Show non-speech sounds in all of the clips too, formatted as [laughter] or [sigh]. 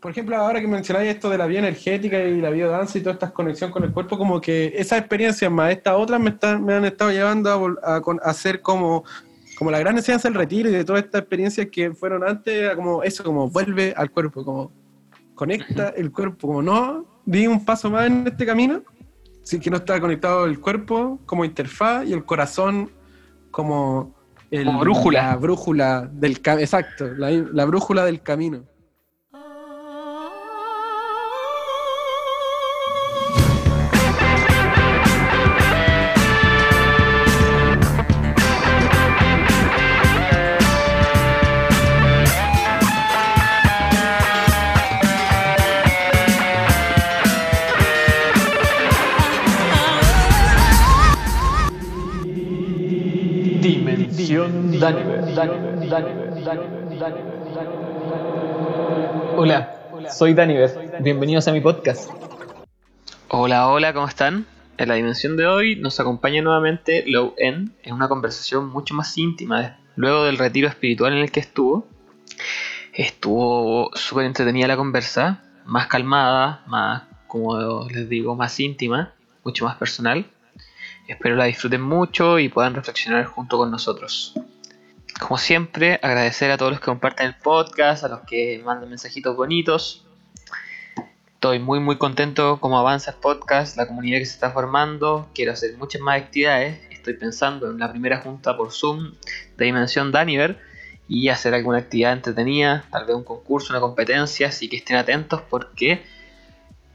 por ejemplo, ahora que mencionáis esto de la bioenergética y la biodanza y toda esta conexión con el cuerpo, como que esas experiencias más estas otras me, están, me han estado llevando a, a, hacer como, como la gran enseñanza del retiro y de todas estas experiencias que fueron antes, como eso, como vuelve al cuerpo, como conecta el cuerpo, como no, di un paso más en este camino, sí que no está conectado el cuerpo como interfaz y el corazón como el, brújula. La brújula del exacto, la, la brújula del camino. Hola, soy Daniver. Bienvenidos a mi podcast. Hola, hola, ¿cómo están? En la dimensión de hoy nos acompaña nuevamente Low N en una conversación mucho más íntima. Luego del retiro espiritual en el que estuvo, estuvo súper entretenida la conversa, más calmada, más, como les digo, más íntima, mucho más personal. Espero la disfruten mucho y puedan reflexionar junto con nosotros. Como siempre, agradecer a todos los que comparten el podcast, a los que mandan mensajitos bonitos. Estoy muy muy contento como avanza el podcast, la comunidad que se está formando. Quiero hacer muchas más actividades. Estoy pensando en la primera junta por Zoom de Dimensión Daniver y hacer alguna actividad entretenida, tal vez un concurso, una competencia, así que estén atentos porque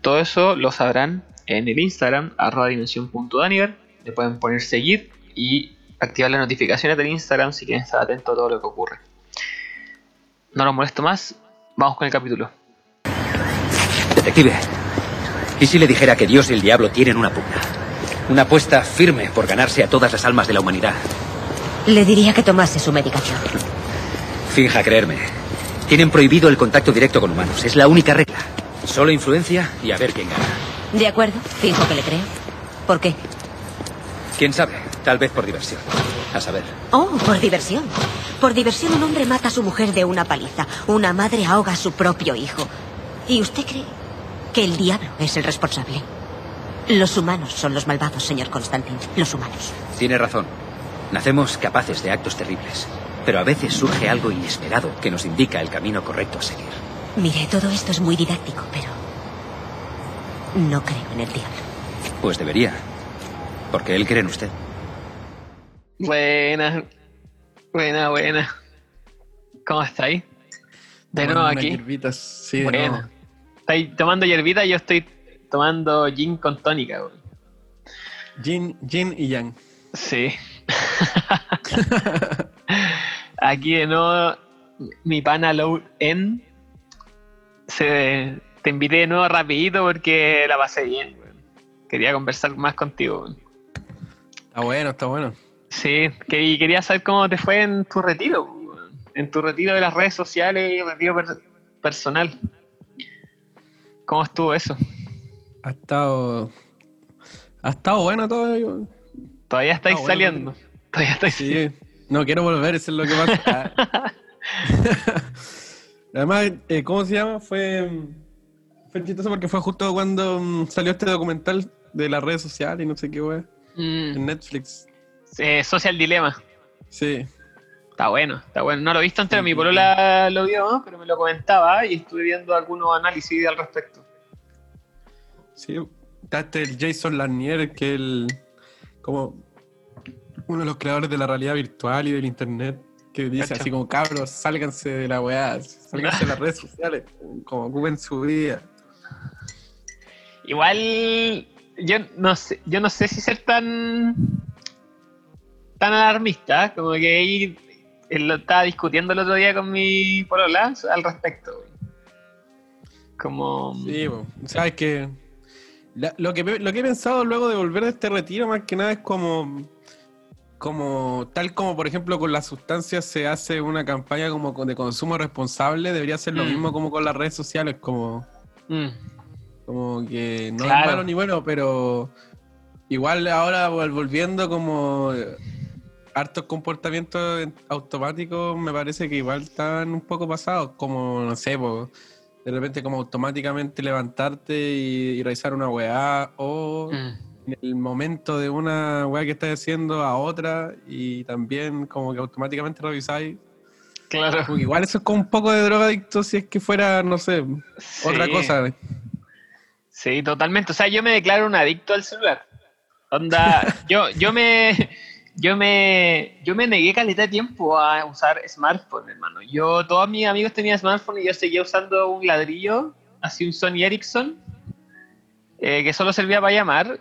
todo eso lo sabrán en el Instagram, arroba dimensión.daniver. Le pueden poner seguir y activar las notificaciones del Instagram si quieren estar atentos a todo lo que ocurre. No los molesto más, vamos con el capítulo. Detective, ¿y si le dijera que Dios y el diablo tienen una pugna? Una apuesta firme por ganarse a todas las almas de la humanidad. Le diría que tomase su medicación. Finja creerme. Tienen prohibido el contacto directo con humanos. Es la única regla. Solo influencia y a ver quién gana. De acuerdo, finjo que le creo. ¿Por qué? ¿Quién sabe? Tal vez por diversión. A saber. Oh, por diversión. Por diversión un hombre mata a su mujer de una paliza. Una madre ahoga a su propio hijo. ¿Y usted cree que el diablo es el responsable? Los humanos son los malvados, señor Constantin. Los humanos. Tiene razón. Nacemos capaces de actos terribles. Pero a veces surge algo inesperado que nos indica el camino correcto a seguir. Mire, todo esto es muy didáctico, pero... No creo en el diablo. Pues debería. Porque él cree en usted. Buena, buena, buena. ¿Cómo estáis? De nuevo aquí. Hierbitas, sí, buena. ¿Estáis tomando hierbita? Yo estoy tomando gin con tónica, güey. Gin, gin y yang. Sí. [laughs] aquí de nuevo, mi pana Low N. Se, te invité de nuevo rapidito porque la pasé bien, güey. Quería conversar más contigo, güey. Está bueno, está bueno. Sí, que, quería saber cómo te fue en tu retiro, en tu retiro de las redes sociales y retiro personal. ¿Cómo estuvo eso? Ha estado. Ha estado bueno todo. Todavía estáis saliendo. [laughs] Todavía estáis sí, No quiero volver, eso es lo que pasa. [laughs] [laughs] Además, eh, ¿cómo se llama? Fue. Fue chistoso porque fue justo cuando mm, salió este documental de las redes sociales y no sé qué, weón. Mm. En Netflix. Social Dilema. Sí. Está bueno, está bueno. No lo he visto antes, mi polola lo vio, pero me lo comentaba y estuve viendo algunos análisis al respecto. Sí, está este el Jason Lanier, que es el, como uno de los creadores de la realidad virtual y del internet, que dice así como cabros, sálganse de la weá, sálganse de las [laughs] redes sociales, como ocupen su vida. Igual yo no sé, yo no sé si ser tan tan alarmista, como que ahí él lo estaba discutiendo el otro día con mi polola al respecto. Como... Sí, sabes que lo que lo que he pensado luego de volver de este retiro más que nada es como como tal como por ejemplo con las sustancias se hace una campaña como de consumo responsable, debería ser lo mm. mismo como con las redes sociales, como mm. como que no es malo ni bueno, pero igual ahora volviendo como hartos comportamientos automáticos me parece que igual están un poco pasados, como, no sé, de repente como automáticamente levantarte y, y realizar una weá o Mm. en el momento de una weá que estás haciendo a otra y también como que automáticamente revisáis. Claro. Porque igual eso es como un poco de drogadicto si es que fuera, no sé, otra cosa. Sí, totalmente. O sea, yo me declaro un adicto al celular. Onda, yo, yo me. Yo me, yo me negué caleta de tiempo a usar smartphone, hermano. Yo, todos mis amigos tenían smartphone y yo seguía usando un ladrillo, así un Sony Ericsson, eh, que solo servía para llamar.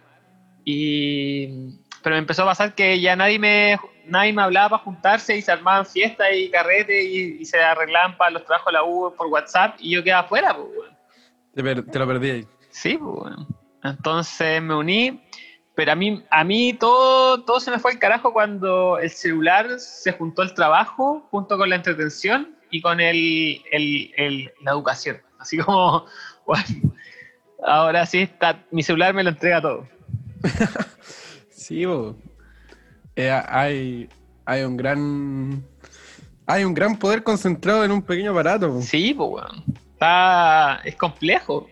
Y, pero me empezó a pasar que ya nadie me, nadie me hablaba para juntarse y se armaban fiestas y carretes y, y se arreglaban para los trabajos de la U por WhatsApp y yo quedaba afuera, pues. Te, lo perdí ahí. Sí, pues, bueno. Entonces me uní, pero a mí, a mí todo, todo se me fue al carajo cuando el celular se juntó al trabajo, junto con la entretención y con el, el- el- la educación. Así como, [laughs] bueno, ahora sí está, mi celular me lo entrega todo. [laughs] Sí, bo. Eh, hay, hay un gran. Hay un gran poder concentrado en un pequeño aparato. Sí, pues, bueno. Está, es complejo.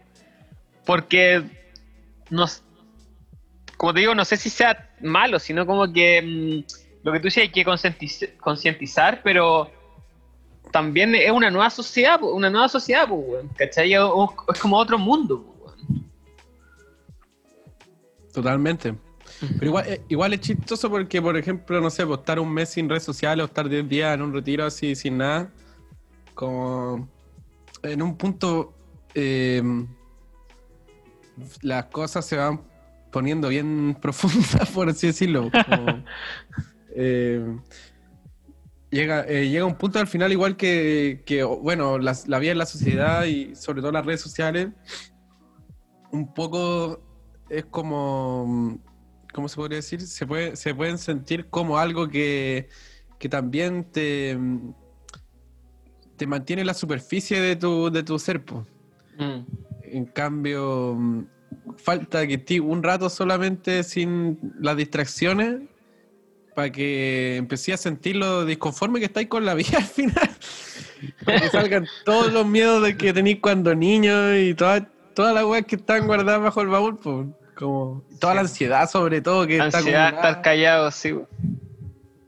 Porque, no, s- como te digo, no sé si sea malo, sino como que mm, lo que tú dices hay que concientiz- concientizar, pero también es una nueva sociedad, una nueva sociedad, pues, weón, ¿cachai? Es, como otro mundo, weón. Totalmente. Pero igual, eh, igual es chistoso porque, por ejemplo, no sé, estar un mes sin redes sociales o estar 10 días en un retiro así sin nada, como en un punto eh, las cosas se van poniendo bien [laughs] profundas, por así decirlo. como, eh, llega, eh, llega un punto al final igual que, que, bueno, la vida en la sociedad y sobre todo las redes sociales, un poco es como, ¿cómo se podría decir? Se, puede, se pueden sentir como algo que, que también te, te mantiene en la superficie de tu, de tu ser. Mm. En cambio, falta que estés un rato solamente sin las distracciones para que empecé a sentir lo disconforme que estáis con la vida [laughs] al final. para que salgan todos los miedos de que tenéis cuando niño y todas todas las weas que están guardadas bajo el baúl, pues, como toda la ansiedad sobre todo que está Ansiedad, acumulada. estar callado, sí.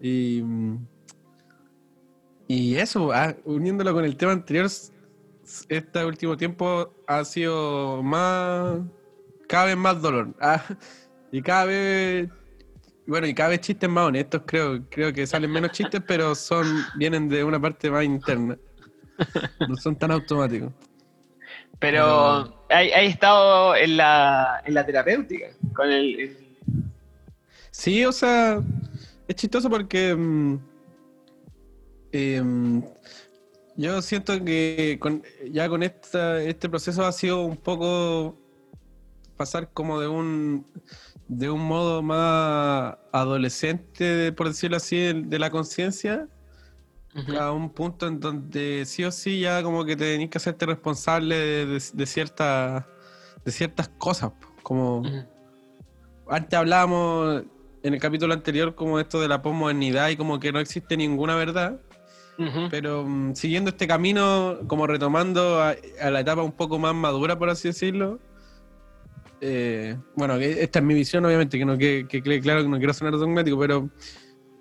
Y, y eso, ah, uniéndolo con el tema anterior, este último tiempo ha sido más, cada vez más dolor. Ah, y cada vez, bueno, y cada vez chistes más honestos, creo. Creo que salen menos chistes, pero son vienen de una parte más interna. No son tan automáticos. Pero hay, hay estado en la, en la terapéutica, con el- el Sí, o sea, es chistoso porque mm, em, yo siento que con- ya con esta, este proceso ha sido un poco pasar como de un de un modo más adolescente, por decirlo así, de, de la conciencia, a un punto en donde sí o sí ya como que tenés que hacerte responsable de, de, de ciertas de ciertas cosas, como Ujú. antes hablábamos en el capítulo anterior como esto de la posmodernidad y como que no existe ninguna verdad, Ujú. pero mm, siguiendo este camino, como retomando a, a la etapa un poco más madura, por así decirlo, eh, bueno, esta es mi visión, obviamente, que no que, que claro que no quiero sonar dogmático, pero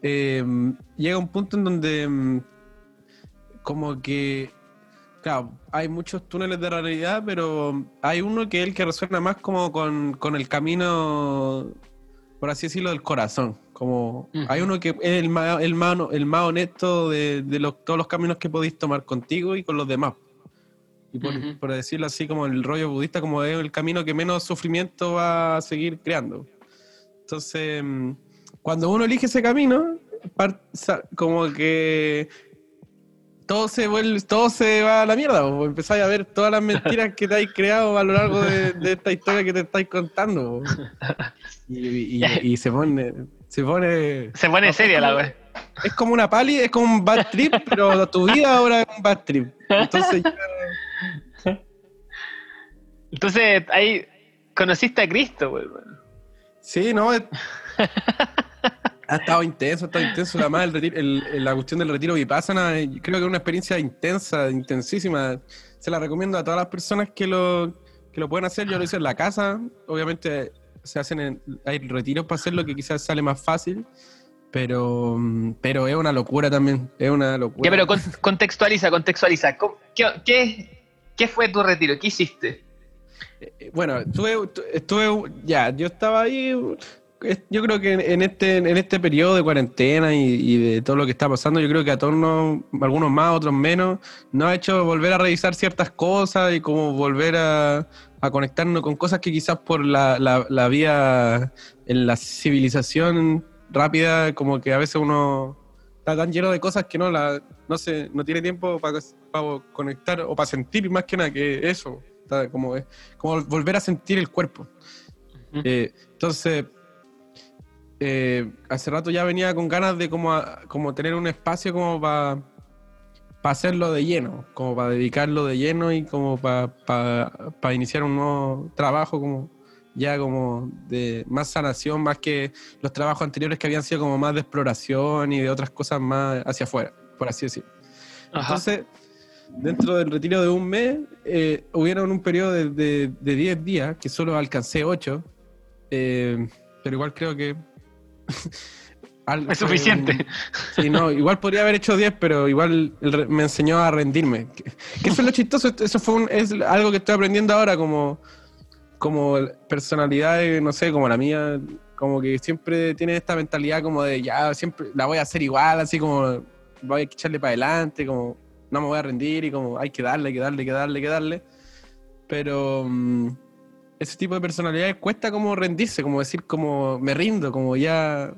eh, llega un punto en donde mm, como que, claro, hay muchos túneles de realidad, pero hay uno que es el que resuena más como con, con el camino, por así decirlo, del corazón. Como hay uno que es el más, el más, el más honesto de, de los- todos los caminos que podéis tomar contigo y con los demás. Y por, decirlo así, como el rollo budista, como es el camino que menos sufrimiento va a seguir creando. Entonces, mm, cuando uno elige ese camino, como que todo se vuelve, todo se va a la mierda, o empezáis a ver todas las mentiras que te habéis creado a lo largo de, de esta historia que te estáis contando. Y, y- y se pone, se pone, Se pone seria la wea. es como una pali, es como un bad trip, pero tu vida ahora es un bad trip. Entonces ya- Entonces, ahí conociste a Cristo, weón. Sí, no. es- [laughs] Ha estado intenso, ha estado intenso. Además, el retiro, el- la cuestión del retiro vipassana, eh, creo que es una experiencia intensa, intensísima. Se la recomiendo a todas las personas que lo, que lo pueden hacer. Yo lo hice en la casa. Obviamente, se hacen en- hay retiros para hacerlo que quizás sale más fácil. Pero, pero es una locura también. Es una locura. Ya, pero con- contextualiza, contextualiza. ¿Cómo- ¿Qué, qué, qué fue tu retiro? ¿Qué hiciste? Eh, Bueno, estuve, estuve, ya, yo estaba ahí, yo creo que en- este, en este periodo de cuarentena y, de todo lo que está pasando, yo creo que a todos nos, algunos más, otros menos, nos ha hecho volver a revisar ciertas cosas y como volver a, conectarnos con cosas que quizás por la, la, la vía en la civilización rápida, como que a veces uno está tan lleno de cosas que no la no se no tiene tiempo para conectar o para sentir más que nada que eso está como es como volver a sentir el cuerpo. Ujú. Eh, entonces eh, hace rato ya venía con ganas de como, a- como tener un espacio como para hacerlo de lleno como para dedicarlo de lleno y como para iniciar un nuevo trabajo como ya como de más sanación más que los trabajos anteriores que habían sido como más de exploración y de otras cosas más hacia afuera por así decirlo. Entonces, dentro del retiro de un mes, eh, hubieron un periodo de, de, de 10 días, que solo alcancé 8, eh, pero igual creo que... [laughs] al- Es suficiente. Sí, no, igual podría haber hecho 10, pero igual el me enseñó a rendirme. Que, que eso es lo [laughs] chistoso, eso fue un- es algo que estoy aprendiendo ahora como, como personalidad, no sé, como la mía, como que siempre tiene esta mentalidad como de ya, siempre la voy a hacer igual, así como voy a echarle para adelante, como no me voy a rendir y como hay que darle, hay que darle, hay que darle, hay que darle. Pero mm, ese tipo de personalidades cuesta como rendirse, como decir como me rindo, como ya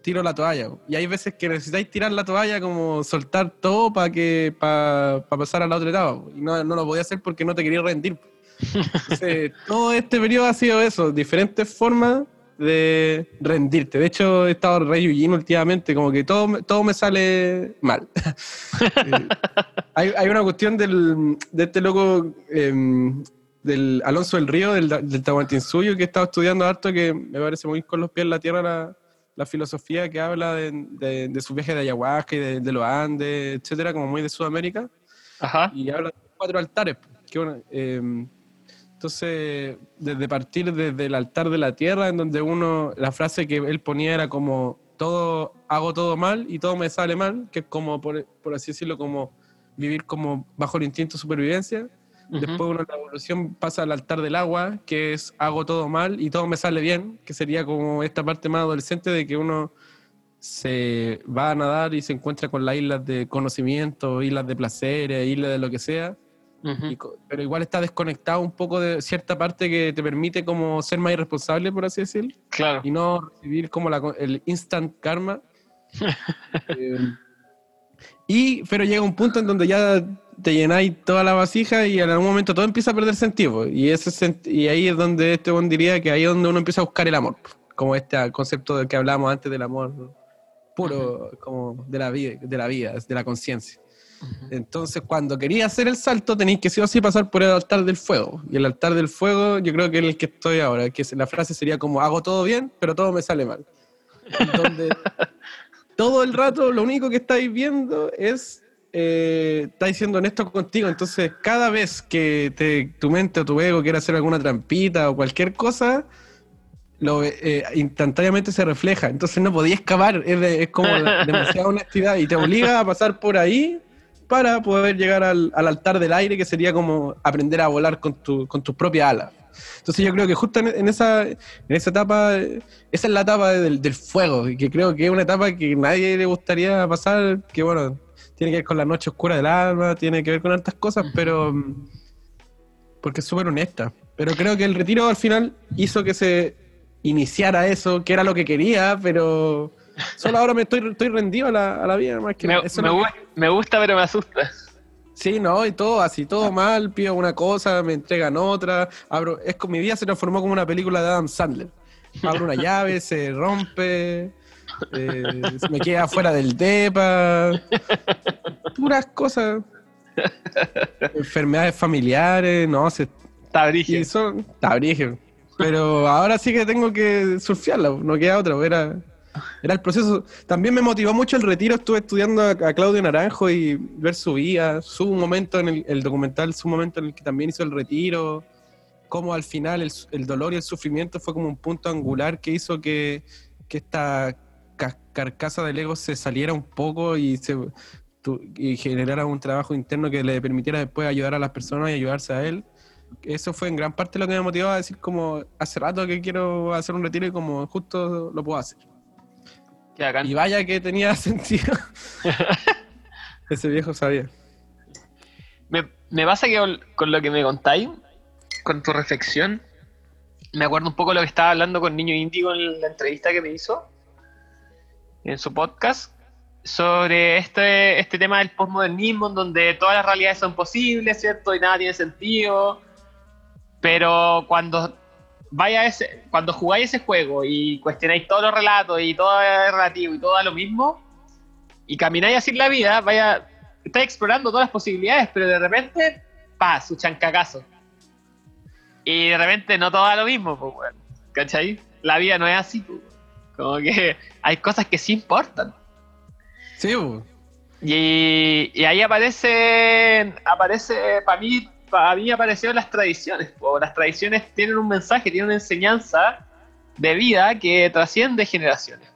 tiro la toalla. Y hay veces que necesitáis tirar la toalla, como soltar todo para que para pasar a la otra etapa. Y no, no lo podía hacer porque no te quería rendir. [laughs] Entonces, todo este periodo ha sido eso, diferentes formas de rendirte. De hecho, he estado re Yujin últimamente, como que todo, todo me sale mal. [laughs] Eh, hay, hay una cuestión del, de este loco, em, del Alonso del Río, del, del Tahuantinsuyo, que he estado estudiando harto, que me parece muy con los pies en la tierra la, la filosofía que habla de, de, de sus viajes de ayahuasca y de, de los Andes, etcétera, como muy de Sudamérica Ajá. y habla de cuatro altares. Que bueno, eh, entonces, desde partir desde el altar de la tierra, en donde uno, la frase que él ponía era como, todo, hago todo mal y todo me sale mal, que es como, por, por así decirlo, como vivir como bajo el instinto de supervivencia. Después uno en la evolución pasa al altar del agua, que es hago todo mal y todo me sale bien, que sería como esta parte más adolescente de que uno se va a nadar y se encuentra con las islas de conocimiento, islas de placeres, islas de lo que sea, Ujú. y co- pero igual está desconectado un poco de cierta parte que te permite como ser más irresponsable, por así decirlo, Claro. y no recibir como la el instant karma. [laughs] Eh, y, pero llega un punto en donde ya te llenáis toda la vasija y en algún momento todo empieza a perder sentido. Y, ese y ahí es donde este buen diría que ahí es donde uno empieza a buscar el amor. Como este concepto del que hablábamos antes del amor ¿no? puro, como de la vida, de la vida, de la conciencia. Entonces, cuando quería hacer el salto, tenéis que sí o sí pasar por el altar del fuego. Y el altar del fuego, yo creo que es el que estoy ahora, que la frase sería como, hago todo bien, pero todo me sale mal. Donde [laughs] todo el rato lo único que estáis viendo es, eh, estáis siendo honesto contigo. Entonces, cada vez que te- tu mente o tu ego quiere hacer alguna trampita o cualquier cosa, lo, eh, instantáneamente se refleja. Entonces no podía escapar. Es, de- es como la- [laughs] demasiada honestidad y te obliga a pasar por ahí para poder llegar al, al altar del aire, que sería como aprender a volar con, tu, con tus propias alas. Entonces yo creo que justo en, en esa, en esa etapa, esa es la etapa del, del fuego, y que creo que es una etapa que nadie le gustaría pasar, que bueno, tiene que ver con la noche oscura del alma, tiene que ver con hartas cosas, pero porque es súper honesta. Pero creo que el retiro al final hizo que se iniciara eso, que era lo que quería, pero solo ahora me estoy, estoy rendido a la, a la vida más que Me, eso me no- me gusta, pero me asusta. Sí, no, y todo así, todo mal, pido una cosa, me entregan otra, abro, es mi vida se transformó como una película de Adam Sandler. Abro una llave, se rompe, eh, me queda fuera del depa, puras cosas. Enfermedades familiares, no, se, brígido. son, está brígido. Pero ahora sí que tengo que surfearla, no queda otra, era, Era el proceso. También me motivó mucho el retiro. Estuve estudiando a, Claudio Naranjo y ver su vida, su momento en el, el documental, su momento en el que también hizo el retiro. Cómo al final el, el dolor y el sufrimiento fue como un punto angular que hizo que, que esta ca- carcasa del ego se saliera un poco y se y generara un trabajo interno que le permitiera después ayudar a las personas y ayudarse a él. Eso fue en gran parte lo que me motivó a decir como hace rato que quiero hacer un retiro y como justo lo puedo hacer. Bacán. Y vaya que tenía [laughs] sentido. [laughs] Ese viejo sabía. Me, me pasa que con, lo que me contáis, con tu reflexión, me acuerdo un poco lo que estaba hablando con Niño Índigo en la entrevista que me hizo en su podcast sobre este, este tema del postmodernismo, en donde todas las realidades son posibles, ¿cierto? Y nada tiene sentido. Pero cuando vaya ese, cuando jugáis ese juego y cuestionáis todos los relatos y todo es relativo y todo da lo mismo, y camináis así en la vida, vaya, estáis explorando todas las posibilidades, pero de repente, pa, su chancacazo. Y de repente no todo da lo mismo, pues, weón. ¿Cachai? La vida no es así, pues. Como que hay cosas que sí importan. Sí, bu. Y, y ahí aparece, aparece, para mí, para mí aparecieron las tradiciones. po. Las tradiciones tienen un mensaje, tienen una enseñanza de vida que trasciende generaciones.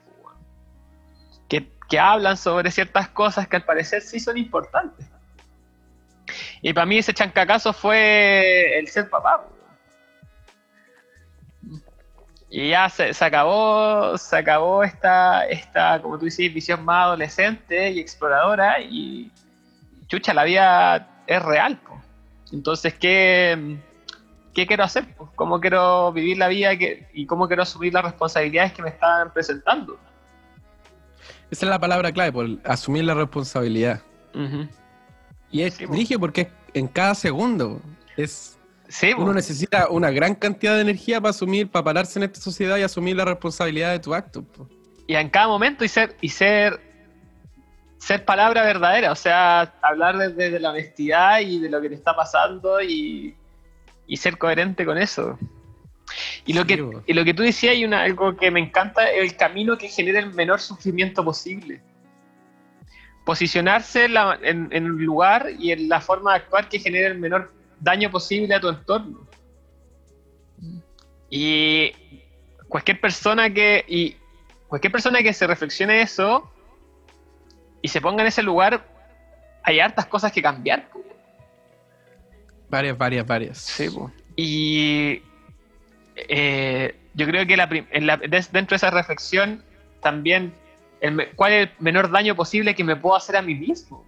Que, que hablan sobre ciertas cosas que al parecer sí son importantes. Y para mí ese chancacazo fue el ser papá. Y ya se, se acabó, se acabó esta, esta, como tú dices, visión más adolescente y exploradora y chucha, la vida es real. po. Entonces, ¿qué, ¿qué quiero hacer? po? ¿Cómo quiero vivir la vida que- y cómo quiero asumir las responsabilidades que me están presentando? Esa es la palabra clave, por asumir la responsabilidad. Y es Sí, bu. dije porque en cada segundo es Sí, uno necesita una gran cantidad de energía para asumir, para pararse en esta sociedad y asumir la responsabilidad de tu acto. po. y en cada momento y ser y ser ser palabra verdadera, o sea, hablar desde de la honestidad y de lo que te está pasando y, y ser coherente con eso. Y lo, Sí, que, y lo que tú decías, hay una, algo que me encanta, el camino que genera el menor sufrimiento posible. Posicionarse en, la- en, en un lugar y en la forma de actuar que genera el menor daño posible a tu entorno. Y cualquier persona que, y cualquier persona que se reflexione eso y se ponga en ese lugar, hay hartas cosas que cambiar. Varias, varias, varias. Sí, po. Y eh, yo creo que la en dentro de esa reflexión también el cuál es el menor daño posible que me puedo hacer a mí mismo.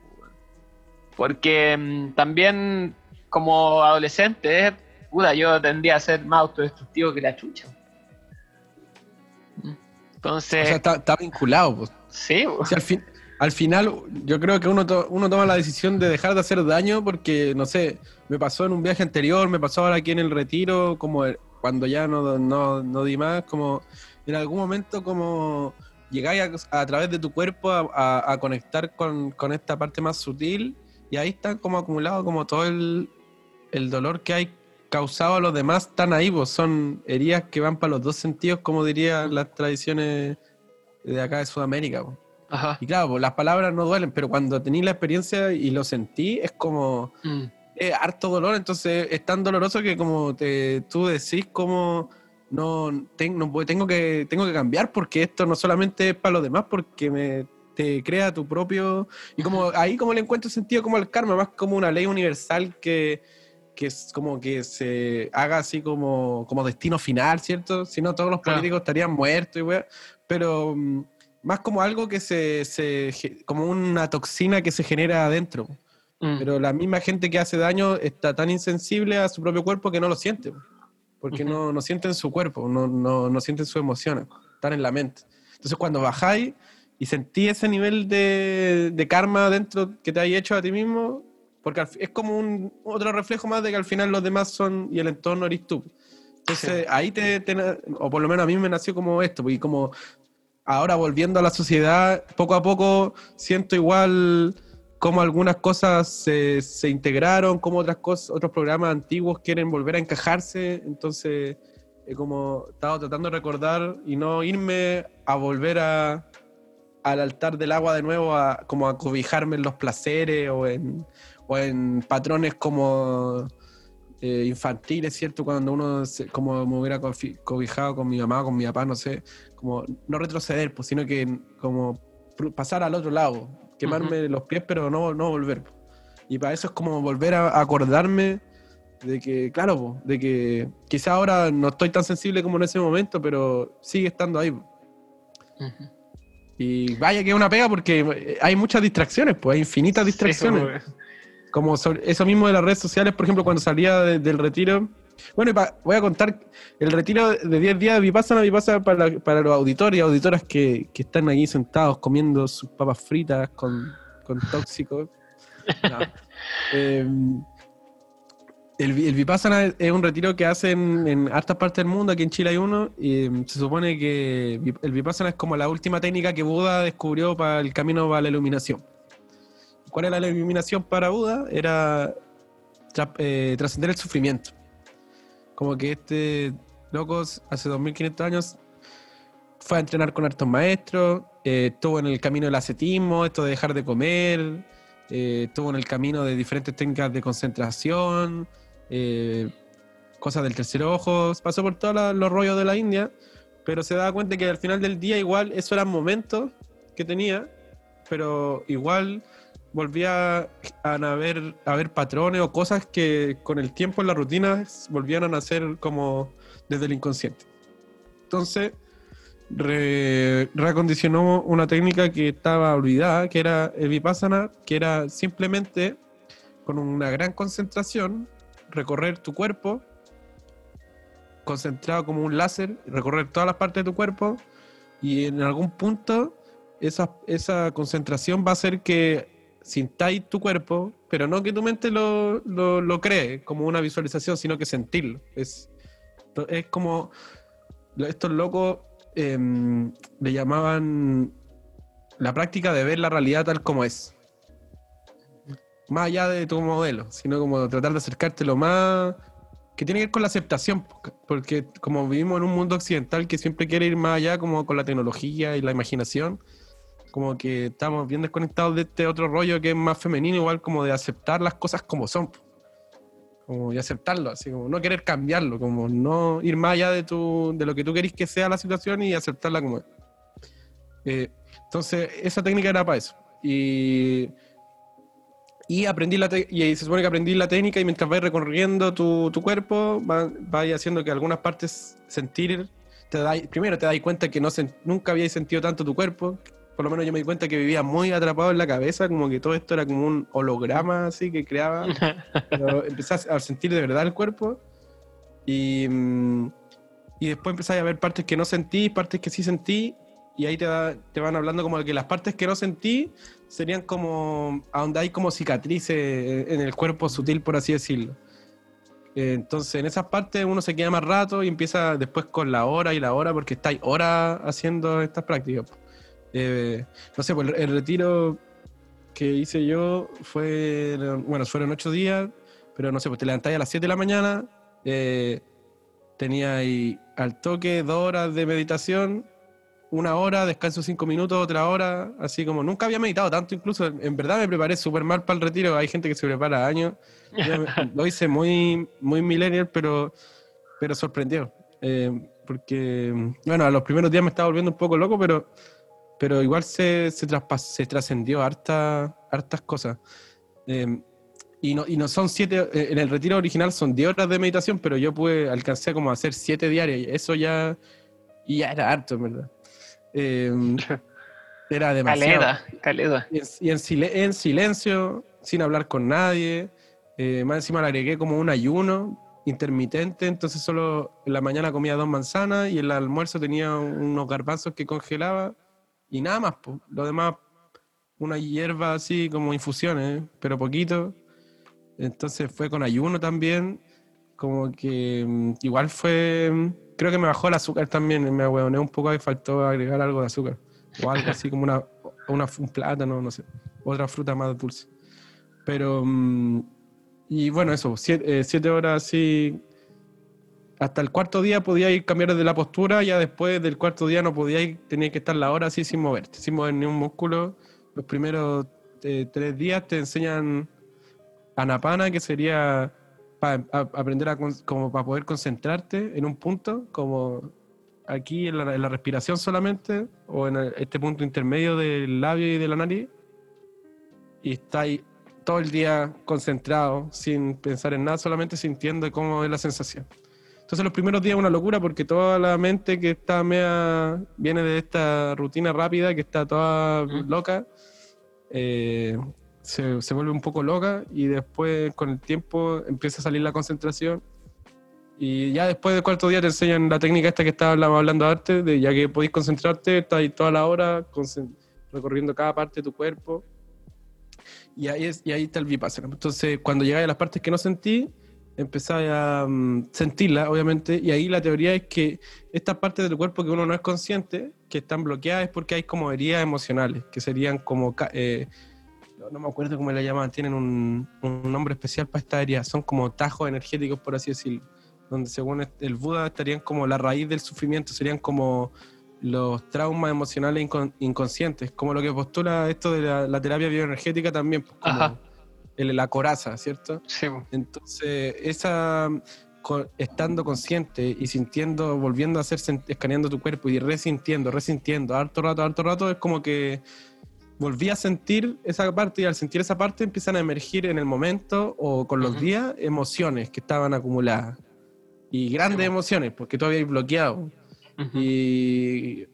Porque mm, también como adolescente, puta, yo tendría a ser más autodestructivo que la chucha. Entonces, O sea, está, está vinculado. pues. sí. O sea, al, fin, al final, yo creo que uno, uno toma la decisión de dejar de hacer daño porque, no sé, me pasó en un viaje anterior, me pasó ahora aquí en el retiro, como cuando ya no, no, no di más, como en algún momento como llegáis a, través de tu cuerpo a, conectar con, con esta parte más sutil y ahí está como acumulado como todo el, el dolor que hay causado a los demás tan ahí, pues son heridas que van para los dos sentidos, como dirían las tradiciones de acá de Sudamérica. pues. Ajá. Y claro, pues, las palabras no duelen, pero cuando tení la experiencia y lo sentí, es como Mm. es harto dolor, entonces es tan doloroso que como te, tú decís como no, ten- no tengo que tengo que cambiar porque esto no solamente es para los demás, porque me te crea tu propio y como ahí como le encuentro sentido como el karma, más como una ley universal que que es como que se haga así como, como destino final, ¿cierto? Si no, todos los Claro. políticos estarían muertos y weá. Pero mm, más como algo que se, se como una toxina que se genera adentro. Mm. Pero la misma gente que hace daño está tan insensible a su propio cuerpo que no lo siente. Porque Ujú. no, no sienten su cuerpo, no, no, no sienten sus emociones, están en la mente. Entonces cuando bajáis y sentí ese nivel de, de karma dentro que te hay hecho a ti mismo, porque es como un otro reflejo más de que al final los demás son y el entorno eres tú. Entonces Sí. ahí te, te o por lo menos a mí me nació como esto, porque como ahora volviendo a la sociedad, poco a poco siento igual como algunas cosas se, se integraron, como otras cosas, otros programas antiguos quieren volver a encajarse, entonces he como estado tratando de recordar y no irme a volver a, al altar del agua de nuevo, a, como a cobijarme en los placeres o en, o en patrones como eh, infantiles, ¿cierto? Cuando uno se- como me hubiera cobijado con mi mamá, con mi papá, no sé, como no retroceder, pues, sino que como pasar al otro lado, quemarme los pies, pero no, no volver. Y para eso es como volver a acordarme de que, claro, po, de que quizá ahora no estoy tan sensible como en ese momento, pero sigue estando ahí. Y vaya que es una pega porque hay muchas distracciones, pues hay infinitas distracciones. Sí, como- Como sobre- eso mismo de las redes sociales, por ejemplo, cuando salía de- del retiro. Bueno, y pa- voy a contar el retiro de 10 días de Vipassana, Vipassana para, para los auditores y auditoras que, que están ahí sentados comiendo sus papas fritas con, con tóxicos. [laughs] No. Eh, el, el Vipassana es- un retiro que hacen en hartas partes del mundo, aquí en Chile hay uno, y eh, se supone que el Vipassana es como la última técnica que Buda descubrió para el camino para la iluminación. ¿Cuál era la iluminación para Buda? Era tra- eh, trascender el sufrimiento. Como que este loco hace 2500 años fue a entrenar con hartos maestros, eh, estuvo en el camino del ascetismo, esto de dejar de comer, eh, estuvo en el camino de diferentes técnicas de concentración, eh, cosas del tercer ojo, pasó por todos los rollos de la India, pero se daba cuenta que al final del día igual eso eran momentos que tenía, pero igual volvía a ver, a ver patrones o cosas que con el tiempo en la rutina volvían a nacer como desde el inconsciente. Entonces, re- reacondicionó una técnica que estaba olvidada, que era el vipassana, que era simplemente con una gran concentración recorrer tu cuerpo, concentrado como un láser, recorrer todas las partes de tu cuerpo y en algún punto esa, esa concentración va a hacer que sintáis tu cuerpo, pero no que tu mente lo, lo, lo cree como una visualización, sino que sentirlo. Es, es como estos locos em, le llamaban la práctica de ver la realidad tal como es. Más allá de tu modelo, sino como tratar de acercarte lo más que tiene que ver con la aceptación, porque como vivimos en un mundo occidental que siempre quiere ir más allá como con la tecnología y la imaginación, como que estamos bien desconectados de este otro rollo que es más femenino, igual como de aceptar las cosas como son. Como y aceptarlo, así como no querer cambiarlo, como no ir más allá de, tu, de lo que tú querís que sea la situación y aceptarla como es. Eh, entonces, esa técnica era para eso. Y, y aprendí la y se supone que aprendí la técnica y mientras vais recorriendo tu, tu cuerpo, va- vais haciendo que algunas partes sentir, te dais- primero te das cuenta que no sen- nunca habíais sentido tanto tu cuerpo, por lo menos yo me di cuenta que vivía muy atrapado en la cabeza, como que todo esto era como un holograma así que creaba, [laughs] pero empezás a sentir de verdad el cuerpo y, mm, y después empezás a ver partes que no sentí, partes que sí sentí y ahí te, da- te van hablando como de que las partes que no sentí serían como a donde hay como cicatrices en el cuerpo sutil, por así decirlo. Eh, Entonces, en esas partes uno se queda más rato y empieza después con la hora y la hora, porque estáis horas haciendo estas prácticas. Eh, no sé, pues el, el retiro que hice yo fue, bueno, fueron ocho días, pero no sé, pues te levantáis a las 7 de la mañana, eh, tenía ahí al toque dos horas de meditación, una hora, descanso cinco minutos, otra hora, así como nunca había meditado tanto, incluso en, verdad me preparé súper mal para el retiro, hay gente que se prepara años, me- [laughs] lo hice muy, muy millennial, pero, pero sorprendió, eh, porque, bueno, a los primeros días me estaba volviendo un poco loco, pero, pero igual se, se, traspas- se trascendió harta, hartas cosas. Eh, y no, y no son siete, eh, en el retiro original son 10 horas de meditación, pero yo pude, alcancé como a hacer siete diarias, y eso ya, y ya era harto, en verdad. Eh, [laughs] era demasiado. Caleda, caleda. Y en, y en en silencio, sin hablar con nadie. Eh, más encima le agregué como un ayuno intermitente, entonces solo en la mañana comía dos manzanas y en el almuerzo tenía unos garbanzos que congelaba y nada más. Lo demás, una hierba así como infusiones, pero poquito. Entonces fue con ayuno también, como que mm, igual fue, mm, creo que me bajó el azúcar también, me ahueoné un poco y faltó agregar algo de azúcar. O algo así como una, una, un plátano, no sé, otra fruta más dulce. Pero, mm, y bueno, eso, siete, eh, siete horas así hasta el cuarto día podíais cambiar de la postura, ya después del cuarto día no podíais, tenías que estar la hora así sin moverte, sin mover ni un músculo. Los primeros eh, tres días te enseñan anapana, que sería para aprender a como para poder concentrarte en un punto, como aquí en la, respiración solamente, o en este punto intermedio del labio y de la nariz, y estáis todo el día concentrado, sin pensar en nada, solamente sintiendo cómo es la sensación. Entonces los primeros días es una locura porque toda la mente que está mea, viene de esta rutina rápida, que está toda loca, eh, se, se, vuelve un poco loca y después con el tiempo empieza a salir la concentración. Y ya después del cuarto día te enseñan la técnica esta que estábamos hablando antes, de ya que podéis concentrarte, estás ahí toda la hora recorriendo cada parte de tu cuerpo. Y ahí, es, y ahí está el vipassana. Entonces, cuando llegáis a las partes que no sentí, empezáis a mm, sentirla, obviamente, y ahí la teoría es que estas partes del cuerpo que uno no es consciente, que están bloqueadas, es porque hay como heridas emocionales, que serían como, eh, no, me acuerdo cómo le llaman, tienen un, nombre especial para esta herida, son como tajos energéticos, por así decirlo, donde según el Buda estarían como la raíz del sufrimiento, serían como los traumas emocionales inconscientes, como lo que postula esto de la, terapia bioenergética también, pues, como, la coraza, ¿cierto? Sí. Entonces, esa estando consciente y sintiendo, volviendo a hacer, escaneando tu cuerpo y resintiendo, resintiendo, harto rato, harto rato, es como que volví a sentir esa parte y al sentir esa parte empiezan a emergir en el momento o con los días emociones que estaban acumuladas. Y grandes emociones, porque tú habías bloqueado. Y.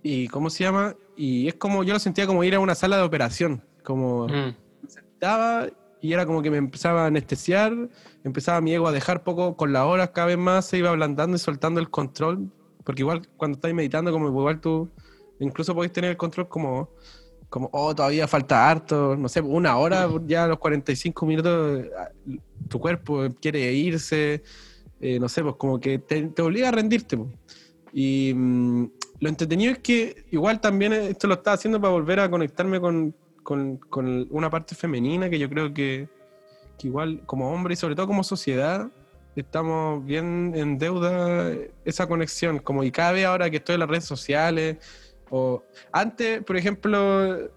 ¿Y cómo se llama? Y es como, yo lo sentía como ir a una sala de operación. Como. Estaba y era como que me empezaba a anestesiar, empezaba mi ego a dejar poco con la hora, cada vez más se iba ablandando y soltando el control, porque igual cuando estás meditando, como igual tú incluso podéis tener el control como, como, oh, todavía falta harto, no sé, una hora, ya a los 45 minutos, tu cuerpo quiere irse, eh, no sé, pues como que te, obliga a rendirte. Y mm, lo entretenido es que igual también esto lo estaba haciendo para volver a conectarme con, con, una parte femenina que yo creo que, igual como hombre y sobre todo como sociedad estamos bien en deuda esa conexión, como y vez ahora que estoy en las redes sociales, o antes, por ejemplo,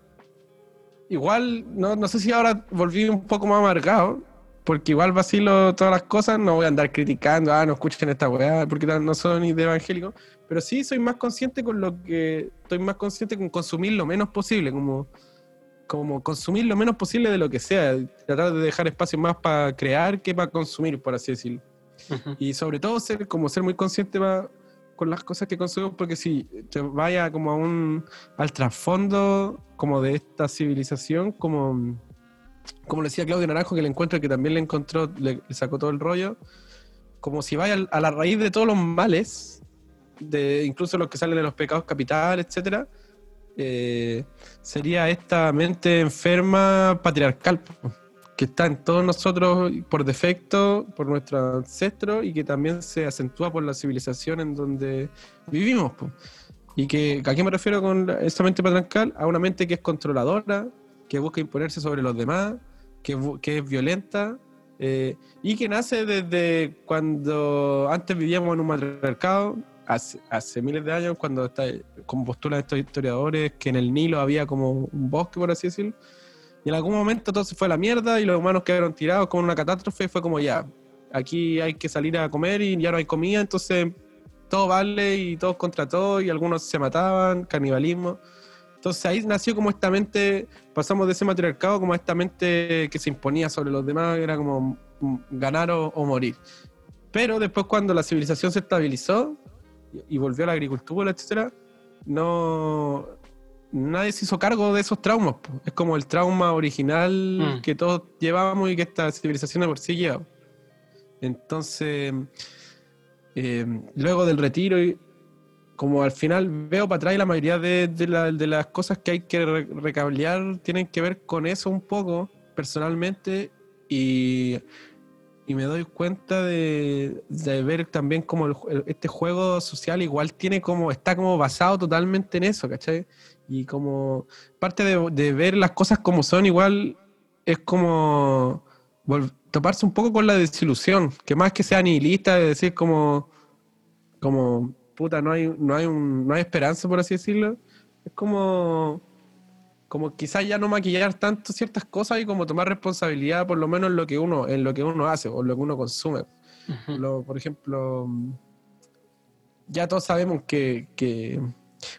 igual, no, no sé si ahora volví un poco más amargado, porque igual vacilo todas las cosas, no voy a andar criticando, ah, no escuchen esta weá, porque no soy ni de evangélico, pero sí soy más consciente con lo que, estoy más consciente con consumir lo menos posible, como como consumir lo menos posible de lo que sea, tratar de dejar espacio más para crear que para consumir, por así decirlo. Y sobre todo ser como ser muy consciente con las cosas que consumimos, porque si te vaya como a un al trasfondo como de esta civilización, como como le decía Claudio Naranjo que le encuentra que también le encontró, le, sacó todo el rollo, como si vaya a la raíz de todos los males, de incluso los que salen de los pecados capitales, etcétera, eh, sería esta mente enferma patriarcal, que está en todos nosotros por defecto, por nuestro ancestro, y que también se acentúa por la civilización en donde vivimos. Y que, ¿a qué me refiero con esa mente patriarcal? A una mente que es controladora, que busca imponerse sobre los demás, que, que es violenta, eh, y que nace desde cuando antes vivíamos en un matriarcado, hace, miles de años, cuando está, como postulan estos historiadores, que en el Nilo había como un bosque, por así decirlo, y en algún momento todo se fue a la mierda y los humanos quedaron tirados con una catástrofe, fue como ya, aquí hay que salir a comer y ya no hay comida, entonces todo vale y todos contra todos y algunos se mataban, canibalismo. Entonces ahí nació como esta mente, pasamos de ese matriarcado como esta mente que se imponía sobre los demás, era como ganar o morir. Pero después cuando la civilización se estabilizó, y volvió a la agricultura, etcétera, no nadie se hizo cargo de esos traumas. Es como el trauma original mm. que todos llevábamos y que esta civilización de por sí lleva. Entonces, eh, luego del retiro, como al final veo para atrás la mayoría de, de, las cosas que hay que recablear tienen que ver con eso un poco, personalmente, y y me doy cuenta de, ver también como este juego social igual tiene como, está como basado totalmente en eso, ¿cachai? Y como parte de, ver las cosas como son, igual es como toparse un poco con la desilusión, que más que sea nihilista, de decir como, como, puta, no hay, no hay, un, no hay esperanza, por así decirlo. Es como, como quizás ya no maquillar tanto ciertas cosas y como tomar responsabilidad por lo menos en lo que uno, en lo que uno hace o en lo que uno consume. Lo- por ejemplo, ya todos sabemos que, que-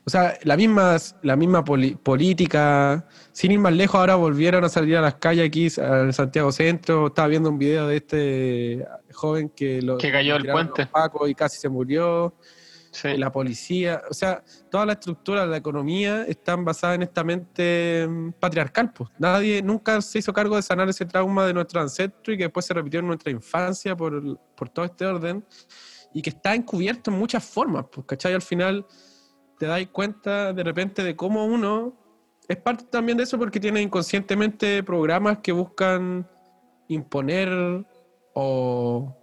o sea, la misma, la misma política, sin ir más lejos, ahora volvieron a salir a las calles aquí, en Santiago Centro. Estaba viendo un video de este joven que lo Que cayó del puente. los pacos y casi se murió. Sí. La policía, o sea, toda la estructura de la economía están basadas en esta mente mm, patriarcal. Pues. Nadie nunca se hizo cargo de sanar ese trauma de nuestro ancestro y que después se repitió en nuestra infancia por, por todo este orden y que está encubierto en muchas formas. Pues, ¿cachai? Al final te das cuenta de repente de cómo uno es parte también de eso porque tiene inconscientemente programas que buscan imponer o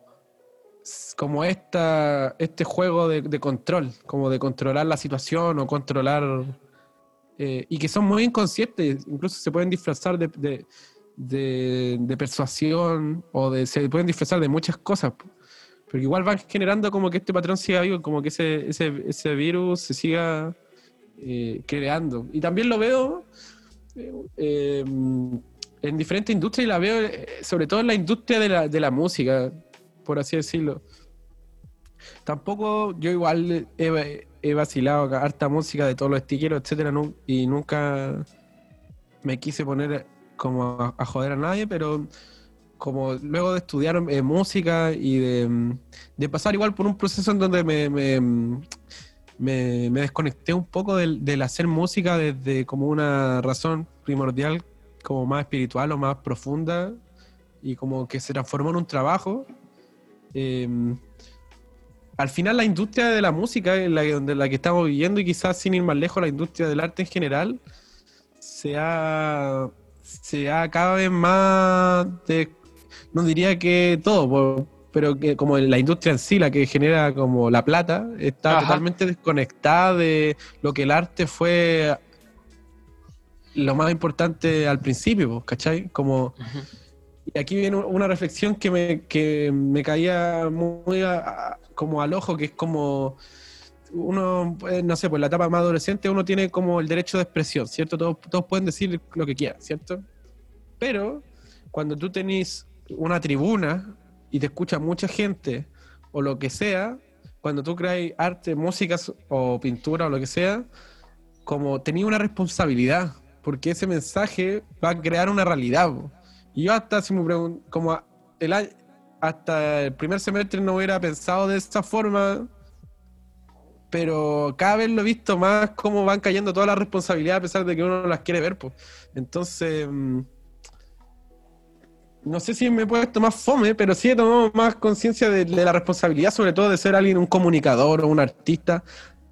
como esta, este juego de, control, como de controlar la situación o controlar, eh, y que son muy inconscientes, incluso se pueden disfrazar de, de, persuasión o se pueden disfrazar de muchas cosas, pero igual van generando como que este patrón siga vivo, como que ese, ese, ese virus se siga eh, creando. Y también lo veo eh, en diferentes industrias y la veo sobre todo en la industria de la, de la música, por así decirlo. Tampoco, yo igual he, he vacilado harta música de todos los estilleros, etcétera, y nunca me quise poner como a, joder a nadie, pero como luego de estudiar eh, música y de, pasar igual por un proceso en donde me- me desconecté un poco del, del hacer música desde como una razón primordial, como más espiritual o más profunda, y como que se transformó en un trabajo. Eh, al final la industria de la música, en la, la que estamos viviendo, y quizás sin ir más lejos, la industria del arte en general, se ha, se ha cada vez más, de- no diría que todo, pero que como la industria en sí, la que genera como la plata, está Ajá. totalmente desconectada de lo que el arte fue lo más importante al principio, ¿cachai? Como. Y aquí viene una reflexión que me, que me caía muy a- como al ojo, que es como uno, pues, no sé, pues la etapa más adolescente uno tiene como el derecho de expresión, ¿cierto? Todos, todos pueden decir lo que quieran, ¿cierto? Pero cuando tú tenés una tribuna y te escucha mucha gente o lo que sea, cuando tú creas arte, música o pintura o lo que sea, como tenía una responsabilidad, porque ese mensaje va a crear una realidad. Y yo hasta si me pregun- como el año- hasta el primer semestre no hubiera pensado de esta forma, pero cada vez lo he visto más cómo van cayendo todas las responsabilidades a pesar de que uno no las quiere ver. Pues. Entonces, mm, no sé si me he puesto más fome, pero sí he tomado más conciencia de, de la responsabilidad, sobre todo de ser alguien, un comunicador o un artista,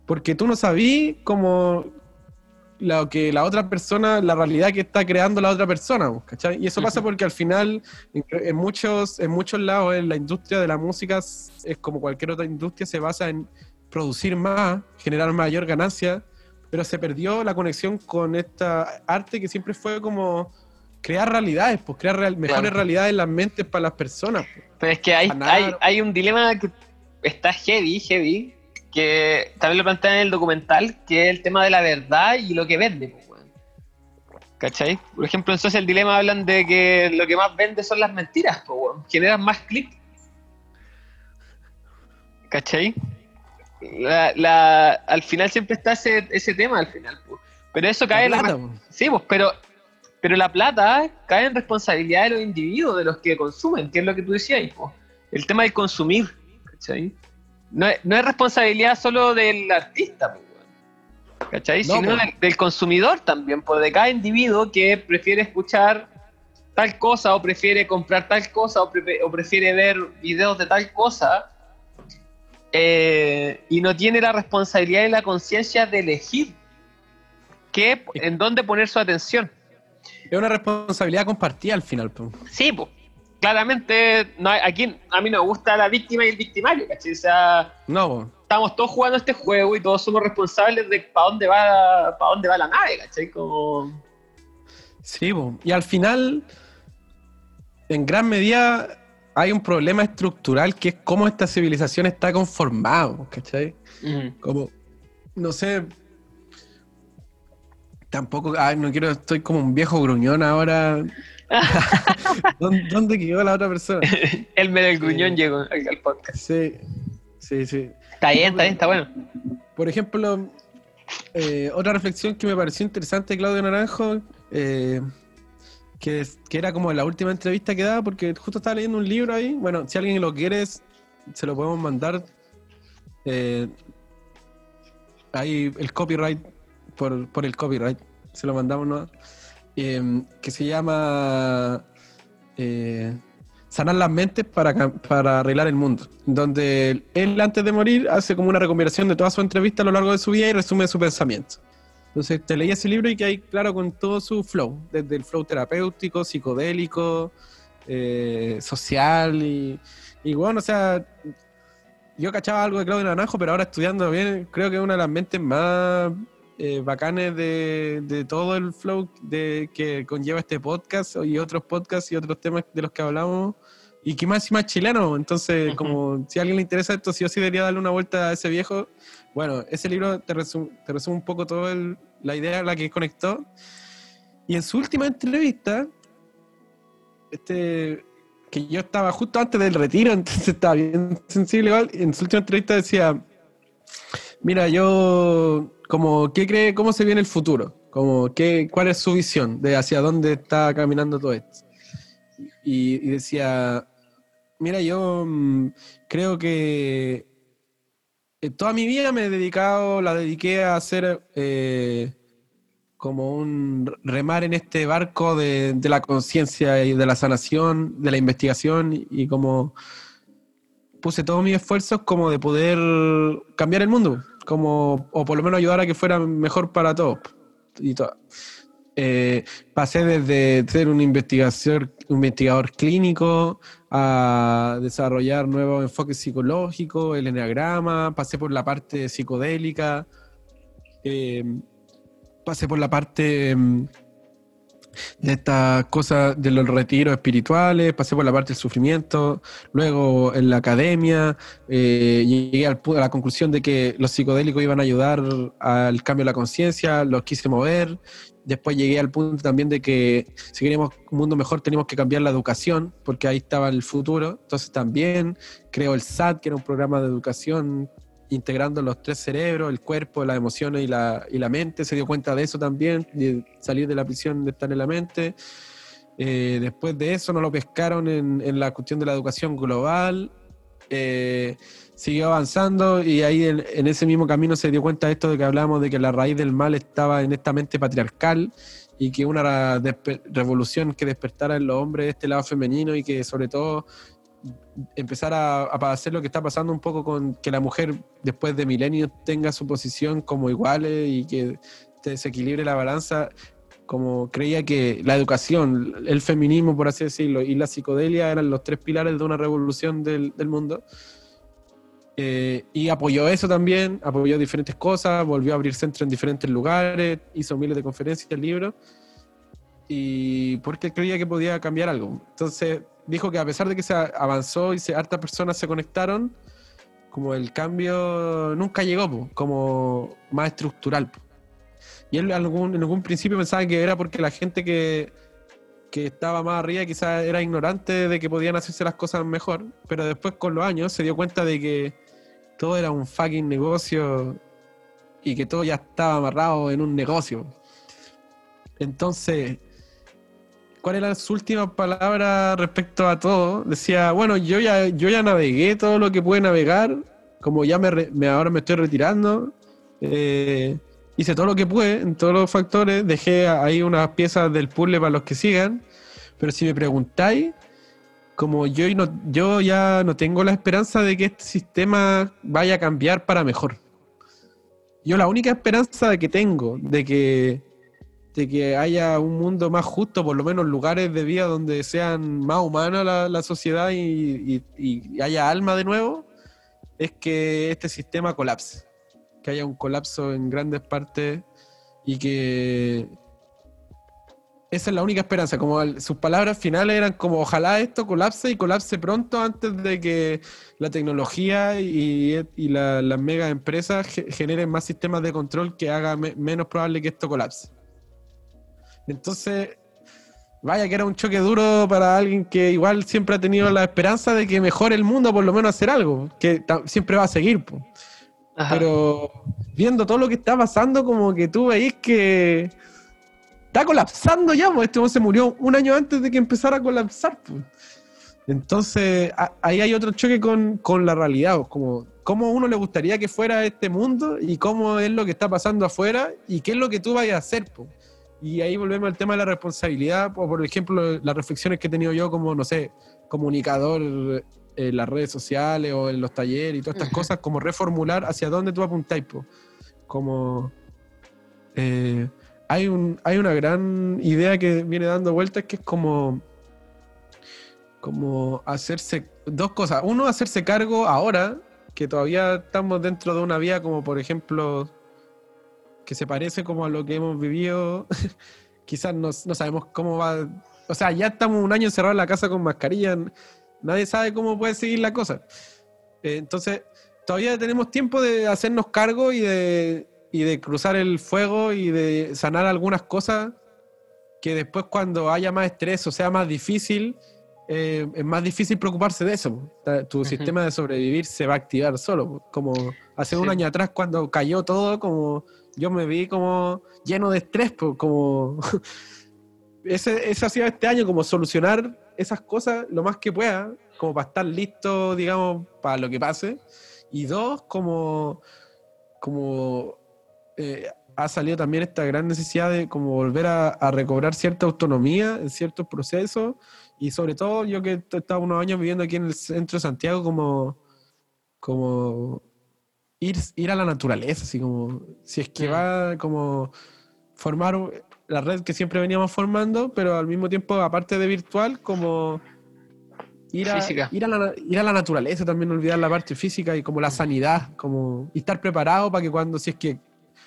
porque tú no sabías cómo lo que la otra persona, la realidad que está creando la otra persona, pues, ¿cachai? Y eso pasa porque al final, en, muchos, en muchos lados, en la industria de la música, es como cualquier otra industria, se basa en producir más, generar mayor ganancia, pero se perdió la conexión con esta arte que siempre fue como crear realidades, pues crear real- mejores Claro. realidades en las mentes para las personas. pues. Pero es que hay, hay, hay un dilema que está heavy, heavy, que también lo plantean en el documental, que es el tema de la verdad y lo que vende. pues. ¿Cachai? Por ejemplo, en Social Dilema hablan de que lo que más vende son las mentiras, pues, generan más clics. ¿Cachai? La, la- al final siempre está ese, ese tema, al final. pues. Pero eso cae en la pues. Sí, pues, pero, pero la plata cae en responsabilidad de los individuos, de los que consumen, que es lo que tú decías, pues. el tema del consumir, ¿cachai? No es, no es responsabilidad solo del artista, ¿cachai? No, Sino del, del consumidor también, pues de cada individuo que prefiere escuchar tal cosa o prefiere comprar tal cosa o, prefe- o prefiere ver videos de tal cosa eh, y no tiene la responsabilidad y la conciencia de elegir qué, en dónde poner su atención. Es una responsabilidad compartida al final. pues. Sí, pues. Claramente, no hay- aquí a mí no me gusta la víctima y el victimario, ¿cachai? O sea, No, estamos todos jugando este juego y todos somos responsables de para dónde va para dónde va la nave, ¿cachai? Como... Sí, po. y al final, en gran medida hay un problema estructural que es cómo esta civilización está conformada, ¿cachai? Como, no sé, tampoco, ay, no quiero, estoy como un viejo gruñón ahora. [laughs] ¿Dónde, quedó la otra persona? [laughs] El del gruñón llegó al podcast. Sí, sí, sí. Está bien, está bien, está bueno. Por ejemplo, eh, otra reflexión que me pareció interesante Claudio Naranjo, eh, que, que, era como la última entrevista que daba, porque justo estaba leyendo un libro ahí. Bueno, si alguien lo quiere, se lo podemos mandar. Eh, ahí el copyright, por, por, el copyright, se lo mandamos, ¿no? que se llama Sanar las mentes para, para arreglar el mundo, donde él antes de morir hace como una recopilación de toda su entrevista a lo largo de su vida y resume su pensamiento. Entonces te leí ese libro y que hay claro con todo su flow, desde el flow terapéutico, psicodélico, eh, social y, y, bueno, o sea, yo cachaba algo de Claudio Naranjo, pero ahora estudiando bien, creo que es una de las mentes más eh, bacanes de, de, todo el flow de, que conlleva este podcast y otros podcasts y otros temas de los que hablamos. Y que más y más chileno. Entonces, como si a alguien le interesa esto, sí o sí debería darle una vuelta a ese viejo. Bueno, ese libro te resume, te resume un poco toda la idea a la que conectó. Y en su última entrevista, este, que yo estaba justo antes del retiro, [laughs] entonces estaba bien sensible igual, en su última entrevista decía, mira, yo como qué cree, cómo se viene el futuro, como qué, cuál es su visión de hacia dónde está caminando todo esto. Y, decía, mira, yo mm, creo que eh, toda mi vida me he dedicado, la dediqué a hacer eh, como un remar en este barco de, de la conciencia y de la sanación, de la investigación y como puse todos mis esfuerzos como de poder cambiar el mundo como, o por lo menos ayudar a que fuera mejor para todos. Eh, pasé desde ser un investigador, investigador clínico a desarrollar nuevos enfoques psicológicos, el enneagrama, pasé por la parte psicodélica, eh, pasé por la parte mm, de estas cosas de los retiros espirituales, pasé por la parte del sufrimiento, luego en la academia, eh, llegué al, a la conclusión de que los psicodélicos iban a ayudar al cambio de la conciencia, los quise mover, después llegué al punto también de que si queremos un mundo mejor tenemos que cambiar la educación, porque ahí estaba el futuro, entonces también creo el SAT, que era un programa de educación integrando los tres cerebros, el cuerpo, las emociones y la, y la mente. Se dio cuenta de eso también, de salir de la prisión de estar en la mente. Eh, después de eso no lo pescaron en, en, la cuestión de la educación global. Eh, siguió avanzando y ahí en, en, ese mismo camino se dio cuenta de esto de que hablábamos de que la raíz del mal estaba en esta mente patriarcal y que una revolución que despertara en los hombres este lado femenino y que sobre todo empezar a, hacer lo que está pasando un poco con que la mujer después de milenios tenga su posición como iguales y que se desequilibre la balanza, como creía que la educación, el feminismo, por así decirlo, y la psicodelia eran los tres pilares de una revolución del, mundo. Eh, y apoyó eso también, apoyó diferentes cosas, volvió a abrir centros en diferentes lugares, hizo miles de conferencias, libros, y porque creía que podía cambiar algo. Entonces, dijo que a pesar de que se avanzó y se, hartas personas se conectaron, como el cambio nunca llegó, como más estructural. Y él en algún, en algún principio pensaba que era porque la gente que, que estaba más arriba quizás era ignorante de que podían hacerse las cosas mejor, pero después con los años se dio cuenta de que todo era un fucking negocio y que todo ya estaba amarrado en un negocio. Entonces, cuáles eran sus últimas palabras respecto a todo. Decía, bueno, yo ya, yo ya navegué todo lo que pude navegar, como ya me, ahora me estoy retirando, eh, hice todo lo que pude en todos los factores, dejé ahí unas piezas del puzzle para los que sigan, pero si me preguntáis, como yo, no, yo ya no tengo la esperanza de que este sistema vaya a cambiar para mejor. Yo la única esperanza que tengo de que de que haya un mundo más justo, por lo menos lugares de vida donde sean más humanas la, sociedad y, haya alma de nuevo, es que este sistema colapse, que haya un colapso en grandes partes y que esa es la única esperanza. Como sus palabras finales eran como ojalá esto colapse y colapse pronto antes de que la tecnología y, y la- las mega empresas ge- generen más sistemas de control que haga me- menos probable que esto colapse. Entonces, vaya que era un choque duro para alguien que igual siempre ha tenido la esperanza de que mejore el mundo, por lo menos hacer algo, que siempre va a seguir. po. Pero viendo todo lo que está pasando, como que tú veis que está colapsando ya, pues este hombre se murió un año antes de que empezara a colapsar. pues. Entonces, a- ahí hay otro choque con, con la realidad, pues, como cómo uno le gustaría que fuera este mundo y cómo es lo que está pasando afuera y qué es lo que tú vayas a hacer. Y ahí volvemos al tema de la responsabilidad, o por ejemplo, las reflexiones que he tenido yo como, no sé, comunicador en las redes sociales o en los talleres y todas estas cosas, como reformular hacia dónde tú apuntáis, como eh, hay, un, hay una gran idea que viene dando vueltas que es como como hacerse dos cosas. Uno, hacerse cargo ahora, que todavía estamos dentro de una vía como por ejemplo que se parece como a lo que hemos vivido. [laughs] Quizás no, no sabemos cómo va. O sea, ya estamos un año encerrados en la casa con mascarilla. Nadie sabe cómo puede seguir la cosa. Eh, entonces, todavía tenemos tiempo de hacernos cargo y de, y de cruzar el fuego y de sanar algunas cosas que después cuando haya más estrés o sea más difícil, eh, es más difícil preocuparse de eso. po. Ta- Tu sistema de sobrevivir se va a activar solo. Como hace un Sí. año atrás cuando cayó todo, como yo me vi como lleno de estrés, como [laughs] ese, ese ha sido este año, como solucionar esas cosas lo más que pueda, como para estar listo, digamos, para lo que pase. Y dos, como, como eh, ha salido también esta gran necesidad de como volver a, a recobrar cierta autonomía en ciertos procesos. Y sobre todo, yo que he estado unos años viviendo aquí en el centro de Santiago, como, como ir, ir a la naturaleza, así como, si es que Mm. va como formar la red que siempre veníamos formando, pero al mismo tiempo, aparte de virtual, como ir a, ir a, la, ir a la naturaleza, también olvidar la parte física y como la sanidad, como y estar preparado para que cuando, si es que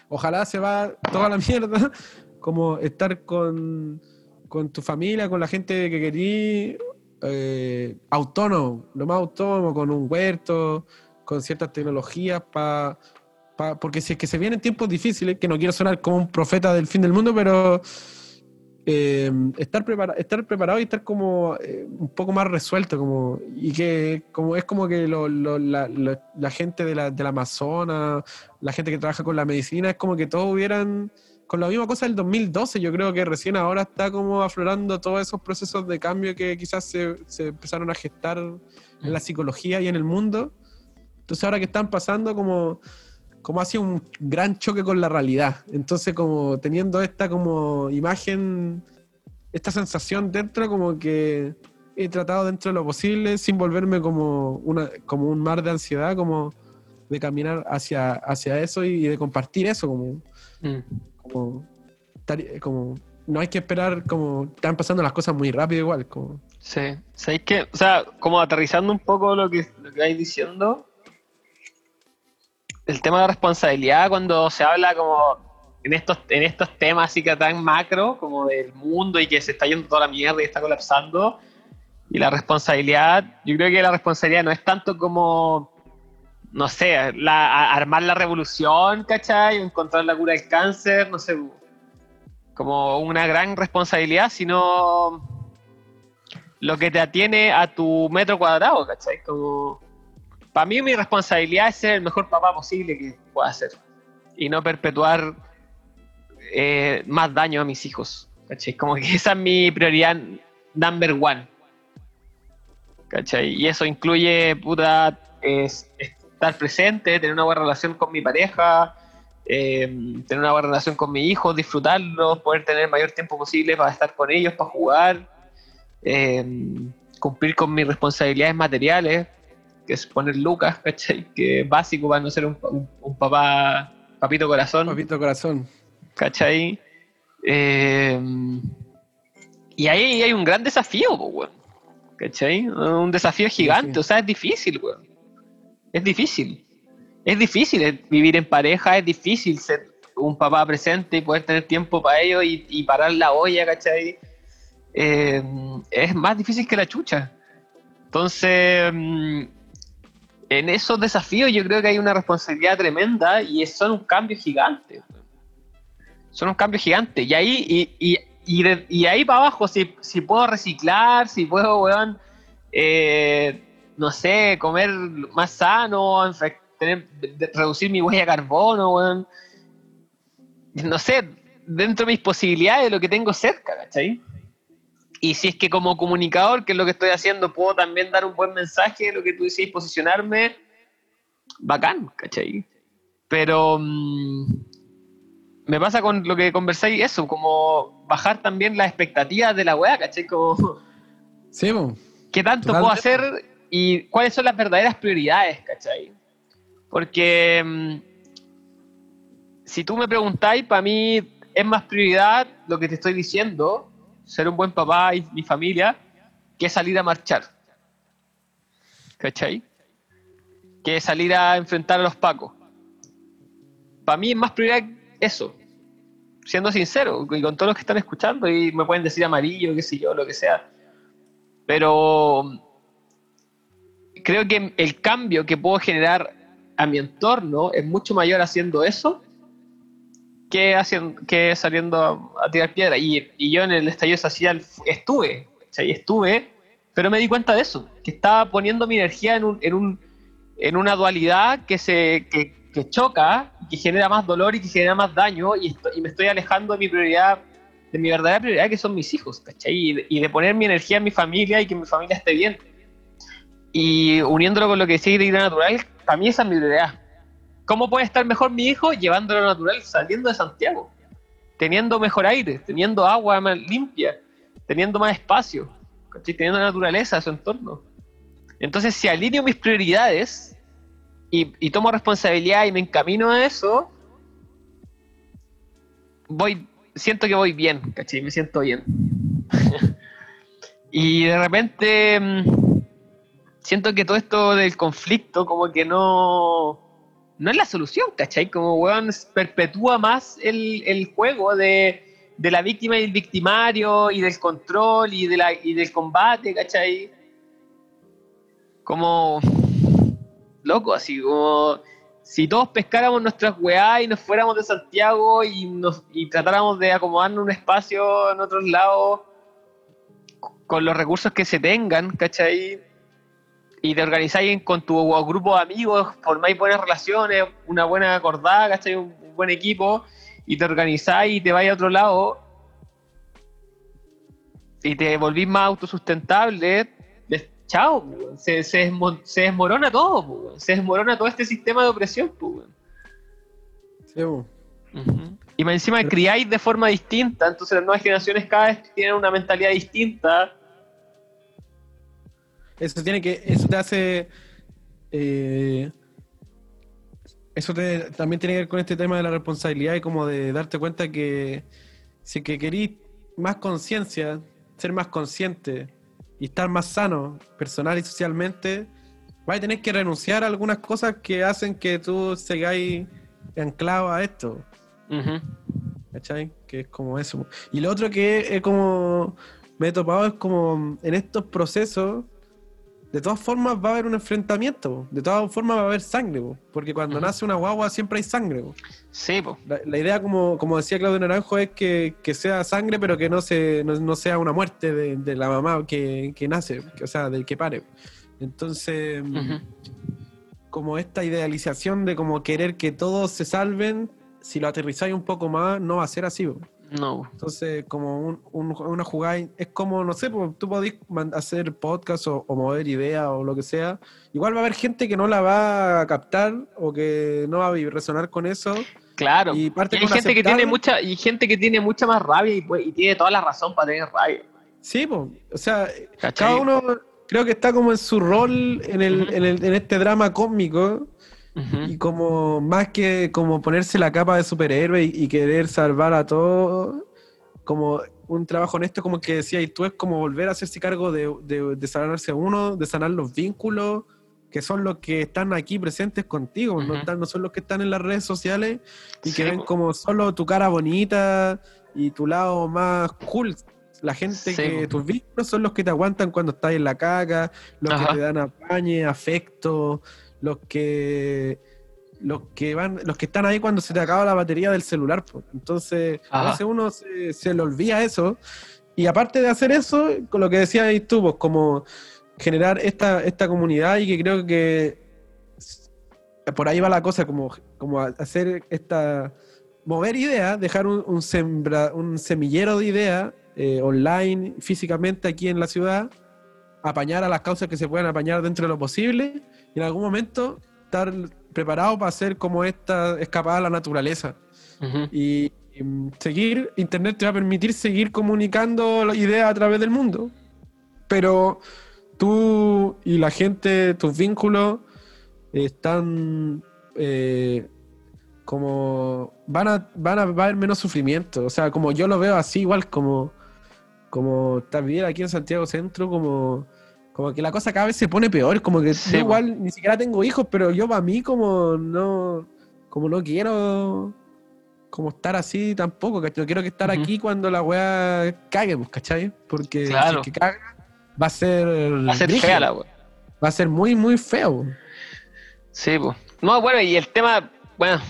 ojalá se va toda la [laughs] mierda, como estar con, con tu familia, con la gente que querí, eh, autónomo, lo más autónomo, con un huerto, con ciertas tecnologías para porque si es que se vienen tiempos difíciles, que no quiero sonar como un profeta del fin del mundo, pero eh, estar, prepara- estar preparado y estar como eh, un poco más resuelto, como, y que como es como que lo- lo- la, lo- la gente de la, del Amazonas, la gente que trabaja con la medicina, es como que todos hubieran con la misma cosa del 2012, yo creo que recién ahora está como aflorando todos esos procesos de cambio que quizás se, se empezaron a gestar en la psicología y en el mundo. Entonces ahora que están pasando como, como ha sido un gran choque con la realidad. Entonces como teniendo esta como imagen, esta sensación dentro como que he tratado dentro de lo posible sin volverme como, una, como un mar de ansiedad, como de caminar hacia, hacia eso y de compartir eso, como, Mm. como, no hay que esperar como están pasando las cosas muy rápido igual, como Sí, ¿sabéis qué? O sea, como aterrizando un poco lo que, lo que vais diciendo, el tema de responsabilidad cuando se habla como en estos, en estos temas así que tan macro, como del mundo y que se está yendo toda la mierda y está colapsando, y la responsabilidad, yo creo que la responsabilidad no es tanto como, no sé, armar la revolución, ¿cachai? Encontrar la cura del cáncer, no sé, como una gran responsabilidad, sino lo que te atiene a tu metro cuadrado, ¿cachai? Como, para mí mi responsabilidad es ser el mejor papá posible que pueda ser y no perpetuar eh, más daño a mis hijos, ¿cachai? Como que esa es mi prioridad number one, ¿cachai? Y eso incluye, puta, es- estar presente, tener una buena relación con mi pareja, eh, tener una buena relación con mi hijo, disfrutarlos, poder tener el mayor tiempo posible para estar con ellos, para jugar, eh, cumplir con mis responsabilidades materiales, que es poner lucas, ¿cachai? Que es básico para no ser un, un- un papá, papito corazón, papito corazón. ¿cachai? Eh, y ahí hay un gran desafío, weón. ¿cachai? Un desafío gigante, sí. o sea, es difícil, weón. Es difícil. Es difícil eh, vivir en pareja, es difícil ser un papá presente y poder tener tiempo para ellos y, parar la olla, ¿cachai? Eh, es más difícil que la chucha. Entonces, mm, en esos desafíos yo creo que hay una responsabilidad tremenda y son un cambio gigante. Son un cambio gigante. Y ahí, y, y, ahí para abajo, si, si, puedo reciclar, si puedo, weón, eh, no sé, comer más sano, tener, reducir mi huella de carbono, weón. No sé, dentro de mis posibilidades, de lo que tengo cerca, ¿cachai? Y si es que como comunicador, que es lo que estoy haciendo, puedo también dar un buen mensaje lo que tú decís, posicionarme, bacán, ¿cachai? Pero mm, me pasa con lo que conversáis, eso, como bajar también las expectativas de la weá, ¿cachai? Como, sí, ¿Qué tanto puedo hacer y cuáles son las verdaderas prioridades, ¿cachai? Porque mm, si tú me preguntáis, para mí es más prioridad lo que te estoy diciendo ser un buen papá y mi familia que salir a marchar. ¿Cachai? Que salir a enfrentar a los pacos. Para mí es más prioridad eso. Siendo sincero, y con todos los que están escuchando, y me pueden decir amarillo, qué sé yo, lo que sea. Pero creo que el cambio que puedo generar a mi entorno es mucho mayor haciendo eso que, haciendo, que saliendo a, tirar piedra. Y, yo en el estallido social estuve, estuve, pero me di cuenta de eso, que estaba poniendo mi energía en, un, en, un, en una dualidad que, se, que, que, choca, que genera más dolor y que genera más daño, y, y, me estoy alejando de mi prioridad, de mi verdadera prioridad, que son mis hijos, Y de, y de poner mi energía en mi familia y que mi familia esté bien. Y uniéndolo con lo que decía de natural, para mí esa es mi prioridad ¿Cómo puede estar mejor mi hijo llevándolo natural, saliendo de Santiago? Teniendo mejor aire, teniendo agua más limpia, teniendo más espacio, teniendo naturaleza a su entorno. Entonces, si alineo mis prioridades y, tomo responsabilidad y me encamino a eso, voy, siento que voy bien, ¿cachai? Me siento bien. [laughs] y de repente mm, siento que todo esto del conflicto como que no no es la solución, ¿cachai? Como, weón, perpetúa más el, juego de, la víctima y el victimario y del control y, de la, y del combate, ¿cachai? Como, loco, así como, si todos pescáramos nuestras weá y nos fuéramos de Santiago y, nos, y tratáramos de acomodarnos un espacio en otros lados con los recursos que se tengan, ¿cachai? Y te organizáis con tu grupo de amigos, formáis buenas relaciones, una buena acordada, ¿cachai? Un, buen equipo, y te organizáis y te vais a otro lado y te volvís más autosustentable, chao, se, se, desmorona todo, se desmorona todo este sistema de opresión. Y más encima criáis de forma distinta, entonces las nuevas generaciones cada vez tienen una mentalidad distinta eso tiene que, eso te hace, eh, eso también tiene que ver con este tema de la responsabilidad y como de darte cuenta que si que querís más conciencia, ser más consciente y estar más sano personal y socialmente, vas a tener que renunciar a algunas cosas que hacen que tú sigáis anclado a esto. ¿Cachai? Que es como eso. Y lo otro que es como me he topado es como en estos procesos de todas formas va a haber un enfrentamiento, de todas formas va a haber sangre, porque cuando nace una guagua siempre hay sangre. Sí, La, idea, como, como decía Claudio Naranjo, es que, sea sangre, pero que no, se, no, sea una muerte de, la mamá que, nace, o sea, del que pare. Entonces, como esta idealización de como querer que todos se salven, si lo aterrizáis un poco más, no va a ser así. No. Entonces, como una jugada, es como, no sé, pues, tú podés hacer podcast o, mover ideas o lo que sea. Igual va a haber gente que no la va a captar o que no va a resonar con eso. Claro. Y, hay gente que tiene mucha y gente que tiene mucha más rabia y, tiene toda la razón para tener rabia. Sí, pues, o sea, cada uno creo que está como en su rol en, el, en, el, en este drama cósmico y como más que como ponerse la capa de superhéroe y, querer salvar a todos, como un trabajo honesto, como que decía, y tú es como volver a hacerse cargo de, de, sanarse a uno, de sanar los vínculos que son los que están aquí presentes contigo, no, Ujú. están, no son los que están en las redes sociales y que Sí, ven po. como solo tu cara bonita y tu lado más cool. La gente Sí, que tus vínculos son los que te aguantan cuando estás en la caca, los Ajá. que te dan apañe, afecto, los que los que van, los que están ahí cuando se te acaba la batería del celular. po. Entonces, a veces uno se, se le olvida eso. Y aparte de hacer eso, con lo que decías ahí tú, pues, como generar esta, esta comunidad y que creo que por ahí va la cosa, como, como hacer esta, mover ideas, dejar un, un, sembra- un semillero de ideas eh, online, físicamente aquí en la ciudad, apañar a las causas que se puedan apañar dentro de lo posible y en algún momento estar preparado para hacer como esta escapada a la naturaleza. Y, y, mm, seguir, Internet te va a permitir seguir comunicando las ideas a través del mundo. Pero tú y la gente, tus vínculos, están eh, como. Van a, van a va a haber menos sufrimiento. O sea, como yo lo veo así, igual como. Como estar aquí en Santiago Centro, como. Como que la cosa cada vez se pone peor, como que Sí, yo igual ni siquiera tengo hijos, pero yo para mí como no, como no quiero como estar así tampoco, ¿cachai? No quiero que estar aquí cuando la weá cague, pues, ¿cachai? Porque Claro. si es que caga, va a ser. Va a ser fea la wea. Va a ser muy, muy feo. Sí, pues. No, bueno, y el tema, bueno,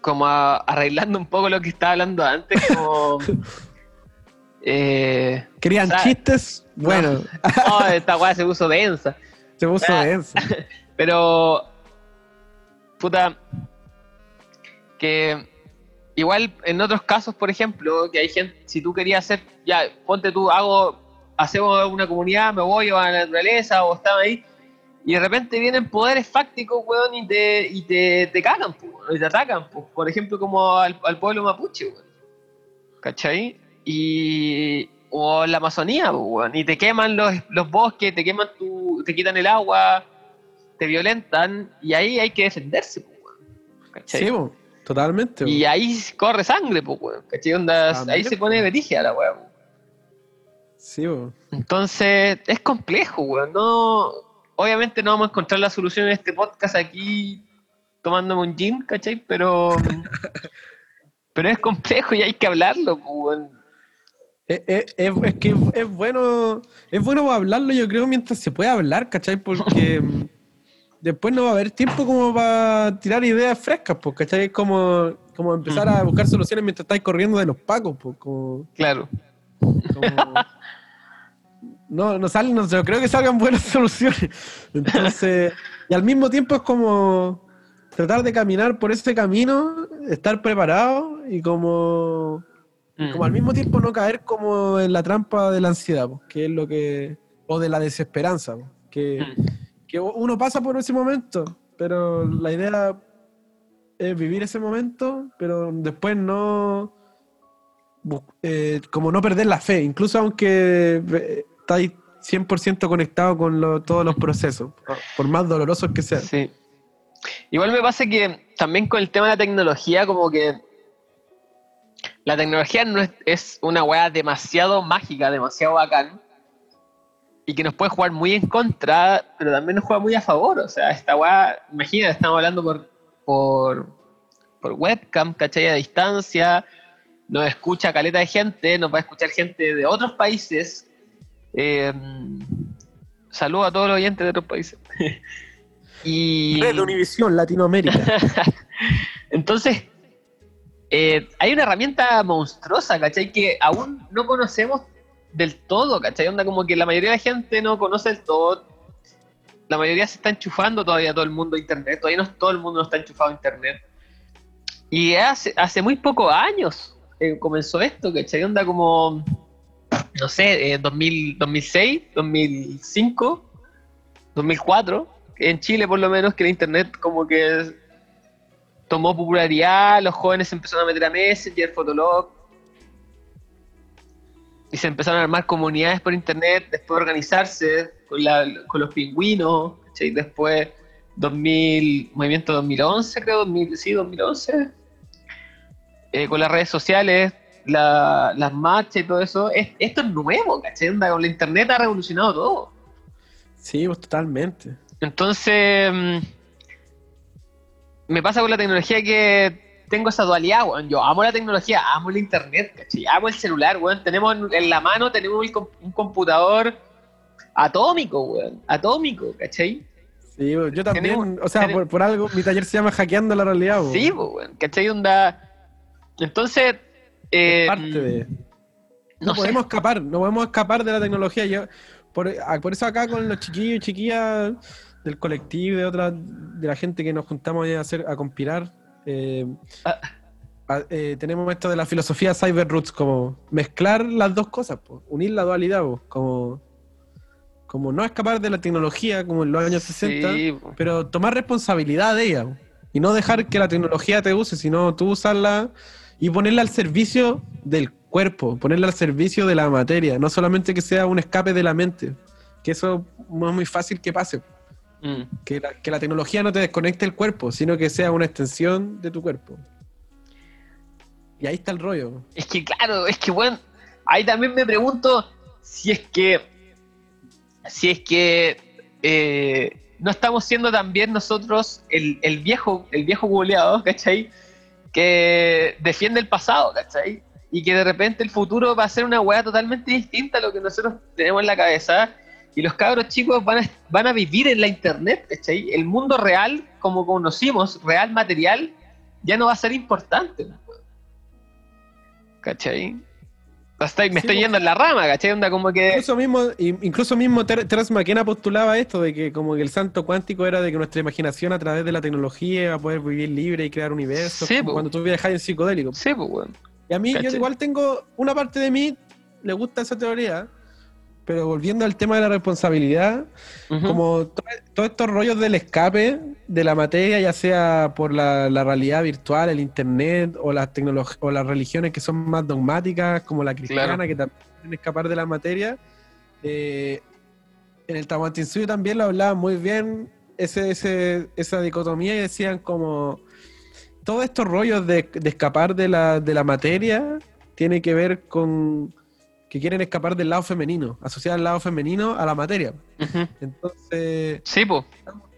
como a- arreglando un poco lo que estaba hablando antes, como. [laughs] eh, Querían chistes, bueno, [laughs] no, esta weá se puso densa. se puso ah. denso. [laughs] Pero. Puta. Que. Igual en otros casos, por ejemplo, que hay gente, si tú querías hacer, ya, ponte tú, hago, hacemos una comunidad, me voy a la naturaleza o estaba ahí, y de repente vienen poderes fácticos, weón, y te, y te, te cagan, po, y te atacan, po. por ejemplo, como al, al pueblo mapuche, weón. ¿Cachai? Y. O la Amazonía, weón, y te queman los, los bosques, te queman tu. te quitan el agua, te violentan, y ahí hay que defenderse, weón. ¿Cachai? Sí, totalmente. Y ahí corre sangre, weón. ¿Cachai? Ahí se po. pone verigia la weón. Sí, po. Entonces, es complejo, weón. No, obviamente no vamos a encontrar la solución en este podcast aquí tomándome un gin, ¿cachai? Pero, [laughs] pero es complejo y hay que hablarlo, weón. Es, es- es- es que es bueno, es bueno hablarlo, yo creo, mientras se pueda hablar, ¿cachai? Porque [laughs] después no va a haber tiempo como para tirar ideas frescas, pues, ¿cachai? Es como, como empezar a buscar soluciones mientras estáis corriendo de los pacos, pues, como, Claro. como- no, no salen, no, yo creo que salgan buenas [laughs] soluciones. Entonces, y al mismo tiempo es como tratar de caminar por ese camino, estar preparado y como Mm. como al mismo tiempo no caer como en la trampa de la ansiedad, po, que es lo que. o de la desesperanza, po, que, Mm. que uno pasa por ese momento, pero la idea es vivir ese momento, pero después no. eh, como no perder la fe, incluso aunque estáis 100% conectado con lo- todos los procesos, por más dolorosos que sean. Sí. Igual me pasa que también con el tema de la tecnología, como que la tecnología no es, es una weá demasiado mágica, demasiado bacán, y que nos puede jugar muy en contra, pero también nos juega muy a favor. O sea, esta weá, imagina, estamos hablando por, por, por webcam, ¿cachai? A distancia, nos escucha caleta de gente, nos va a escuchar gente de otros países. Eh, saludo a todos los oyentes de otros países. [laughs] y Red Univisión, Latinoamérica. [laughs] entonces, eh, hay una herramienta monstruosa, ¿cachai? Que aún no conocemos del todo, ¿cachai? Onda como que la mayoría de la gente no conoce del todo. La mayoría se está enchufando todavía todo el mundo a internet. Todavía no todo el mundo no está enchufado a internet. Y hace, hace muy pocos años eh, comenzó esto, ¿cachai? Onda como, no sé, eh, 2000, 2006, 2005, 2004, en Chile por lo menos, que el internet como que tomó popularidad, los jóvenes se empezaron a meter a Messenger, Fotolog, y se empezaron a armar comunidades por internet, después organizarse con, la- con los pingüinos, ¿cachai? después 2000, movimiento 2011 creo, 2000, sí, 2011, eh, con las redes sociales, la- las marchas y todo eso, es- esto es nuevo, ¿cachai? Con la internet ha revolucionado todo. Sí, pues totalmente. Entonces, mm, me pasa con la tecnología que tengo esa dualidad, weón. Yo amo la tecnología, amo el internet, ¿cachai? Amo el celular, weón. Tenemos en- la mano, tenemos el com- un computador atómico, weón. Atómico, ¿cachai? Sí, yo también, Tenemos- o sea, por, por algo, mi taller se llama Hackeando la Realidad. pues. Sí, weón. ¿Cachai? Onda. Entonces. eh, parte de... No, no sé. podemos escapar, no podemos escapar de la tecnología. Yo, por, por eso acá con los chiquillos y chiquillas del colectivo, de otra, de la gente que nos juntamos a hacer, a conspirar, eh, Ah. a- eh, tenemos esto de la filosofía Cyber Roots, como mezclar las dos cosas, po, unir la dualidad, po, como, como no escapar de la tecnología como en los años 60, Sí, po. pero tomar responsabilidad de ella po, y no dejar que la tecnología te use, sino tú usarla y ponerla al servicio del cuerpo, ponerla al servicio de la materia, no solamente que sea un escape de la mente, que eso no es muy fácil que pase, Mm. que la, que la tecnología no te desconecte el cuerpo, sino que sea una extensión de tu cuerpo. Y ahí está el rollo. Es que claro, es que bueno, ahí también me pregunto si es que si es que eh, no estamos siendo también nosotros el, el viejo, el viejo goleado, ¿cachai? Que defiende el pasado, ¿cachai? Y que de repente el futuro va a ser una weá totalmente distinta a lo que nosotros tenemos en la cabeza. Y los cabros chicos van a, van a vivir en la internet, ¿cachai? El mundo real, como conocimos, real material, ya no va a ser importante. ¿Cachai? Hasta me Sí, estoy yendo en la rama, ¿cachai? Onda como que... Incluso mismo, in- incluso mismo Ter- Terence McKenna postulaba esto de que como que el santo cuántico era de que nuestra imaginación a través de la tecnología va a poder vivir libre y crear universos, Sí, como cuando tú viajas en psicodélico. Sí, pues, weón. Y a mí, yo igual tengo una parte de mí, le gusta esa teoría, pero volviendo al tema de la responsabilidad, como to- todos estos rollos del escape de la materia, ya sea por la, la realidad virtual, el internet o las o las religiones que son más dogmáticas, como la cristiana, Claro. que también quieren escapar de la materia. eh, en el Tahuantinsuyo también lo hablaban muy bien ese, ese- esa dicotomía y decían como todos estos rollos de, de escapar de la, de la materia tiene que ver con que quieren escapar del lado femenino, asociar el lado femenino a la materia. Entonces, Sí, pues.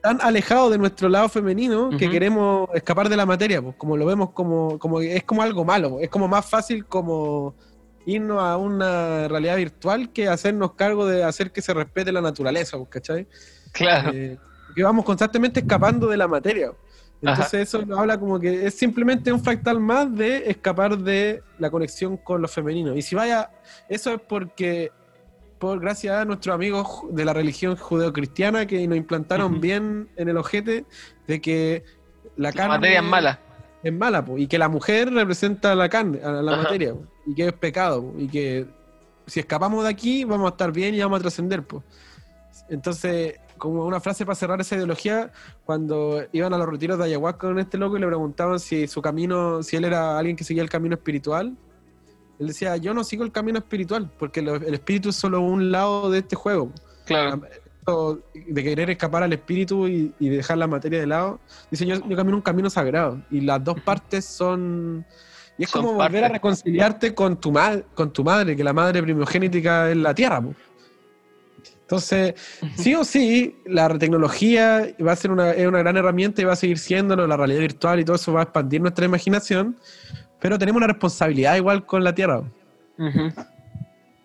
tan alejados de nuestro lado femenino que queremos escapar de la materia, pues, como lo vemos como, como es como algo malo, es como más fácil como irnos a una realidad virtual que hacernos cargo de hacer que se respete la naturaleza, ¿cachai? Claro. Eh, que vamos constantemente escapando de la materia. Entonces eso nos habla como que es simplemente un fractal más de escapar de la conexión con lo femenino. Y si vaya, eso es porque, por gracias a nuestros amigos de la religión judeocristiana que nos implantaron bien en el ojete de que la La carne materia es mala. es mala, po, y que la mujer representa la carne, a la Ajá. materia, po, y que es pecado, po, y que si escapamos de aquí vamos a estar bien y vamos a trascender. Entonces, como una frase para cerrar esa ideología, cuando iban a los retiros de ayahuasca con este loco y le preguntaban si su camino, si él era alguien que seguía el camino espiritual, él decía, yo no sigo el camino espiritual, porque lo- el espíritu es solo un lado de este juego. Claro. de querer escapar al espíritu y, y dejar la materia de lado. Dice, yo, yo camino un camino sagrado y las dos partes son... Y es Son como volver a reconciliarte con tu, con tu madre, que la madre primogénica es la tierra. po. Entonces, sí o sí, la tecnología va a ser una, es una gran herramienta y va a seguir siéndolo, la realidad virtual y todo eso va a expandir nuestra imaginación, pero tenemos una responsabilidad igual con la tierra.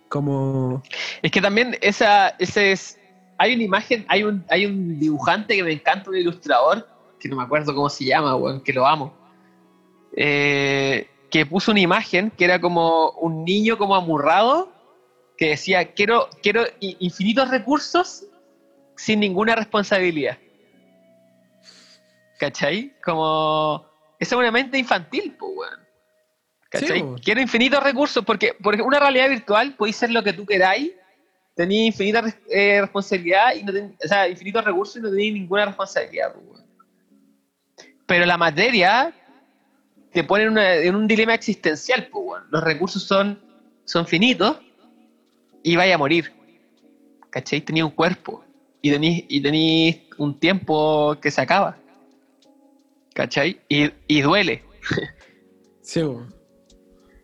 Como... Es que también esa, ese es. Hay una imagen, hay un, hay un dibujante que me encanta, un ilustrador, que no me acuerdo cómo se llama, weón, que lo amo. eh, que puso una imagen que era como un niño como amurrado, que decía, quiero, quiero infinitos recursos sin ninguna responsabilidad. ¿Cachai? Como... Esa es una mente infantil, pues, weón. ¿Cachai? Sí. Quiero infinitos recursos, porque, porque una realidad virtual podéis ser lo que tú queráis, tenéis infinita eh, responsabilidad, y no ten- o sea, infinitos recursos y no tenéis ninguna responsabilidad, pues, weón. Pero la materia te pone en, una- en un dilema existencial, pues, weón. Los recursos son, son finitos y vaya a morir. ¿Cachai? Tenía un cuerpo y tenéis y tenéis un tiempo que se acaba. ¿Cachai? Y, y duele. [laughs] Sí.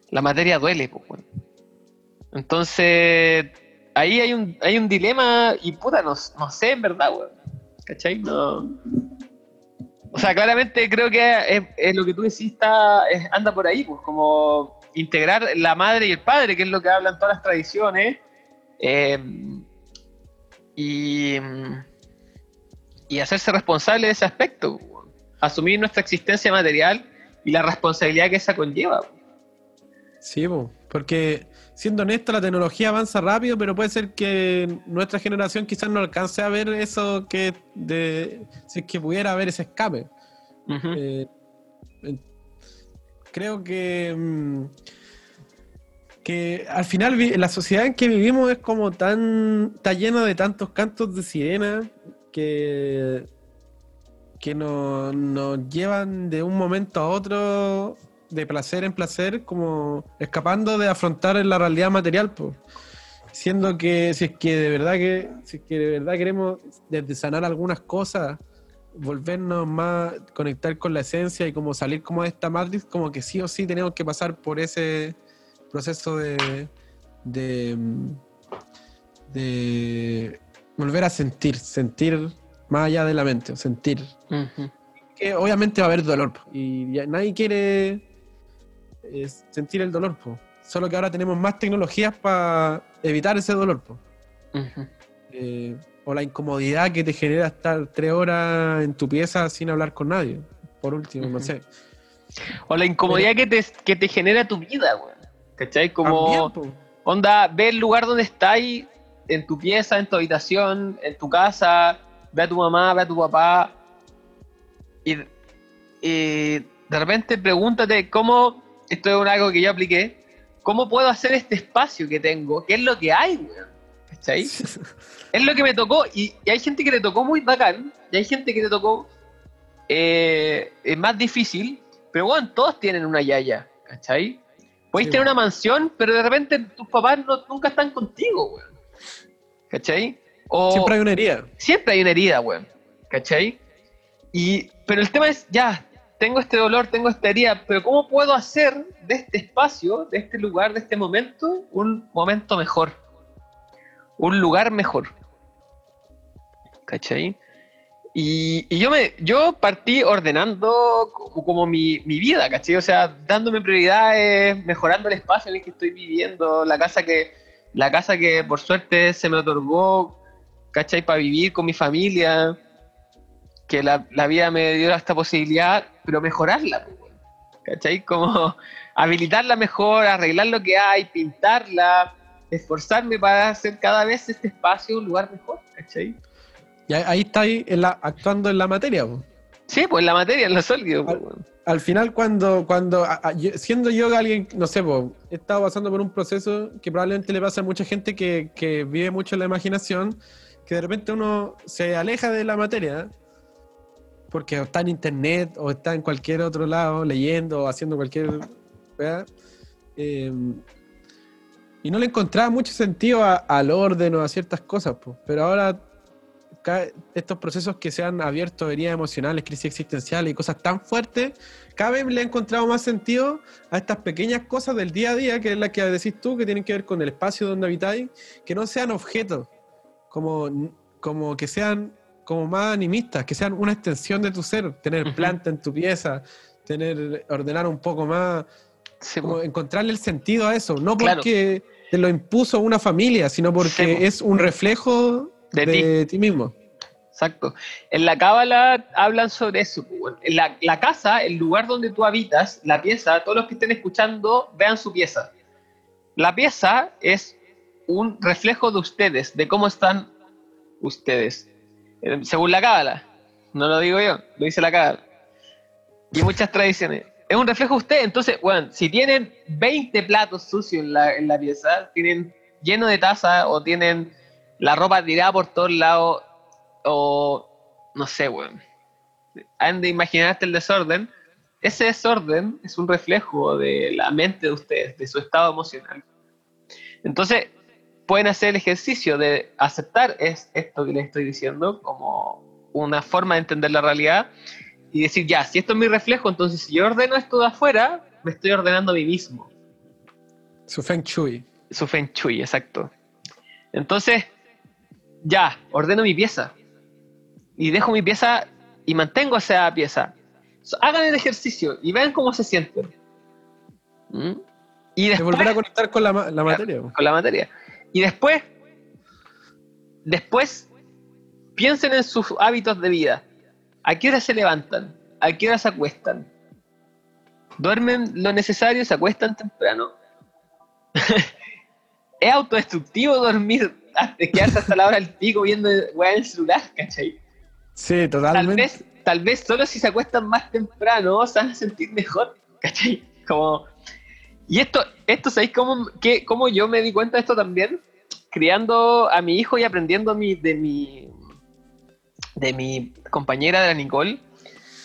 La materia duele, pues, weón. Entonces, ahí hay un, hay un dilema y puta, no, no sé en verdad, weón. ¿Cachai? No. O sea, claramente creo que es, lo que tú decís está, anda por ahí, pues, como integrar la madre y el padre, que es lo que hablan todas las tradiciones. Eh, y, y hacerse responsable de ese aspecto. Asumir nuestra existencia material y la responsabilidad que esa conlleva. Sí, porque siendo honesto, la tecnología avanza rápido, pero puede ser que nuestra generación quizás no alcance a ver eso que de, si es que pudiera haber ese escape. Eh, creo que mm, que al final la sociedad en que vivimos es como tan está llena de tantos cantos de sirena que que nos, nos llevan de un momento a otro de placer en placer, como escapando de afrontar la realidad material, pues. Siendo que si es que de verdad que, si es que de verdad queremos desde sanar algunas cosas, volvernos más, conectar con la esencia y como salir como de esta matriz, como que sí o sí tenemos que pasar por ese proceso de, de, de volver a sentir, sentir más allá de la mente, sentir. Que obviamente va a haber dolor y nadie quiere es sentir el dolor, solo que ahora tenemos más tecnologías para evitar ese dolor. Eh, o la incomodidad que te genera estar tres horas en tu pieza sin hablar con nadie, por último, no sé. O la incomodidad que, te, que te genera tu vida, weón. ¿Cachai? Como, onda, ve el lugar donde estás en tu pieza, en tu habitación, en tu casa, ve a tu mamá, ve a tu papá, y, y de repente pregúntate cómo esto es algo que yo apliqué. ¿Cómo puedo hacer este espacio que tengo? ¿Qué es lo que hay, weón? ¿Cachai? [laughs] es lo que me tocó. Y, hay gente que le tocó muy bacán. Y hay gente que le tocó eh, es más difícil. Pero, bueno, todos tienen una yaya. ¿Cachai? Podéis tener una mansión, pero de repente tus papás nunca están contigo, weón. ¿Cachai? siempre hay una herida. Siempre hay una herida, weón. ¿Cachai? Y, pero el tema es, ya, tengo este dolor, tengo esta herida, pero ¿cómo puedo hacer de este espacio, de este lugar, de este momento, un momento mejor? Un lugar mejor. ¿Cachai? Y, yo me yo partí ordenando como, mi, vida, ¿cachai? O sea, dándome prioridades, mejorando el espacio en el que estoy viviendo, la casa que, la casa que por suerte se me otorgó, ¿cachai? Para vivir con mi familia que la, vida me dio esta posibilidad, pero mejorarla, ¿cachai? Como [laughs] habilitarla mejor, arreglar lo que hay, pintarla, esforzarme para hacer cada vez este espacio un lugar mejor, ¿cachai? Y ahí está ahí actuando en la materia, Sí, pues en la materia, en lo sólido. Al, final, cuando, cuando siendo yo alguien, no sé, he estado pasando por un proceso que probablemente le pasa a mucha gente que, que vive mucho en la imaginación, que de repente uno se aleja de la materia porque está en internet o está en cualquier otro lado leyendo o haciendo cualquier... Em, y no le encontraba mucho sentido al orden o a ciertas cosas, pero ahora estos procesos que se han abierto, heridas emocionales, crisis existenciales y cosas tan fuertes, cada vez le he encontrado más sentido a estas pequeñas cosas del día a día, que es la que decís tú, que tienen que ver con el espacio donde habitáis, que no sean objetos, como, como que sean como más animistas, que sean una extensión de tu ser, tener planta en tu pieza, tener, ordenar un poco más, encontrarle el sentido a eso, no porque te lo impuso una familia, sino porque es un reflejo de, ti. mismo. Exacto. En la cábala hablan sobre eso. La, la, casa, el lugar donde tú habitas, la pieza, todos los que estén escuchando, vean su pieza. La pieza es un reflejo de ustedes, de cómo están ustedes. Eh, según la cábala. No lo digo yo, lo dice la cábala. Y muchas tradiciones. Es un reflejo de usted. Entonces, bueno, si tienen 20 platos sucios en la, en la pieza, tienen lleno de taza o tienen la ropa tirada por todos lados o no sé, weón. Han de imaginarte el desorden. Ese desorden es un reflejo de la mente de ustedes, de su estado emocional. Entonces, pueden hacer el ejercicio de aceptar es esto que les estoy diciendo como una forma de entender la realidad y decir, ya, si esto es mi reflejo, entonces si yo ordeno esto de afuera, me estoy ordenando a mí mismo. Su Feng Shui. Su Feng Shui, exacto. Entonces, ya, ordeno mi pieza. Y dejo mi pieza y mantengo esa pieza. Hagan el ejercicio y vean cómo se sienten. ¿Mm? Y después, volver a conectar con la, la materia. Con la materia. Y después, después, piensen en sus hábitos de vida. ¿A qué hora se levantan? ¿A qué hora se acuestan? ¿Duermen lo necesario? ¿Se acuestan temprano? [laughs] es autodestructivo dormir [laughs] hasta quedarse hasta la hora del pico viendo weá en el celular, ¿cachai? Sí, totalmente. Tal vez, tal vez solo si se acuestan más temprano se van a sentir mejor, ¿cachai? Como... Y esto, esto ¿sabéis cómo, cómo yo me di cuenta de esto también? Criando a mi hijo y aprendiendo mi, de mi de mi compañera de la Nicole,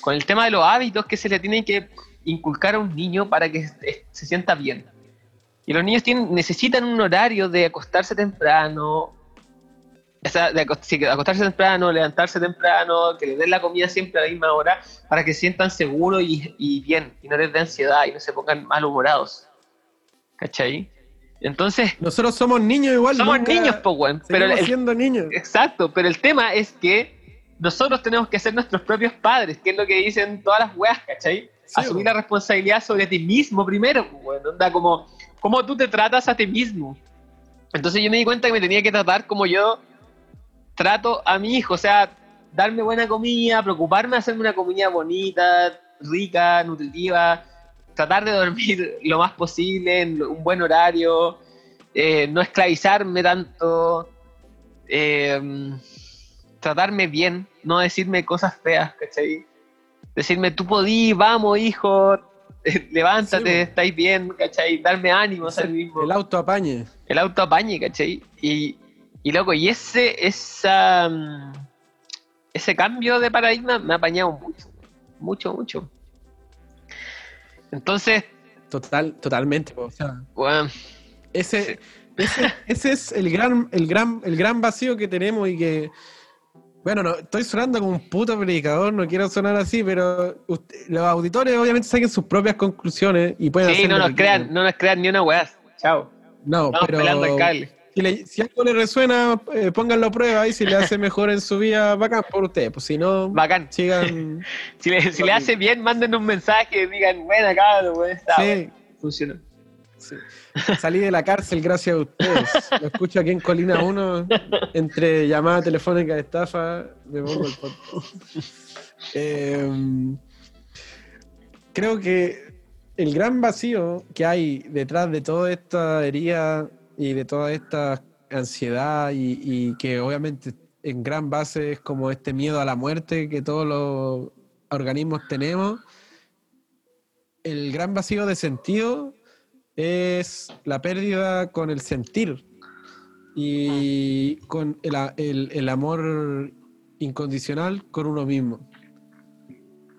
con el tema de los hábitos que se le tienen que inculcar a un niño para que se sienta bien. Y los niños tienen, necesitan un horario de acostarse temprano, de acostarse temprano, levantarse temprano, que les den la comida siempre a la misma hora, para que se sientan seguros y, bien, y no les dé ansiedad y no se pongan malhumorados. ¿Cachai? Entonces. Nosotros somos niños igual. Somos niños, pues, Pero siendo niños. Exacto, pero el tema es que nosotros tenemos que ser nuestros propios padres, que es lo que dicen todas las weas, ¿cachai? Asumir la responsabilidad sobre ti mismo primero, pues, onda como cómo tú te tratas a ti mismo. Entonces yo me di cuenta que me tenía que tratar como yo trato a mi hijo, o sea, darme buena comida, preocuparme de hacerme una comida bonita, rica, nutritiva, tratar de dormir [laughs] lo más posible en un buen horario, eh, no esclavizarme tanto, eh, tratarme bien, no decirme cosas feas, ¿cachai? Decirme, tú podí, vamos, hijo, [laughs] levántate, estáis bien, ¿cachai? Darme ánimo a mismo. El auto apañe. El auto apañe, ¿cachai? Y, y loco, y ese, esa, mm, ese cambio de paradigma me ha apañado mucho, mucho, mucho. Entonces. Total, totalmente. ese, ese, ese, es el gran, el gran, el gran vacío que tenemos y que bueno, no, estoy sonando como un puto predicador, no quiero sonar así, pero los auditores obviamente saquen sus propias conclusiones y pueden sí, no nos crean, no nos crean ni una weá. Chao. No, Estamos pero Si, algo le resuena, eh, pónganlo a prueba y si le hace [laughs] mejor en su vida, bacán por usted. Pues si no, bacán. sigan. [laughs] si, le, si le hace bien, manden un mensaje, digan, buena cabrón, weón, está. Sí. Funcionó. Salí de la cárcel gracias a ustedes. Lo escucho aquí en Colina 1, entre llamada telefónica de estafa, me pongo el em, creo que el gran vacío que hay detrás de toda esta herida y de toda esta ansiedad y, y que obviamente en gran base es como este miedo a la muerte que todos los organismos tenemos, el gran vacío de sentido es la pérdida con el sentir y con el, amor incondicional con uno mismo.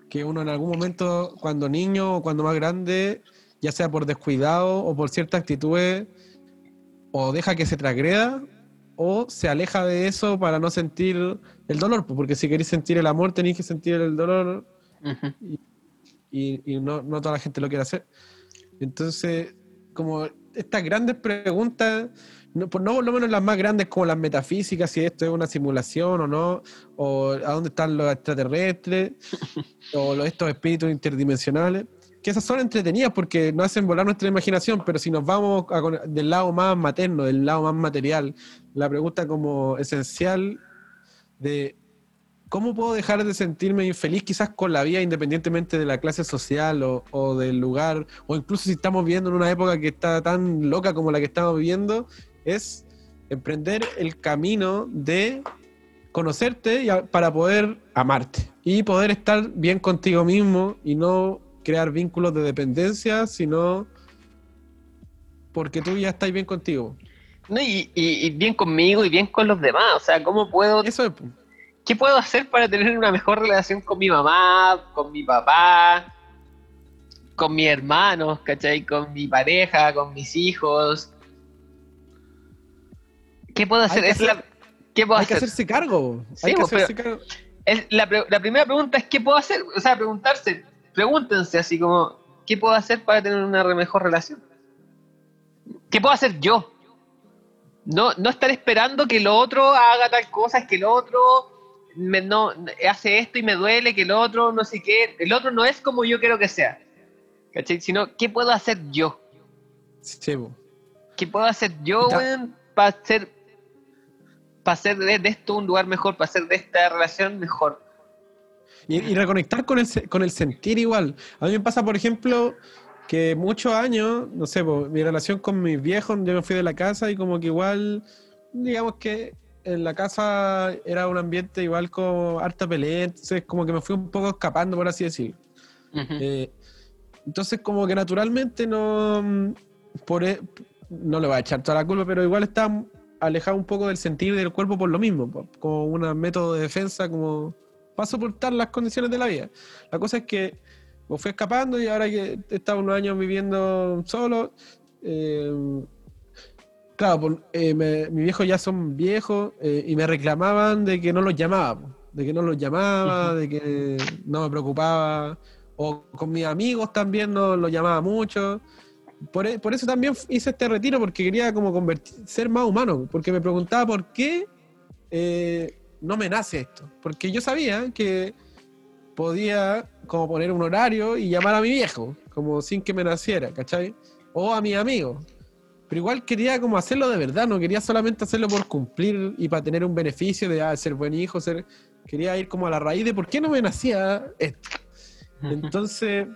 Que uno en algún momento, cuando niño o cuando más grande, ya sea por descuidado o por ciertas actitudes, o deja que se transgreda o se aleja de eso para no sentir el dolor, porque si queréis sentir el amor tenéis que sentir el dolor y, no, no, toda la gente lo quiere hacer. Entonces, como estas grandes preguntas, no, por no por lo menos las más grandes como las metafísicas, si esto es una simulación o no, o a dónde están los extraterrestres, [laughs] o los, estos espíritus interdimensionales, que esas son entretenidas porque no hacen volar nuestra imaginación, pero si nos vamos del lado más materno, del lado más material, la pregunta como esencial de ¿cómo puedo dejar de sentirme infeliz quizás con la vida independientemente de la clase social o, del lugar, o incluso si estamos viviendo en una época que está tan loca como la que estamos viviendo, es emprender el camino de conocerte para poder amarte y poder estar bien contigo mismo y no crear vínculos de dependencia, sino porque tú ya estás bien contigo. No, y, y, bien conmigo y bien con los demás. O sea, ¿cómo puedo Eso es, ¿qué puedo hacer para tener una mejor relación con mi mamá, con mi papá, con mis hermanos, ¿cachai? Con mi pareja, con mis hijos. ¿Qué puedo hacer? ¿Qué puedo hay que hacerse cargo. hay que hacerse cargo. la, primera pregunta es ¿qué puedo hacer? O sea, preguntarse, pregúntense así como, ¿qué puedo hacer para tener una mejor relación? ¿Qué puedo hacer yo? no, no estar esperando que el otro haga tal cosa, es que el otro me, no, hace esto y me duele, que el otro no sé qué, el otro no es como yo quiero que sea, ¿cachai? Sino, ¿qué puedo hacer yo? Sí, po. ¿Qué puedo hacer yo, weón, para hacer, para hacer de, de esto un lugar mejor, para hacer de esta relación mejor? Y, y reconectar con el, con el sentir igual. A mí me pasa, por ejemplo, que muchos años, no sé, mi relación con mis viejos, yo me fui de la casa y como que igual, digamos que en la casa era un ambiente igual como harta pelea, entonces como que me fui un poco escapando, por así decirlo. Eh, entonces como que naturalmente no, mm, por, e- no le voy a echar toda la culpa, pero igual está alejado un poco del sentir del cuerpo por lo mismo, como un método de defensa, como para soportar las condiciones de la vida. La cosa es que me fui escapando y ahora que he estado unos años viviendo solo, eh, claro, por- eh, me- mis viejos ya son viejos eh, y me reclamaban de que no los llamaba, po, de que no los llamaba, de que no me preocupaba, o con mis amigos también no los llamaba mucho. Por, e- por eso también hice este retiro, porque quería como convertir, ser más humano, porque me preguntaba por qué eh, no me nace esto. Porque yo sabía que podía como poner un horario y llamar a mi viejo, como sin que me naciera, ¿cachai? O a mis amigos. Pero igual quería como hacerlo de verdad, no quería solamente hacerlo por cumplir y para tener un beneficio de ah, ser buen hijo, ser... Quería ir como a la raíz de por qué no me nacía esto. Entonces,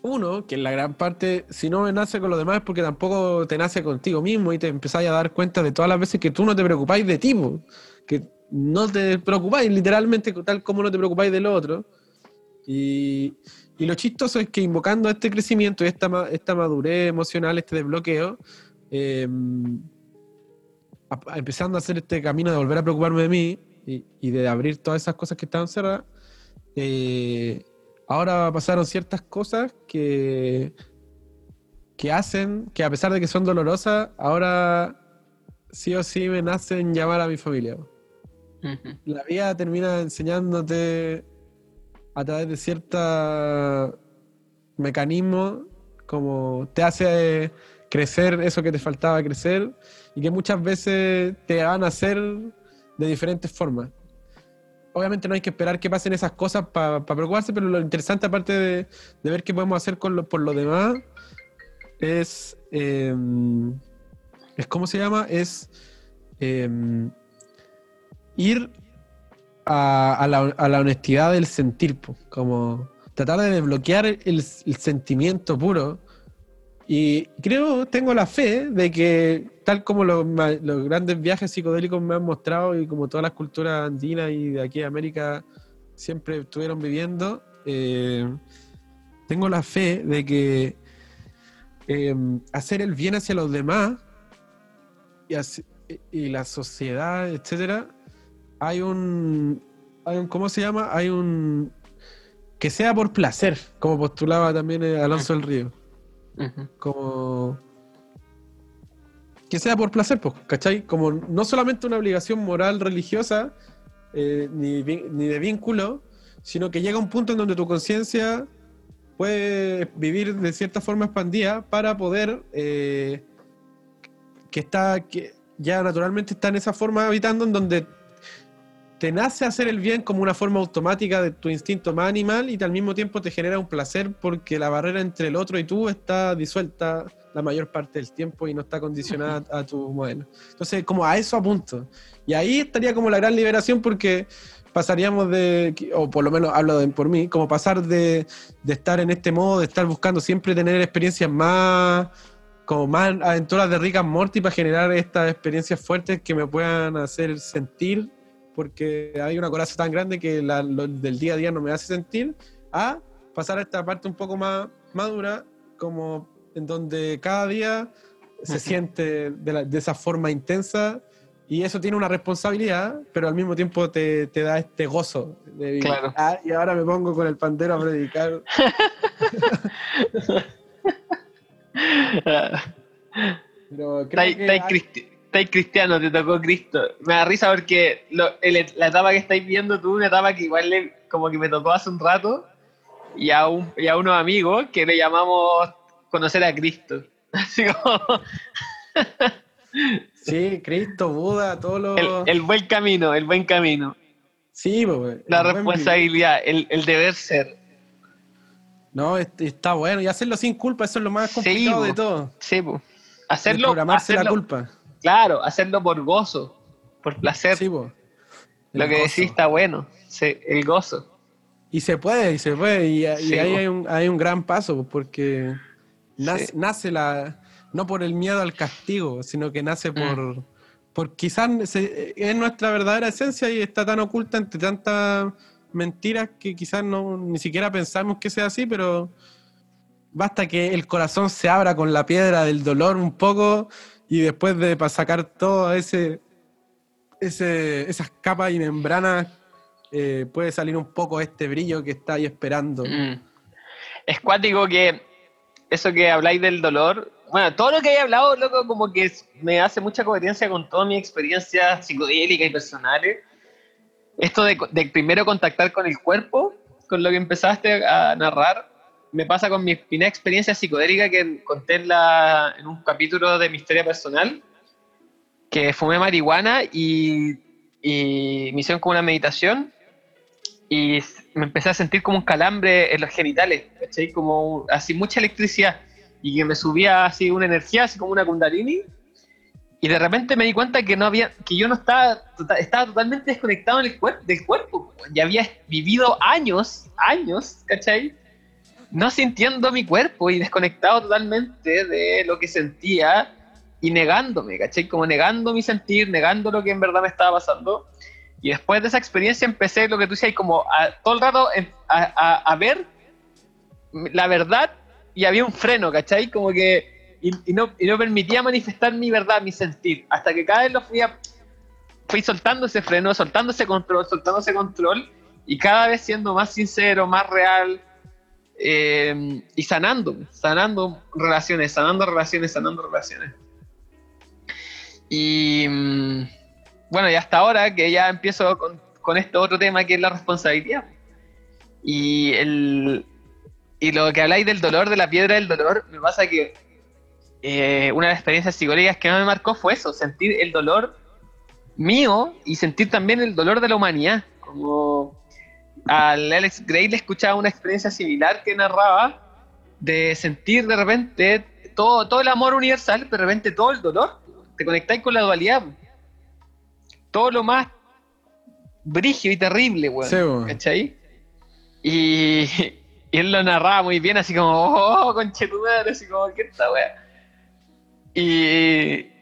uno, que en la gran parte, si no me nace con los demás es porque tampoco te nace contigo mismo y te empezáis a dar cuenta de todas las veces que tú no te preocupáis de ti, po. que no te preocupáis literalmente tal como no te preocupáis del otro. Y, y lo chistoso es que invocando este crecimiento y esta, esta madurez emocional, este desbloqueo, eh, a- a- empezando a hacer este camino de volver a preocuparme de mí y, y de abrir todas esas cosas que estaban cerradas, eh, ahora pasaron ciertas cosas que, que hacen que a pesar de que son dolorosas, ahora sí o sí me nacen llamar a mi familia. La vida termina enseñándote a través de ciertos mecanismos, como te hace crecer eso que te faltaba crecer y que muchas veces te van a hacer de diferentes formas. Obviamente no hay que esperar que pasen esas cosas para preocuparse, pero lo interesante aparte de, ver qué podemos hacer con lo, por lo demás es, eh, es ¿cómo se llama? Es eh, ir a, la, honestidad del sentir, como tratar de desbloquear el, sentimiento puro. Y creo, tengo la fe de que, tal como los, grandes viajes psicodélicos me han mostrado y como todas las culturas andinas y de aquí a América siempre estuvieron viviendo, eh, tengo la fe de que eh, hacer el bien hacia los demás y la sociedad, etcétera, hay un, hay un, ¿cómo se llama? Hay un, que sea por placer, como postulaba también eh, Alonso del Río, como, que sea por placer, pues, ¿cachai? Como no solamente una obligación moral religiosa, eh, ni, ni de vínculo, sino que llega un punto en donde tu conciencia puede vivir de cierta forma expandida para poder eh, que está que ya naturalmente está en esa forma habitando en donde te nace hacer el bien como una forma automática de tu instinto más animal y al mismo tiempo te genera un placer porque la barrera entre el otro y tú está disuelta la mayor parte del tiempo y no está condicionada a tu modelo. Entonces, como a eso apunto. Y ahí estaría como la gran liberación porque pasaríamos de, o por lo menos hablo de- por mí, como pasar de, de estar en este modo, de estar buscando siempre tener experiencias más, como más aventuras de Rick and Morty para generar estas experiencias fuertes que me puedan hacer sentir, porque hay una coraza tan grande que la, lo del día a día no me hace sentir, a pasar a esta parte un poco más madura, como en donde cada día se siente de, la- de esa forma intensa y eso tiene una responsabilidad, pero al mismo tiempo te, te da este gozo de vivir. Claro. Ah, y ahora me pongo con el pandero a predicar. [laughs] Pero creo que hay- estáis cristiano, te tocó Cristo. Me da risa porque lo- el- la etapa que estáis viendo tú, una etapa que igual le- como que me tocó hace un rato, y a, un, y a unos amigos que le llamamos conocer a Cristo. [laughs] Así como. Sí, Cristo, Buda, todo lo. El, el buen camino, el buen camino. Sí, pues. La responsabilidad, el, el deber ser. No, est- está bueno. Y hacerlo sin culpa, eso es lo más Sí, complicado de po. todo. Sí, pues. Hacerlo, programarse la culpa. Claro, hacerlo por gozo, por placer. Sí, po. Lo que decís está bueno, sí, el gozo. Y se puede, y se puede. Y, ahí po. hay un, hay un gran paso, porque nace, la. No por el miedo al castigo, sino que nace Mm. por. Por quizás se- es nuestra verdadera esencia y está tan oculta entre tantas mentiras que quizás no ni siquiera pensamos que sea así, pero basta que el corazón se abra con la piedra del dolor un poco y después de para sacar todo ese, ese esas capas y membranas eh, puede salir un poco este brillo que está ahí esperando. Mm. Es cuático que eso que habláis del dolor, bueno, todo lo que he hablado, loco, como que me hace mucha coherencia con todas mis experiencias psicodélicas y personales. Esto de, de primero contactar con el cuerpo, con lo que empezaste a narrar, me pasa con mi primera experiencia psicodélica que conté en, la- en un capítulo de mi historia personal, que fumé marihuana y, y me hicieron como una meditación y me empecé a sentir como un calambre en los genitales, ¿cachai? Como así mucha electricidad y que me subía así una energía, así como una kundalini. Y de repente me di cuenta que no había, que yo no estaba, tota- estaba totalmente desconectado del cuerpo. Ya había vivido años, años, ¿cachai? No sintiendo mi cuerpo y desconectado totalmente de lo que sentía y negándome, ¿cachai? Como negando mi sentir, negando lo que en verdad me estaba pasando. Y después de esa experiencia empecé lo que tú decías, como a- todo el rato a, a- a ver la verdad y había un freno, ¿cachai? Como que. Y, y no, y no permitía manifestar mi verdad, mi sentir. Hasta que cada vez lo fui, fui soltando ese freno, soltando ese control, soltando ese control y cada vez siendo más sincero, más real eh, y sanando, sanando relaciones, sanando relaciones, sanando relaciones. Y mm, bueno, y hasta ahora que ya empiezo con, con este otro tema que es la responsabilidad. Y, el, y lo que habláis del dolor, de la piedra del dolor, me pasa que eh, una de las experiencias psicológicas que más me marcó fue eso, sentir el dolor mío y sentir también el dolor de la humanidad. Como al Alex Gray le escuchaba una experiencia similar que narraba de sentir de repente todo, todo el amor universal, pero de repente todo el dolor. Te conectáis con la dualidad. Todo lo más brigio y terrible, weón. Sí, weón. ¿Cachai? Y, [laughs] y él lo narraba muy bien, así como, oh, conchetumadre, así como, ¿qué esta weá? Y,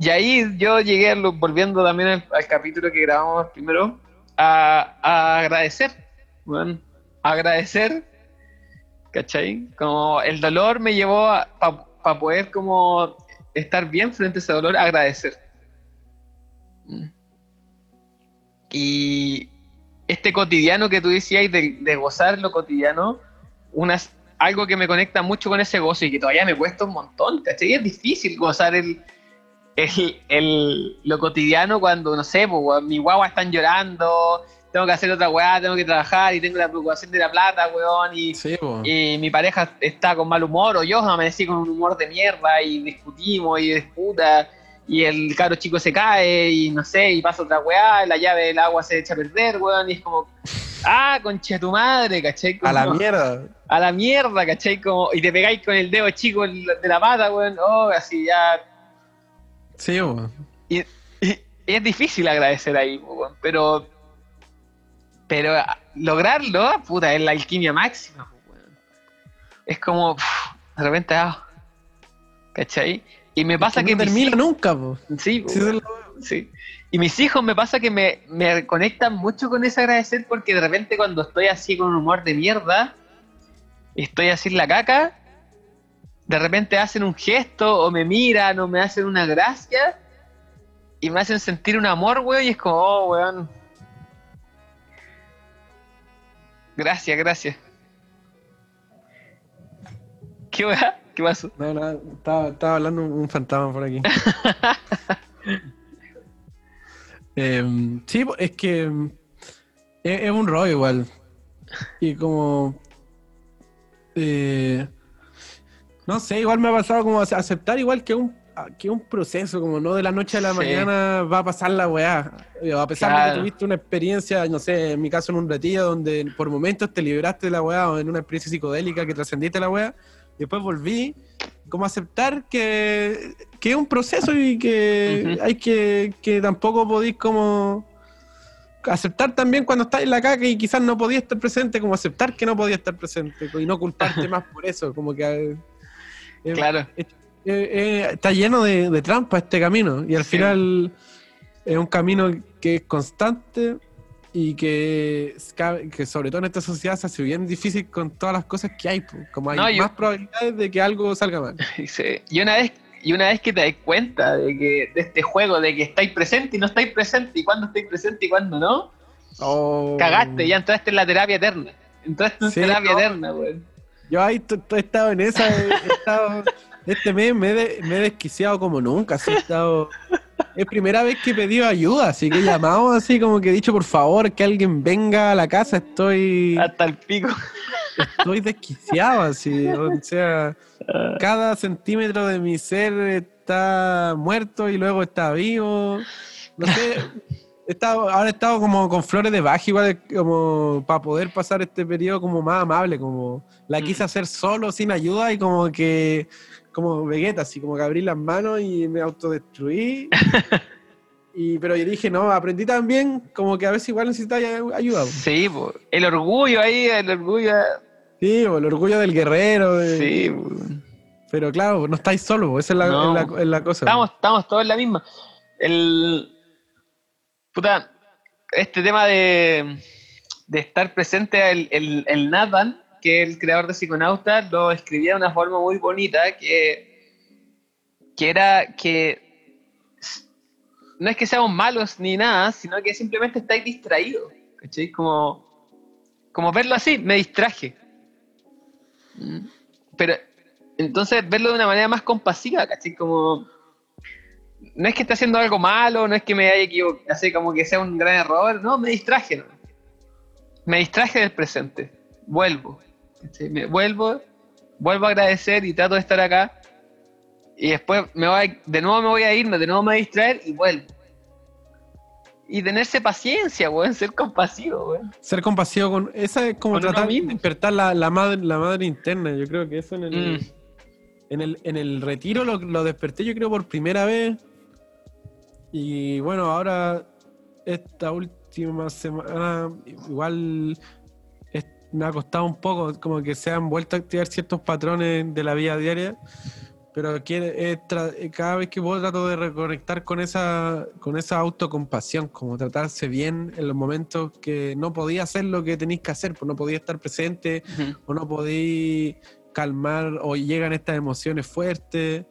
y ahí yo llegué, volviendo también al, al capítulo que grabamos primero, a, agradecer. A agradecer, ¿cachai? Como el dolor me llevó para poder como estar bien frente a ese dolor, agradecer. Y este cotidiano que tú decías de, de gozar lo cotidiano, unas, algo que me conecta mucho con ese gozo y que todavía me cuesta un montón, ¿cachai? Es difícil gozar el, el, el- lo cotidiano cuando, no sé, pues, mi guagua están llorando, tengo que hacer otra weá, tengo que trabajar y tengo la preocupación de la plata, weón, y, Sí, y mi pareja está con mal humor o yo amanecí con un humor de mierda y discutimos y disputa y el caro chico se cae y no sé, y pasa otra weá, la llave del agua se echa a perder, weón, y es como, ah, conche tu madre, ¿cachai? A la mierda. a la mierda, ¿cachai? Como, y te pegáis con el dedo chico de la pata, weón, oh, así ya. Sí, po. Y, y- es difícil agradecer ahí, weón, pero. Pero lograrlo, puta, es la alquimia máxima, weón. Es como, pff, de repente, ah, ¿cachai? Y me pasa Que no mis termina hijos- nunca, po. Sí, lo- Sí. Y mis hijos me pasa que me, me conectan mucho con ese agradecer porque de repente cuando estoy así con un humor de mierda, estoy así en la caca, de repente hacen un gesto o me miran o me hacen una gracia y me hacen sentir un amor, weón, y es como, oh, weón. Gracias, gracias. ¿Qué weón? ¿Qué pasó? No, no, estaba, estaba hablando un, un fantasma por aquí. [laughs] Em, sí, es que em, es, es un rollo igual. Y como. eh, no sé, igual me ha pasado como ace- aceptar igual que un, que un proceso, como no de la noche a la Sí. mañana va a pasar la weá. Eh, A pesar de que tuviste una experiencia, no sé, en mi caso en un retiro, donde por momentos te liberaste de la weá o en una experiencia psicodélica que trascendiste la weá, después volví, como aceptar que, que es un proceso y que hay que, que tampoco podéis como aceptar también cuando estás en la caca y quizás no podías estar presente, como aceptar que no podías estar presente y no culparte [laughs] más por eso, como que... Claro. está lleno de, de trampas este camino y al Sí. final es un camino que es constante y que, sobre todo en esta sociedad se hace bien difícil con todas las cosas que hay, como hay No, yo- más probabilidades de que algo salga mal. [laughs] Y una vez y una vez que te das cuenta de que de este juego de que estáis presente y no estáis presente y cuándo estáis presente y cuándo no, Oh. cagaste, ya entraste en la terapia eterna. Entraste en Sí, terapia no. eterna, weón. Yo ahí he estado en esa, he he estado, este mes me he, de- me he desquiciado como nunca, así he estado... Es primera vez que he pedido ayuda, así que he llamado así como que he dicho por favor que alguien venga a la casa, estoy... Hasta el pico. estoy desquiciado, así, o sea, cada centímetro de mi ser está muerto y luego está vivo. No sé, estado, ahora he estado como con flores de baja, igual como para poder pasar este periodo como más amable, como la quise Mm. hacer solo, sin ayuda y como que, como Vegeta, así como que abrí las manos y me autodestruí. [laughs] Y, pero yo dije, no, aprendí también como que a veces igual necesitaba ayuda. Sí, po. el orgullo ahí, el orgullo. Sí, po, el orgullo del guerrero. de- Sí. Pero claro, no estáis solos, esa es la, No. es la- es la cosa. estamos, estamos todos en la misma. El. Puta, este tema de, de estar presente, el, el, el Nathan, que es el creador de Psiconauta, lo escribía de una forma muy bonita que, que era que no es que seamos malos ni nada, sino que simplemente estáis distraídos. ¿Cachai? Como, como verlo así, me distraje. Mm. Pero entonces verlo de una manera más compasiva, ¿cachai? Como no es que esté haciendo algo malo, no es que me haya equivocado, así como que sea un gran error, no, me distraje, ¿no? Me distraje del presente, vuelvo. Me vuelvo, vuelvo a agradecer y trato de estar acá, y después me voy, de nuevo me voy a irme, de nuevo me voy a distraer y vuelvo. Y tenerse paciencia, weón, ser compasivo, weón. Ser compasivo con. Esa es como Con tratar de despertar la, la madre, la madre interna. Yo creo que eso en el, Mm. en el, en el retiro lo, lo desperté, yo creo, por primera vez. Y bueno, ahora, esta última semana, igual es- me ha costado un poco, como que se han vuelto a activar ciertos patrones de la vida diaria. Pero eh, cada vez que puedo trato de reconectar con esa, con esa autocompasión, como tratarse bien en los momentos que no podía hacer lo que tenéis que hacer, pues no podía estar presente, Ujú. o no podí calmar, o llegan estas emociones fuertes.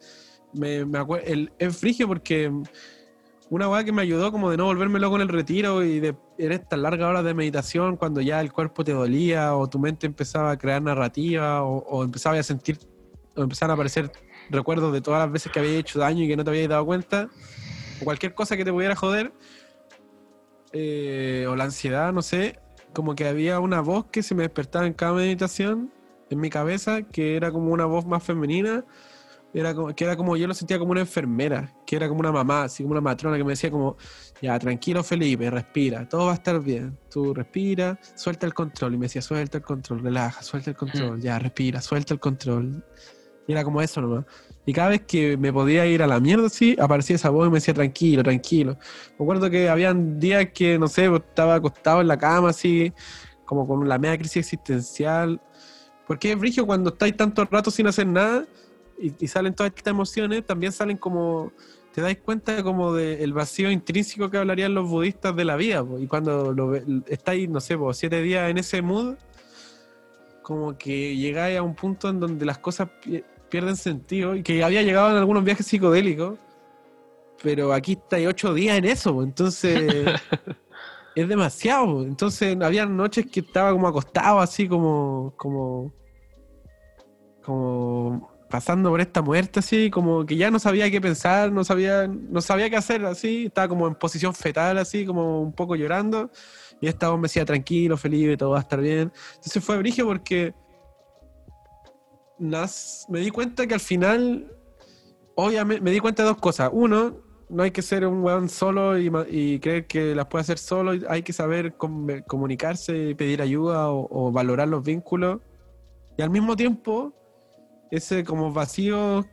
Me, me el, es frigio porque una weá que me ayudó como de no volverme loco en el retiro y de en estas largas horas de meditación, cuando ya el cuerpo te dolía, o tu mente empezaba a crear narrativa, o, empezaba a sentir, o empezaban a aparecer recuerdos de todas las veces que había hecho daño y que no te habías dado cuenta, o cualquier cosa que te pudiera joder, eh, o la ansiedad, no sé, como que había una voz que se me despertaba en cada meditación en mi cabeza, que era como una voz más femenina, era como, que era como, yo lo sentía como una enfermera, que era como una mamá, así como una matrona que me decía como, ya, tranquilo Felipe, respira, todo va a estar bien, tú respira, suelta el control, y me decía, suelta el control, relaja, suelta el control, ya, respira, suelta el control. Y era como eso nomás. Y cada vez que me podía ir a la mierda así, aparecía esa voz y me decía, tranquilo, tranquilo. Me acuerdo que habían días que, no sé, estaba acostado en la cama así, como con la media crisis existencial. Porque es brigio cuando estáis tanto rato sin hacer nada y, y salen todas estas emociones, también salen como, te dais cuenta como del vacío intrínseco que hablarían los budistas de la vida. po. Y cuando lo estáis, no sé, po, siete días en ese mood, como que llegáis a un punto en donde las cosas pi- pierden sentido y que había llegado en algunos viajes psicodélicos, pero aquí estáis ocho días en eso, po. entonces [laughs] es demasiado. Entonces había noches que estaba como acostado así como, como, como pasando por esta muerte así, como que ya no sabía qué pensar, no sabía, no sabía qué hacer así, estaba como en posición fetal así, como un poco llorando. Y esta me decía tranquilo, Felipe, todo va a estar bien. Entonces fue brigio porque nas- me di cuenta que al final obviamente me di cuenta de dos cosas. Uno, no hay que ser un weón solo y, y creer que las puede hacer solo. Hay que saber com- comunicarse pedir ayuda o, o valorar los vínculos. Y al mismo tiempo, ese como vacío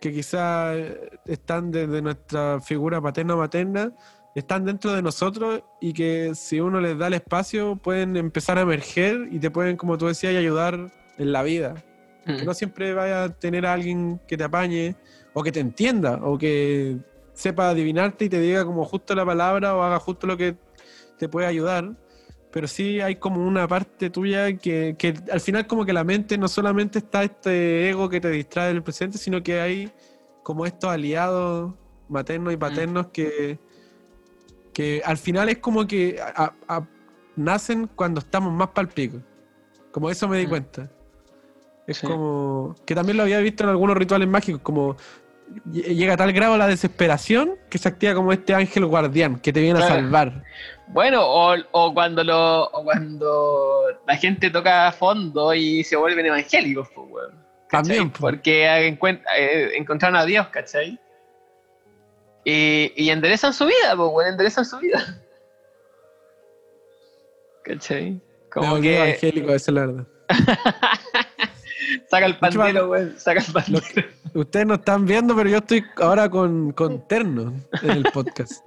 que quizás están desde nuestra figura paterna o materna, están dentro de nosotros y que si uno les da el espacio pueden empezar a emerger y te pueden, como tú decías, ayudar en la vida. Que no siempre vaya a tener a alguien que te apañe o que te entienda o que sepa adivinarte y te diga como justo la palabra o haga justo lo que te puede ayudar. Pero sí hay como una parte tuya que, que al final como que la mente no solamente está este ego que te distrae del presente, sino que hay como estos aliados maternos y paternos que, que al final es como que a- a- nacen cuando estamos más palpico. Como eso me di Mm. cuenta. Es Sí. como que también lo había visto en algunos rituales mágicos, como llega a tal grado la desesperación que se activa como este ángel guardián que te viene a salvar. Bueno, o, o cuando lo, o cuando la gente toca fondo y se vuelven evangélicos, pues. ¿Cachai? También, pues. Porque encuent- eh, encontraron a Dios, ¿cachai? Y, y enderezan su vida, pues, weón, enderezan su vida. [laughs] ¿Cachai? Como que evangélico, esa es la verdad. [laughs] saca el pandero, weón, saca el pandero. Ustedes no están viendo, pero yo estoy ahora con, con terno en el podcast. [laughs]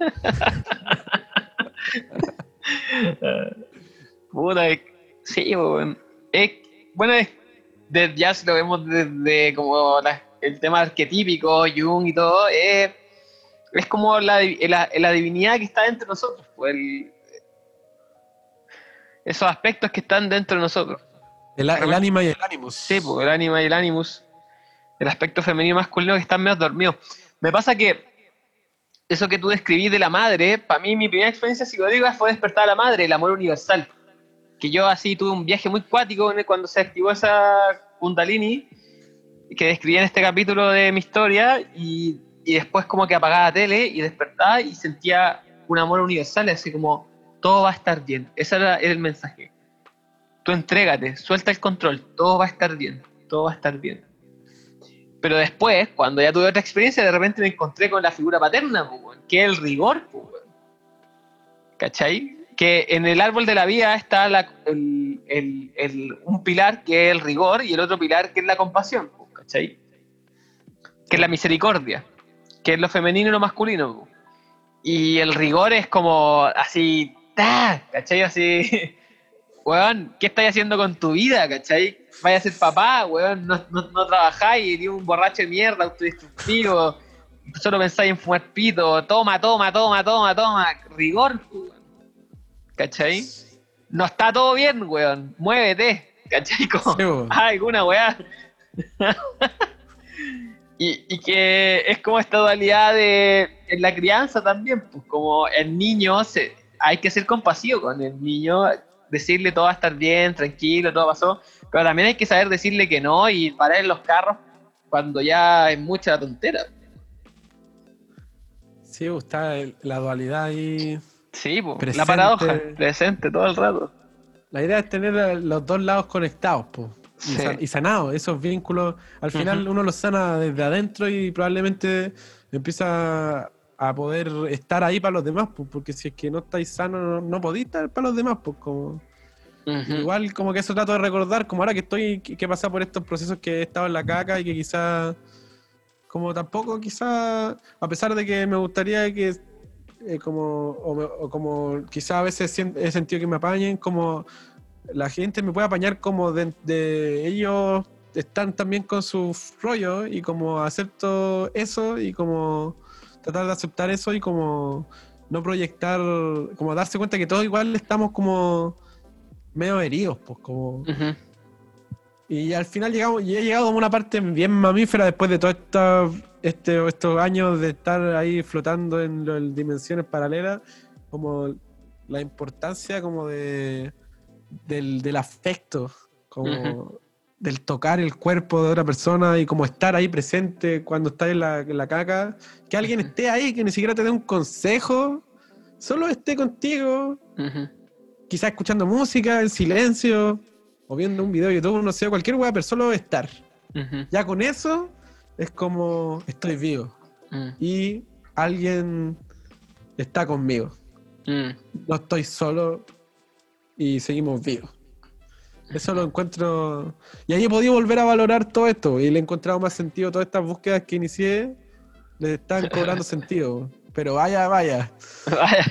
Puta, es- sí. Es, bueno, es, de, ya si lo vemos desde como la- el tema arquetípico, Jung y todo, es, es como la, la, la divinidad que está dentro de nosotros, pues, el- esos aspectos que están dentro de nosotros. El, el ánima y el ánimos. Sí, pues, el ánima y el animus, el aspecto femenino y masculino que están medio dormidos. Me pasa que eso que tú describís de la madre, para mí mi primera experiencia psicodélica fue despertar a la madre, el amor universal. Que yo así tuve un viaje muy cuático cuando se activó esa Kundalini que describí en este capítulo de mi historia y, y después como que apagaba la tele y despertaba y sentía un amor universal, así como todo va a estar bien. Ese era el mensaje. Tú entrégate, suelta el control, todo va a estar bien, todo va a estar bien. Pero después, cuando ya tuve otra experiencia, de repente me encontré con la figura paterna, que es el rigor. ¿cachai? Que en el árbol de la vida está la- el- el- el- un pilar que es el rigor y el otro pilar que es la compasión, ¿cachai? Que es la misericordia, que es lo femenino y lo masculino. Y el rigor es como así, ¡ta! ¿cachai? Así, weón, ¿qué estáis haciendo con tu vida, cachai? Vaya a ser papá, weón, no, no, no trabajáis, ni un borracho de mierda, autodestructivo, solo pensáis en fumar pito, toma, toma, toma, toma, toma, rigor, weón. ¿cachai? No está todo bien, weón, muévete, ¿cachai? [laughs] Como, Sí, weón. ah, alguna weá. [laughs] y, y que es como esta dualidad de en la crianza también, pues como el niño se, hay que ser compasivo con el niño, decirle todo va a estar bien, tranquilo, todo pasó, pero también hay que saber decirle que no y parar en los carros cuando ya es mucha la tontera. Sí, pues, está el- la dualidad ahí. Sí, pues, Presente. la paradoja, presente todo el rato. La idea es tener los dos lados conectados, pues. Y, Sí. y sanados, esos vínculos. Al final uno los sana desde adentro y probablemente empieza a poder estar ahí para los demás, pues, porque si es que no estáis sanos, no, no podéis estar para los demás, pues como. Igual como que eso trato de recordar, como ahora que estoy, que, que he pasado por estos procesos que he estado en la caca y que quizá, como tampoco quizá, a pesar de que me gustaría que, eh, como, o, me- o como quizá a veces he sentido que me apañen, como la gente me puede apañar como de, de ellos están también con sus rollos y como acepto eso y como tratar de aceptar eso y como no proyectar, como darse cuenta que todos igual estamos como medio heridos, pues como... Y al final llegamos, y he llegado como una parte bien mamífera después de todos estos este, estos años de estar ahí flotando en, lo- en dimensiones paralelas, como la importancia como de del, del afecto, como. Del tocar el cuerpo de otra persona y como estar ahí presente cuando estás en la, en la caca, que alguien esté ahí, que ni siquiera te dé un consejo, solo esté contigo, quizás escuchando música en silencio o viendo un video de YouTube, no sé, cualquier weá, pero solo estar. Ya con eso, es como estoy vivo Mm, y alguien está conmigo. mm, No estoy solo y seguimos vivos. Eso lo encuentro. Y ahí he podido volver a valorar todo esto y le he encontrado más sentido. Todas estas búsquedas que inicié le están cobrando [laughs] sentido. Pero vaya, vaya. Vaya.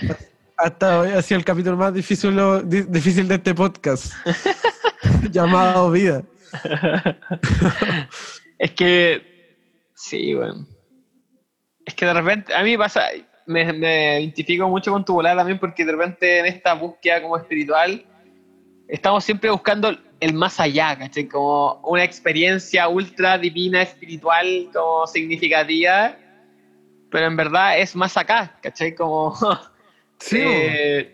Hasta hoy ha sido el capítulo más difícil, lo- di- difícil de este podcast. [laughs] llamado Vida. [laughs] Es que. Sí, weón. Es que de repente. A mí pasa. Me, me identifico mucho con tu volada también porque de repente en esta búsqueda como espiritual. Estamos siempre buscando el más allá, ¿cachai? Como una experiencia ultra divina, espiritual, como significativa. Pero en verdad es más acá, ¿cachai? Como. [laughs] Sí, eh,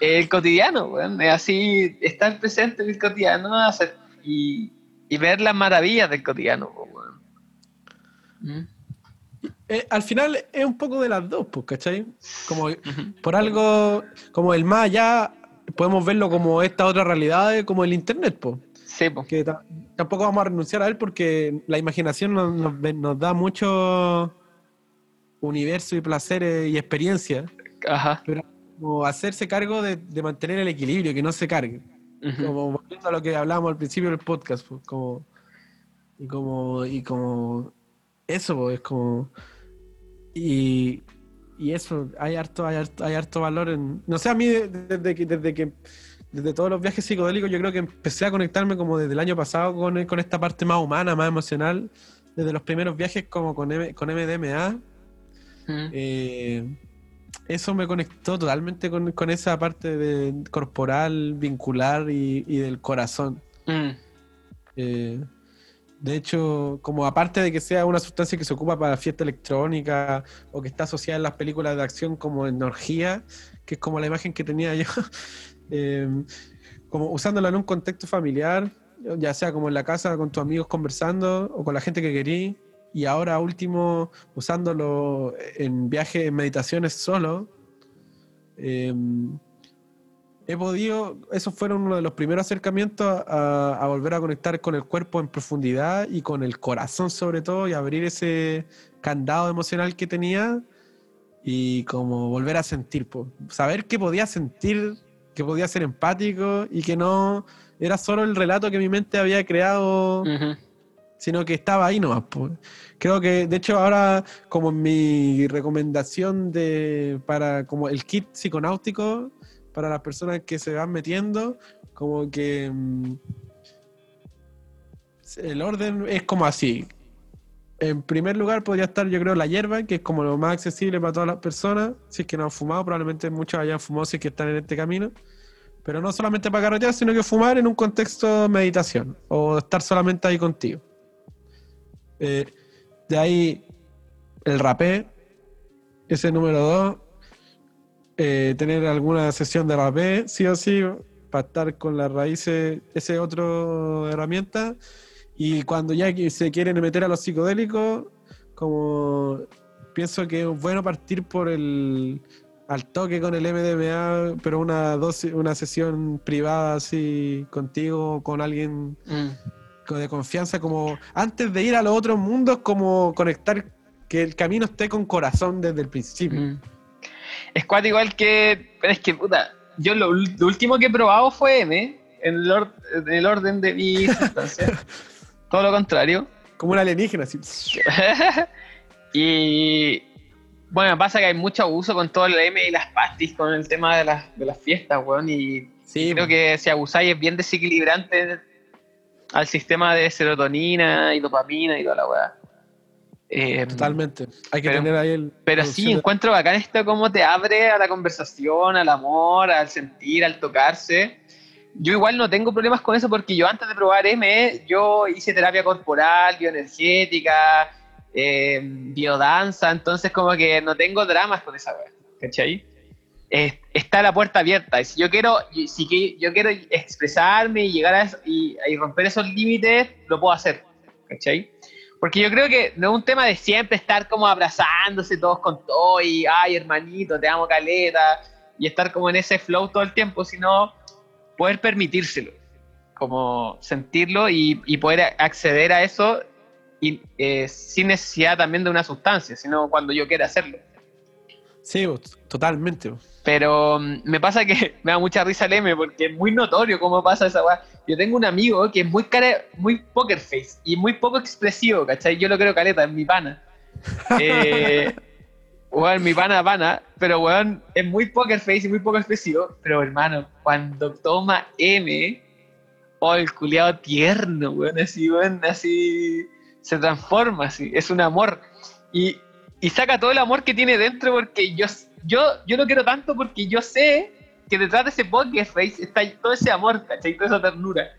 el cotidiano. Es así, estar presente en el cotidiano y, y ver las maravillas del cotidiano. Mm. Eh, al final es un poco de las dos, pues, ¿cachai? Como por algo, como el más allá, podemos verlo como esta otra realidad, como el internet, pues. Sí, po. Que tampoco vamos a renunciar a él porque la imaginación nos, nos da mucho universo y placeres y experiencias, Ajá. pero como hacerse cargo de, de mantener el equilibrio, que no se cargue. Como volviendo a lo que hablábamos al principio del podcast, pues, como y como y como eso pues, es como y, y eso hay harto hay harto hay harto valor en no sé a mí de- desde que desde que desde todos los viajes psicodélicos yo creo que empecé a conectarme como desde el año pasado con, con esta parte más humana más emocional desde los primeros viajes como con M- con MDMA Mm. eh, eso me conectó totalmente con, con esa parte de corporal, vincular y, y del corazón. Mm. Eh, de hecho, como aparte de que sea una sustancia que se ocupa para fiesta electrónica o que está asociada en las películas de acción como en orgía, que es como la imagen que tenía yo, [laughs] eh, como usándola en un contexto familiar, ya sea como en la casa con tus amigos conversando o con la gente que querí, y ahora último usándolo en viajes, en meditaciones solo. eh, he podido, esos fueron uno de los primeros acercamientos a, a volver a conectar con el cuerpo en profundidad y con el corazón sobre todo y abrir ese candado emocional que tenía y como volver a sentir, po. saber que podía sentir, que podía ser empático y que no era solo el relato que mi mente había creado Ujú. sino que estaba ahí nomás. Creo que, de hecho, ahora como mi recomendación de para como el kit psiconáutico para las personas que se van metiendo, como que mm, el orden es como así. En primer lugar podría estar, yo creo, la hierba, que es como lo más accesible para todas las personas. Si es que no han fumado, probablemente muchos hayan fumado si es que están en este camino. Pero no solamente para carretear, sino que fumar en un contexto de meditación o estar solamente ahí contigo. Eh, de ahí el rapé, ese número dos. Eh, tener alguna sesión de rapé, sí o sí, para estar con las raíces, ese otro herramienta. Y cuando ya se quieren meter a los psicodélicos, como pienso que es bueno partir por el al toque con el MDMA, pero una dosis, una sesión privada así contigo, con alguien Mm. de confianza, como antes de ir a los otros mundos, como conectar que el camino esté con corazón desde el principio. Mm. Es cuático igual que. Pero es que, puta, yo lo, último que he probado fue M, en el, or- en el orden de mi [laughs] sustancia. Todo lo contrario. Como un alienígena, así. [laughs] y. Bueno, pasa que hay mucho abuso con todo el M y las pastis con el tema de las, de las fiestas, weón. Y Sí, creo que si abusáis es bien desequilibrante al sistema de serotonina y dopamina y toda la weá. Eh, totalmente. Hay que pero- tener ahí el. Pero sí, de- encuentro bacán esto cómo te abre a la conversación, al amor, al sentir, al tocarse. Yo igual no tengo problemas con eso porque yo antes de probar M, yo hice terapia corporal, bioenergética, eh, biodanza, entonces como que no tengo dramas con esa weá, ¿cachai? Eh, está la puerta abierta, y si yo quiero, si que- yo quiero expresarme y llegar a eso- y, y romper esos límites, lo puedo hacer, ¿cachai? Porque yo creo que no es un tema de siempre estar como abrazándose todos con todo y, ay, hermanito, te amo caleta, y estar como en ese flow todo el tiempo, sino poder permitírselo, como sentirlo y, poder acceder a eso y, eh, sin necesidad también de una sustancia, sino cuando yo quiera hacerlo. Sí, totalmente. Pero mm, me pasa que [laughs] me da mucha risa el M porque es muy notorio cómo pasa esa weá. Yo tengo un amigo que es muy cara, muy poker face y muy poco expresivo, ¿cachai? Yo lo creo caleta, es mi pana. [laughs] Eh, weón, mi pana pana, pero weón, es muy poker face y muy poco expresivo. Pero hermano, cuando toma M, oh, el culiado tierno, weón, así, weón, así se transforma, así, es un amor. Y, y saca todo el amor que tiene dentro porque yo, yo, yo lo quiero tanto porque yo sé que detrás de ese poker face está todo ese amor, ¿cachai? Toda esa ternura.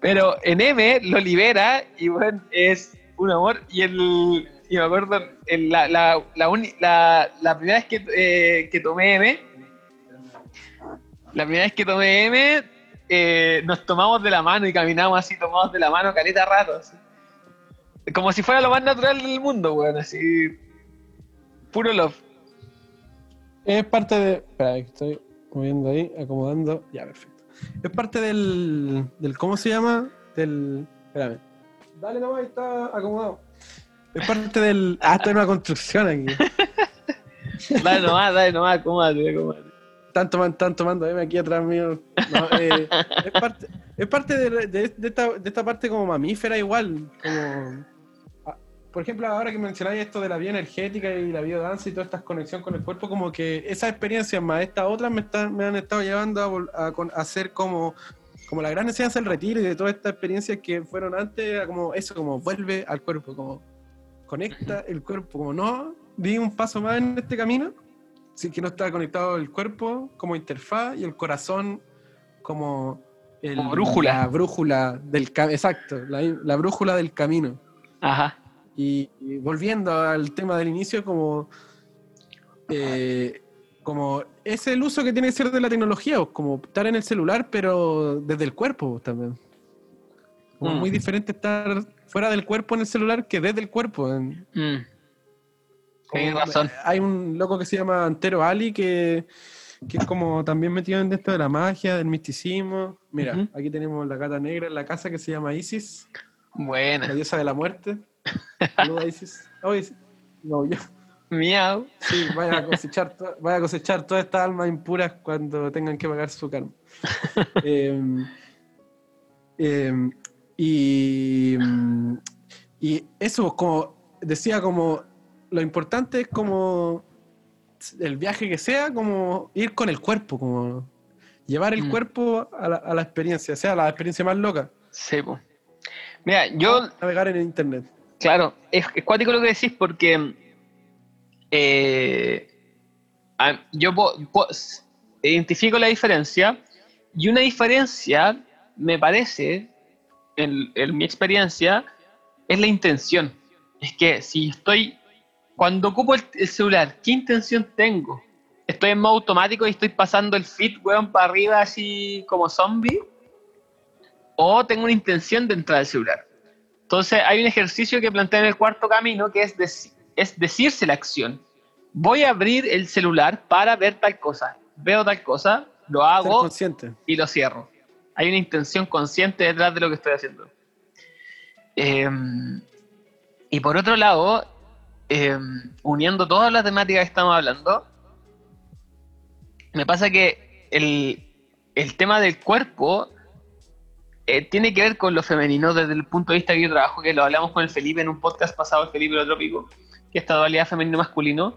Pero en M lo libera y bueno, es un amor. Y el y me acuerdo, en la, la, la, la- primera vez que, eh, que tomé M, la primera vez que tomé M, eh, nos tomamos de la mano y caminamos así tomados de la mano caleta rato. Como si fuera lo más natural del mundo, weón, así. Puro love. Es parte de. Espera, estoy moviendo ahí, acomodando. Ya, perfecto. Es parte del. del ¿Cómo se llama? Del. Espérame. Dale nomás, ahí está acomodado. Es parte del. Ah, está en una construcción aquí. [laughs] Dale nomás, dale nomás, acomódate, acomódate. Están, toman- están tomando M aquí atrás mío. No, eh, es parte, es parte de, de- de esta, de esta parte como mamífera igual. Como, por ejemplo, ahora que mencionáis esto de la bioenergética y la biodanza y toda esta conexión con el cuerpo, como que esas experiencias más estas otras me, están, me han estado llevando a, a a hacer como, como la gran enseñanza del retiro y de todas estas experiencias que fueron antes, como eso, como vuelve al cuerpo, como conecta el cuerpo, como no, di un paso más en este camino sí que no está conectado el cuerpo como interfaz y el corazón como, el- Como brújula. La brújula del camino. Exacto, la, la brújula del camino. Ajá. Y, y volviendo al tema del inicio, como, eh, como es el uso que tiene que ser de la tecnología, o como estar en el celular, pero desde el cuerpo también. Como Mm. muy diferente estar fuera del cuerpo en el celular que desde el cuerpo. en- Mm. razón. Hay un loco que se llama Antero Ali que, que es como también metido en esto de la magia, del misticismo. Mira, aquí tenemos la gata negra en la casa que se llama Isis, la Buena. diosa de la muerte. Saluda Isis. Isis. No, yo. Miau. Sí, vaya a cosechar, vaya a cosechar todas estas almas impuras cuando tengan que pagar su karma. [laughs] Em, em, y, y eso, como decía, como lo importante es como el viaje que sea, como ir con el cuerpo, como llevar el Mm. cuerpo a la, a la experiencia, sea la experiencia más loca, Sí, po. Mira, yo navegar en el internet. Claro, es, es cuático lo que decís porque eh, yo identifico la diferencia y una diferencia me parece, en, en mi experiencia, es la intención. Es que si estoy, cuando ocupo el, el celular, ¿qué intención tengo? ¿Estoy en modo automático y estoy pasando el feed, weón, para arriba así como zombie? ¿O tengo una intención de entrar al celular? Entonces hay un ejercicio que plantea en el cuarto camino que es, es decirse la acción. Voy a abrir el celular para ver tal cosa. Veo tal cosa, lo hago consciente. y lo cierro. Hay una intención consciente detrás de lo que estoy haciendo. Eh, y por otro lado, eh, uniendo todas las temáticas que estamos hablando, me pasa que el, el tema del cuerpo eh, tiene que ver con lo femenino desde el punto de vista que yo trabajo, que lo hablamos con el Felipe en un podcast pasado, el Felipe Trópico, que es esta dualidad femenino-masculino.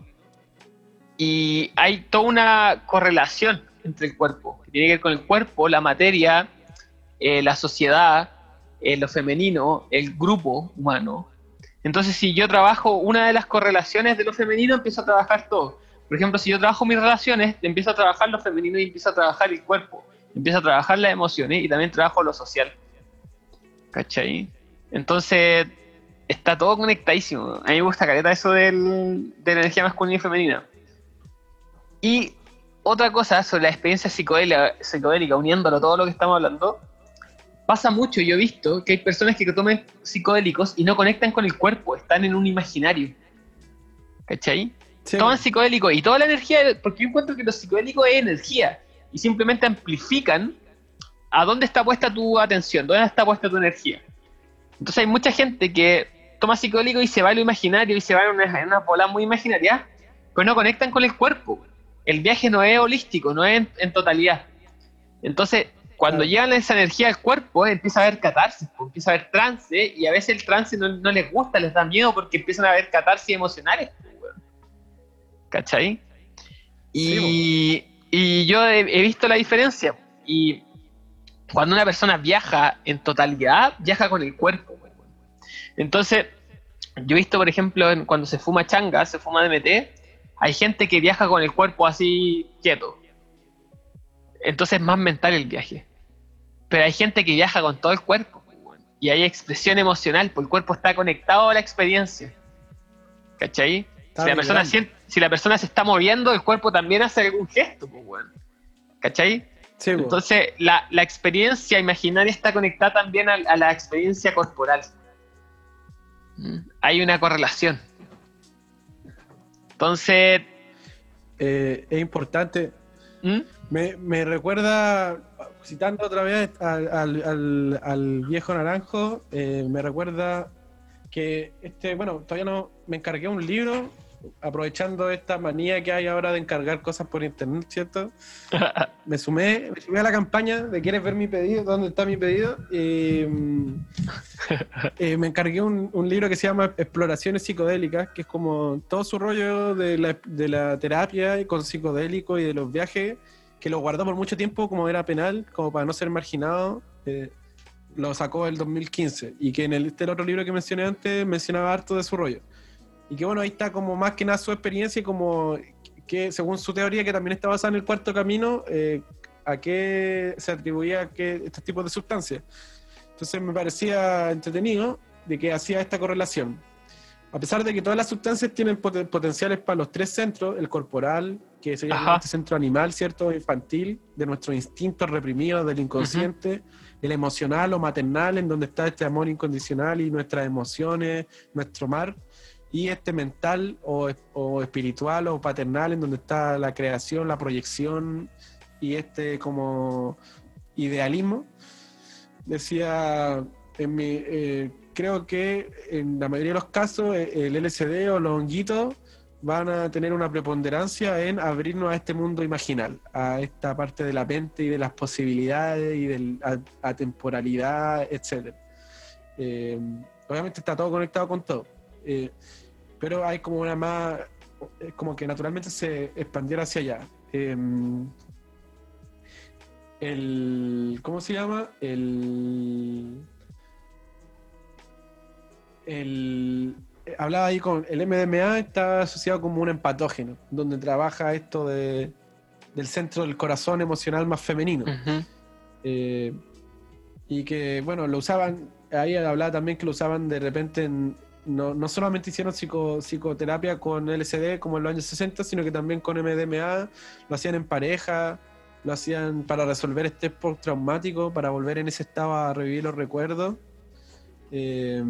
Y hay toda una correlación entre el cuerpo, que tiene que ver con el cuerpo, la materia, eh, la sociedad, eh, lo femenino, el grupo humano. Entonces, si yo trabajo una de las correlaciones de lo femenino, empiezo a trabajar todo. Por ejemplo, si yo trabajo mis relaciones, empiezo a trabajar lo femenino y empiezo a trabajar el cuerpo. Empiezo a trabajar las emociones y también trabajo lo social. ¿Cachai? Entonces, está todo conectadísimo. A mí me gusta careta eso del, de la energía masculina y femenina. Y otra cosa sobre la experiencia psicodélica, psicodélica uniéndolo a todo lo que estamos hablando, pasa mucho, yo he visto que hay personas que toman psicodélicos y no conectan con el cuerpo, están en un imaginario. ¿Cachai? Sí, Toman psicodélicos y toda la energía, porque yo encuentro que los psicodélicos es energía y simplemente amplifican a dónde está puesta tu atención, dónde está puesta tu energía. Entonces hay mucha gente que toma psicodélico y se va a lo imaginario y se va en una, en una bola muy imaginaria, pero no conectan con el cuerpo. El viaje no es holístico, no es en, totalidad. Entonces, cuando llevan esa energía al cuerpo, empieza a haber catarsis, pues, empieza a haber trance, y a veces el trance no, les gusta, les da miedo porque empiezan a haber catarsis emocionales. Pues, ¿Cachai? Y, y yo he, he, visto la diferencia. Y cuando una persona viaja en totalidad, viaja con el cuerpo. Entonces, yo he visto, por ejemplo, cuando se fuma changa, se fuma DMT, hay gente que viaja con el cuerpo así quieto. Entonces es más mental el viaje. Pero hay gente que viaja con todo el cuerpo. Y hay expresión emocional, porque el cuerpo está conectado a la experiencia. ¿Cachai? Si la, persona si la persona se está moviendo, el cuerpo también hace algún gesto. ¿Cachai? Entonces, la, experiencia imaginaria está conectada también a, la experiencia corporal. Mm. Hay una correlación. Entonces... Eh, es importante. ¿Mm? Me, recuerda, citando otra vez al, viejo naranjo, eh, me recuerda que este, bueno, todavía no me encargué un libro aprovechando esta manía que hay ahora de encargar cosas por internet, ¿cierto? [laughs] Me sumé, me sumé a la campaña de ¿Quieres ver mi pedido? ¿Dónde está mi pedido? Mm, [laughs] eh, me encargué un, libro que se llama Exploraciones Psicodélicas, que es como todo su rollo de la, de la terapia con psicodélico y de los viajes, que lo guardó por mucho tiempo como era penal, como para no ser marginado. Eh, lo sacó el 2015 y que en el, este otro libro que mencioné antes mencionaba harto de su rollo. Y que bueno, ahí está como más que nada su experiencia y como que según su teoría, que también está basada en el cuarto camino, eh, a qué se atribuía que estos tipos de sustancias. Entonces me parecía entretenido de que hacía esta correlación. A pesar de que todas las sustancias tienen potenciales para los tres centros, el corporal, que sería el centro animal, ¿cierto? Infantil, de nuestros instintos reprimidos, del inconsciente, el emocional o maternal, en donde está este amor incondicional y nuestras emociones, nuestro mar y este mental o, espiritual o paternal en donde está la creación, la proyección y este como idealismo. Decía, en mi, eh, creo que en la mayoría de los casos eh, el LCD o los honguitos van a tener una preponderancia en abrirnos a este mundo imaginal, a esta parte de la mente y de las posibilidades y de la temporalidad, etc. Eh, obviamente está todo conectado con todo pero hay como una más, como que naturalmente se expandiera hacia allá. Em, el, ¿cómo se llama? El, el, hablaba ahí con el MDMA, está asociado como un empatógeno, donde trabaja esto de, del centro del corazón emocional más femenino. Eh, y que, bueno, lo usaban, ahí hablaba también que lo usaban de repente en, no, no solamente hicieron psicoterapia con LSD como en los años 60, sino que también con MDMA, lo hacían en pareja, lo hacían para resolver estrés postraumático, para volver en ese estado a revivir los recuerdos. Eh,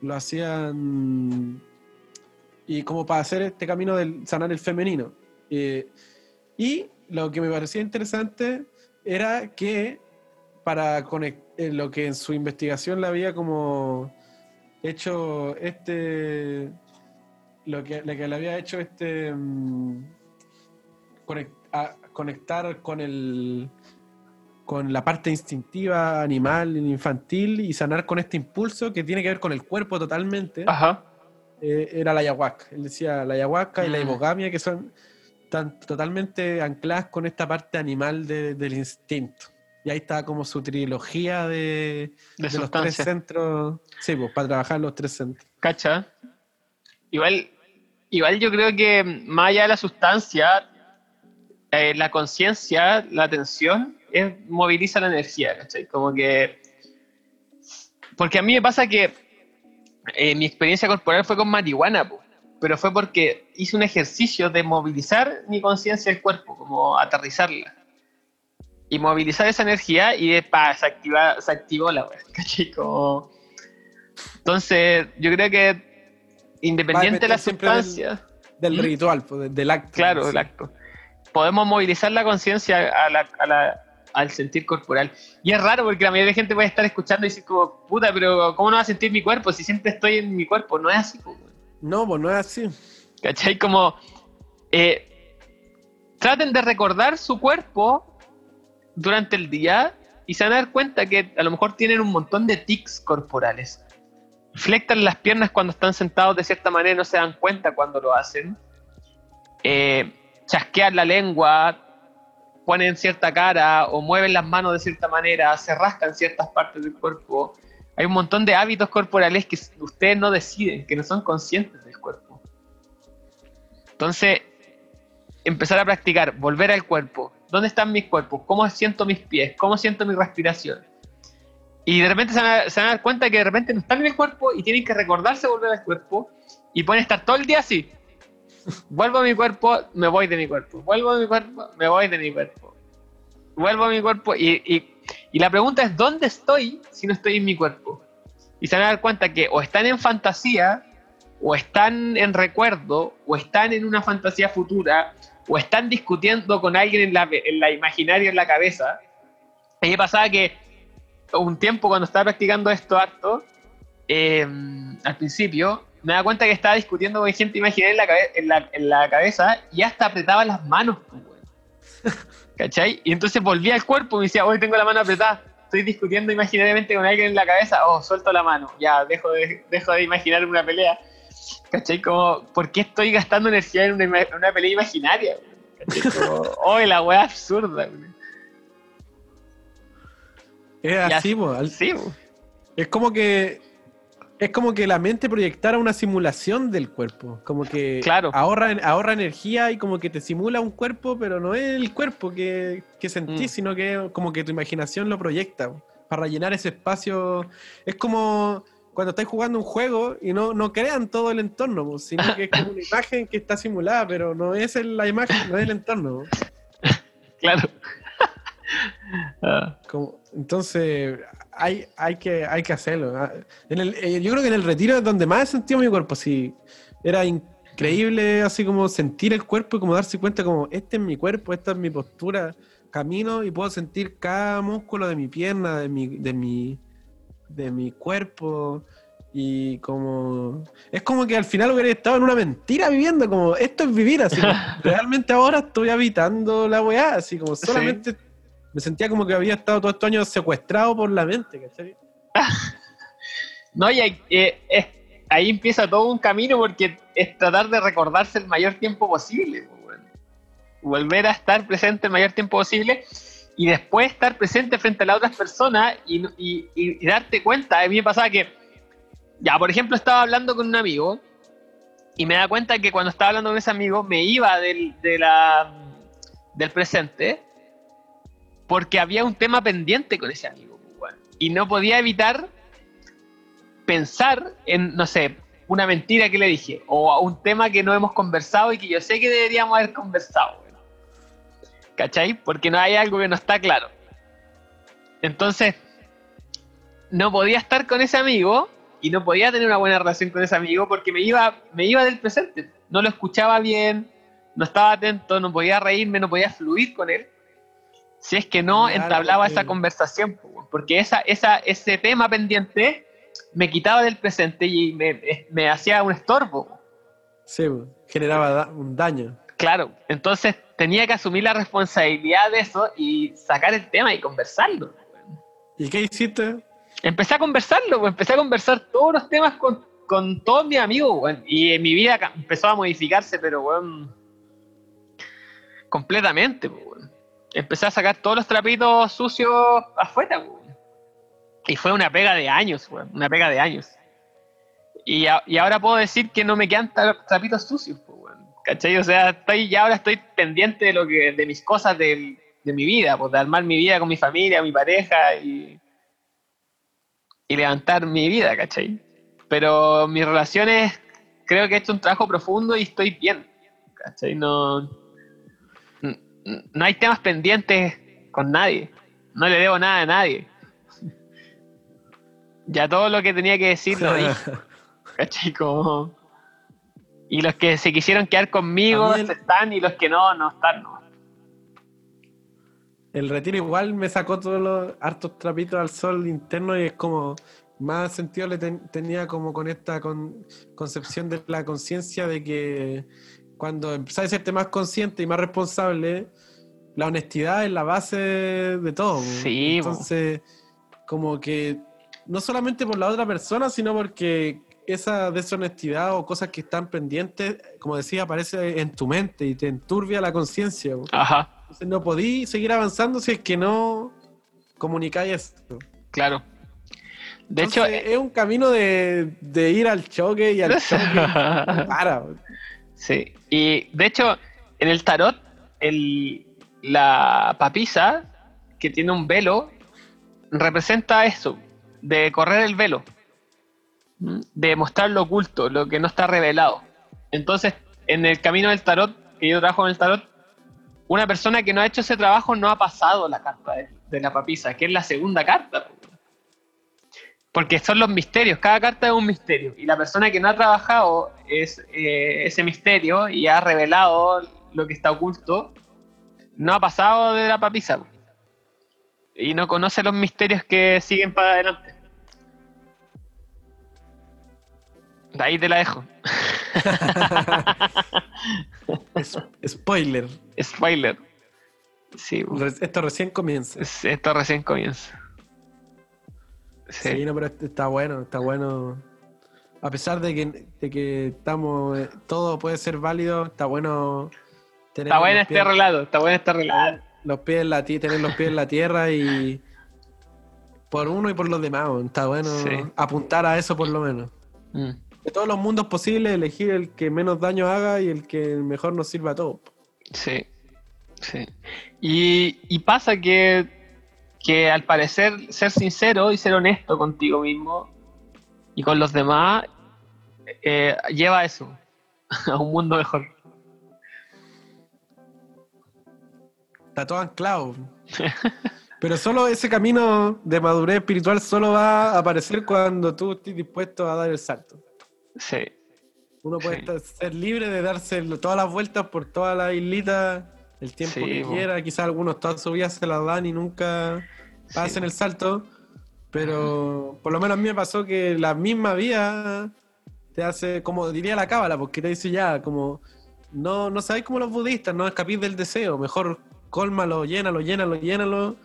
lo hacían y como para hacer este camino del sanar el femenino. Eh, y lo que me parecía interesante era que para conectar eh, lo que en su investigación la había como hecho este. Lo que, que le había hecho este. Mm, conectar con el. con la parte instintiva, animal, infantil y sanar con este impulso que tiene que ver con el cuerpo totalmente. Ajá. Eh, era la ayahuasca. Él decía la ayahuasca y la mm. hipogamia que son tan, totalmente ancladas con esta parte animal del instinto. Y ahí está como su trilogía de, los tres centros. Sí, pues para trabajar los tres centros. Cacha. Igual, igual yo creo que más allá de la sustancia, eh, la conciencia, la atención, es, moviliza la energía, ¿cachai? Como que. Porque a mí me pasa que eh, mi experiencia corporal fue con marihuana, pero fue porque hice un ejercicio de movilizar mi conciencia del cuerpo, como aterrizarla y movilizar esa energía y de, pa, se, activa, se activó la web, [laughs] Entonces, yo creo que independiente de la sustancia. Del, ritual, pues, del acto. Claro, del acto. Podemos movilizar la conciencia a la, a, la, al sentir corporal. Y es raro porque la mayoría de gente puede estar escuchando y decir como, puta, pero ¿cómo no va a sentir mi cuerpo si siempre estoy en mi cuerpo? No es así. No, pues no es así. ¿Cachai? Como, eh, traten de recordar su cuerpo durante el día y se van a dar cuenta que a lo mejor tienen un montón de tics corporales. Flectan las piernas cuando están sentados de cierta manera y no se dan cuenta cuando lo hacen. Eh, chasquean la lengua, ponen cierta cara o mueven las manos de cierta manera, se rascan ciertas partes del cuerpo. Hay un montón de hábitos corporales que ustedes no deciden, que no son conscientes del cuerpo. Entonces, empezar a practicar, volver al cuerpo. ¿Dónde están mis cuerpos? ¿Cómo siento mis pies? ¿Cómo siento mi respiración? Y de repente se van, a, dar cuenta que de repente no están en el cuerpo y tienen que recordarse volver al cuerpo y pueden estar todo el día así. Vuelvo a mi cuerpo, me voy de mi cuerpo. Vuelvo a mi cuerpo, me voy de mi cuerpo. Vuelvo a mi cuerpo y, y, y la pregunta es, ¿dónde estoy si no estoy en mi cuerpo? Y se van a dar cuenta que o están en fantasía, o están en recuerdo, o están en una fantasía futura, o están discutiendo con alguien en la, en la imaginaria en la cabeza. A mí me pasaba que un tiempo cuando estaba practicando esto harto, eh, al principio, me da cuenta que estaba discutiendo con gente imaginaria en la, en la, cabeza y hasta apretaba las manos, pues, [laughs] ¿cachai? Y entonces volvía al cuerpo y me decía, hoy tengo la mano apretada, estoy discutiendo imaginariamente con alguien en la cabeza, oh, suelto la mano, ya, dejo de, dejo de imaginar una pelea. ¿Cachai? Como, ¿por qué estoy gastando energía en una, una pelea imaginaria? Como, [laughs] oh, la weá absurda. Es así, así Es como que es como que la mente proyectara una simulación del cuerpo. Como que claro. ahorra, ahorra energía y como que te simula un cuerpo, pero no es el cuerpo que, que sentís, mm. sino que como que tu imaginación lo proyecta. Para rellenar ese espacio. Es como cuando estás jugando un juego y no, no crean todo el entorno, sino que es como una [laughs] imagen que está simulada, pero no es la imagen, no es el entorno. [laughs] Claro. [laughs] Como, entonces, hay, hay, que, hay que hacerlo. Ah, eh, yo creo que en el retiro es donde más he sentido mi cuerpo. Sí, era increíble así como sentir el cuerpo y como darse cuenta como, este es mi cuerpo, esta es mi postura. Camino y puedo sentir cada músculo de mi pierna, de mi, de mi, de mi cuerpo. Y como. Es como que al final hubiera estado en una mentira viviendo, como esto es vivir, así. [laughs] realmente ahora estoy habitando la weá, así como solamente me sentía como que había estado todo estos años secuestrado por la mente, ¿cachai? [laughs] no, y eh, ahí empieza todo un camino porque es tratar de recordarse el mayor tiempo posible. Volver a estar presente el mayor tiempo posible y después estar presente frente a las otras personas y, darte cuenta. A mí me pasaba que, ya, por ejemplo, estaba hablando con un amigo y me da cuenta que cuando estaba hablando con ese amigo me iba del, del presente porque había un tema pendiente con ese amigo. Y no podía evitar pensar en, no sé, una mentira que le dije, o un tema que no hemos conversado y que yo sé que deberíamos haber conversado. ¿Cachai? Porque no hay algo que no está claro. Entonces, no podía estar con ese amigo y no podía tener una buena relación con ese amigo porque me iba, me iba del presente. No lo escuchaba bien, no estaba atento, no podía reírme, no podía fluir con él si es que no entablaba esa conversación, porque esa, esa, ese tema pendiente me quitaba del presente y me, hacía un estorbo. Sí, generaba un daño. Claro, entonces tenía que asumir la responsabilidad de eso y sacar el tema y conversarlo. ¿Y qué hiciste? Empecé a conversarlo, empecé a conversar todos los temas con, con todos mis amigos, y en mi vida empezó a modificarse, pero bueno, completamente. Bueno empecé a sacar todos los trapitos sucios afuera, Y fue una pega de años, una pega de años. Y, ahora puedo decir que no me quedan trapitos sucios, ¿cachai? O sea, estoy, ya ahora estoy pendiente de lo que, de mis cosas de, mi vida, pues, de armar mi vida con mi familia, mi pareja y, y levantar mi vida, ¿cachai? Pero mis relaciones, creo que he hecho un trabajo profundo y estoy bien, ¿cachai? No no hay temas pendientes con nadie. No le debo nada a nadie. [laughs] Ya todo lo que tenía que decir lo dije. [laughs] ¿Cachai? Y los que se quisieron quedar conmigo están y los que no, no están. el retiro igual me sacó todos los hartos trapitos al sol interno y es como más sentido le ten- tenía como con esta con- concepción de la conciencia de que cuando empezás a serte más consciente y más responsable, la honestidad es la base de todo. Sí. Entonces, como que no solamente por la otra persona, sino porque esa deshonestidad o cosas que están pendientes, como decía, aparece en tu mente y te enturbia la conciencia. Ajá, Entonces no podí seguir avanzando si es que no comunicáis esto. claro. De hecho, Entonces, es un camino de, de ir al choque y al [laughs] choque. para. Sí, y de hecho, en el tarot, el, la papisa, que tiene un velo, representa eso, de correr el velo. De mostrar lo oculto, lo que no está revelado. Entonces, en el camino del tarot, que yo trabajo en el tarot, una persona que no ha hecho ese trabajo no ha pasado la carta de, la papisa, que es la segunda carta. Porque son los misterios, cada carta es un misterio. Y la persona que no ha trabajado es, eh, ese misterio y ha revelado lo que está oculto, no ha pasado de la papisa. Y no conoce los misterios que siguen para adelante. De ahí te la dejo. Spoiler. Spoiler. Sí, Esto recién comienza. es- esto recién comienza. Sí. Sí, no, pero está bueno, está bueno. A pesar de que, de que estamos, eh, todo puede ser válido, está bueno tener Está bueno este pies- relato, está bueno este relato. los pies en la tener los pies en la tierra y por uno y por los demás, está bueno Sí. apuntar a eso por lo menos. Mm. De todos los mundos posibles, elegir el que menos daño haga y el que mejor nos sirva a todos. Sí, sí. Y, y pasa que, que al parecer ser sincero y ser honesto contigo mismo y con los demás eh, lleva a eso, [laughs] a un mundo mejor. Está todo anclado. [laughs] Pero solo ese camino de madurez espiritual solo va a aparecer cuando tú estés dispuesto a dar el salto. Sí, Uno puede Sí. estar- ser libre de darse todas las vueltas por toda la islita el tiempo Sí, que po. quiera. Quizás algunos toda su vida se la dan y nunca Sí, hacen el salto. Pero por lo menos a mí me pasó que la misma vida te hace, como diría la cábala, porque te dice ya, como no, no sabéis como los budistas, no escapéis del deseo, mejor cólmalo, llénalo, llénalo, llénalo.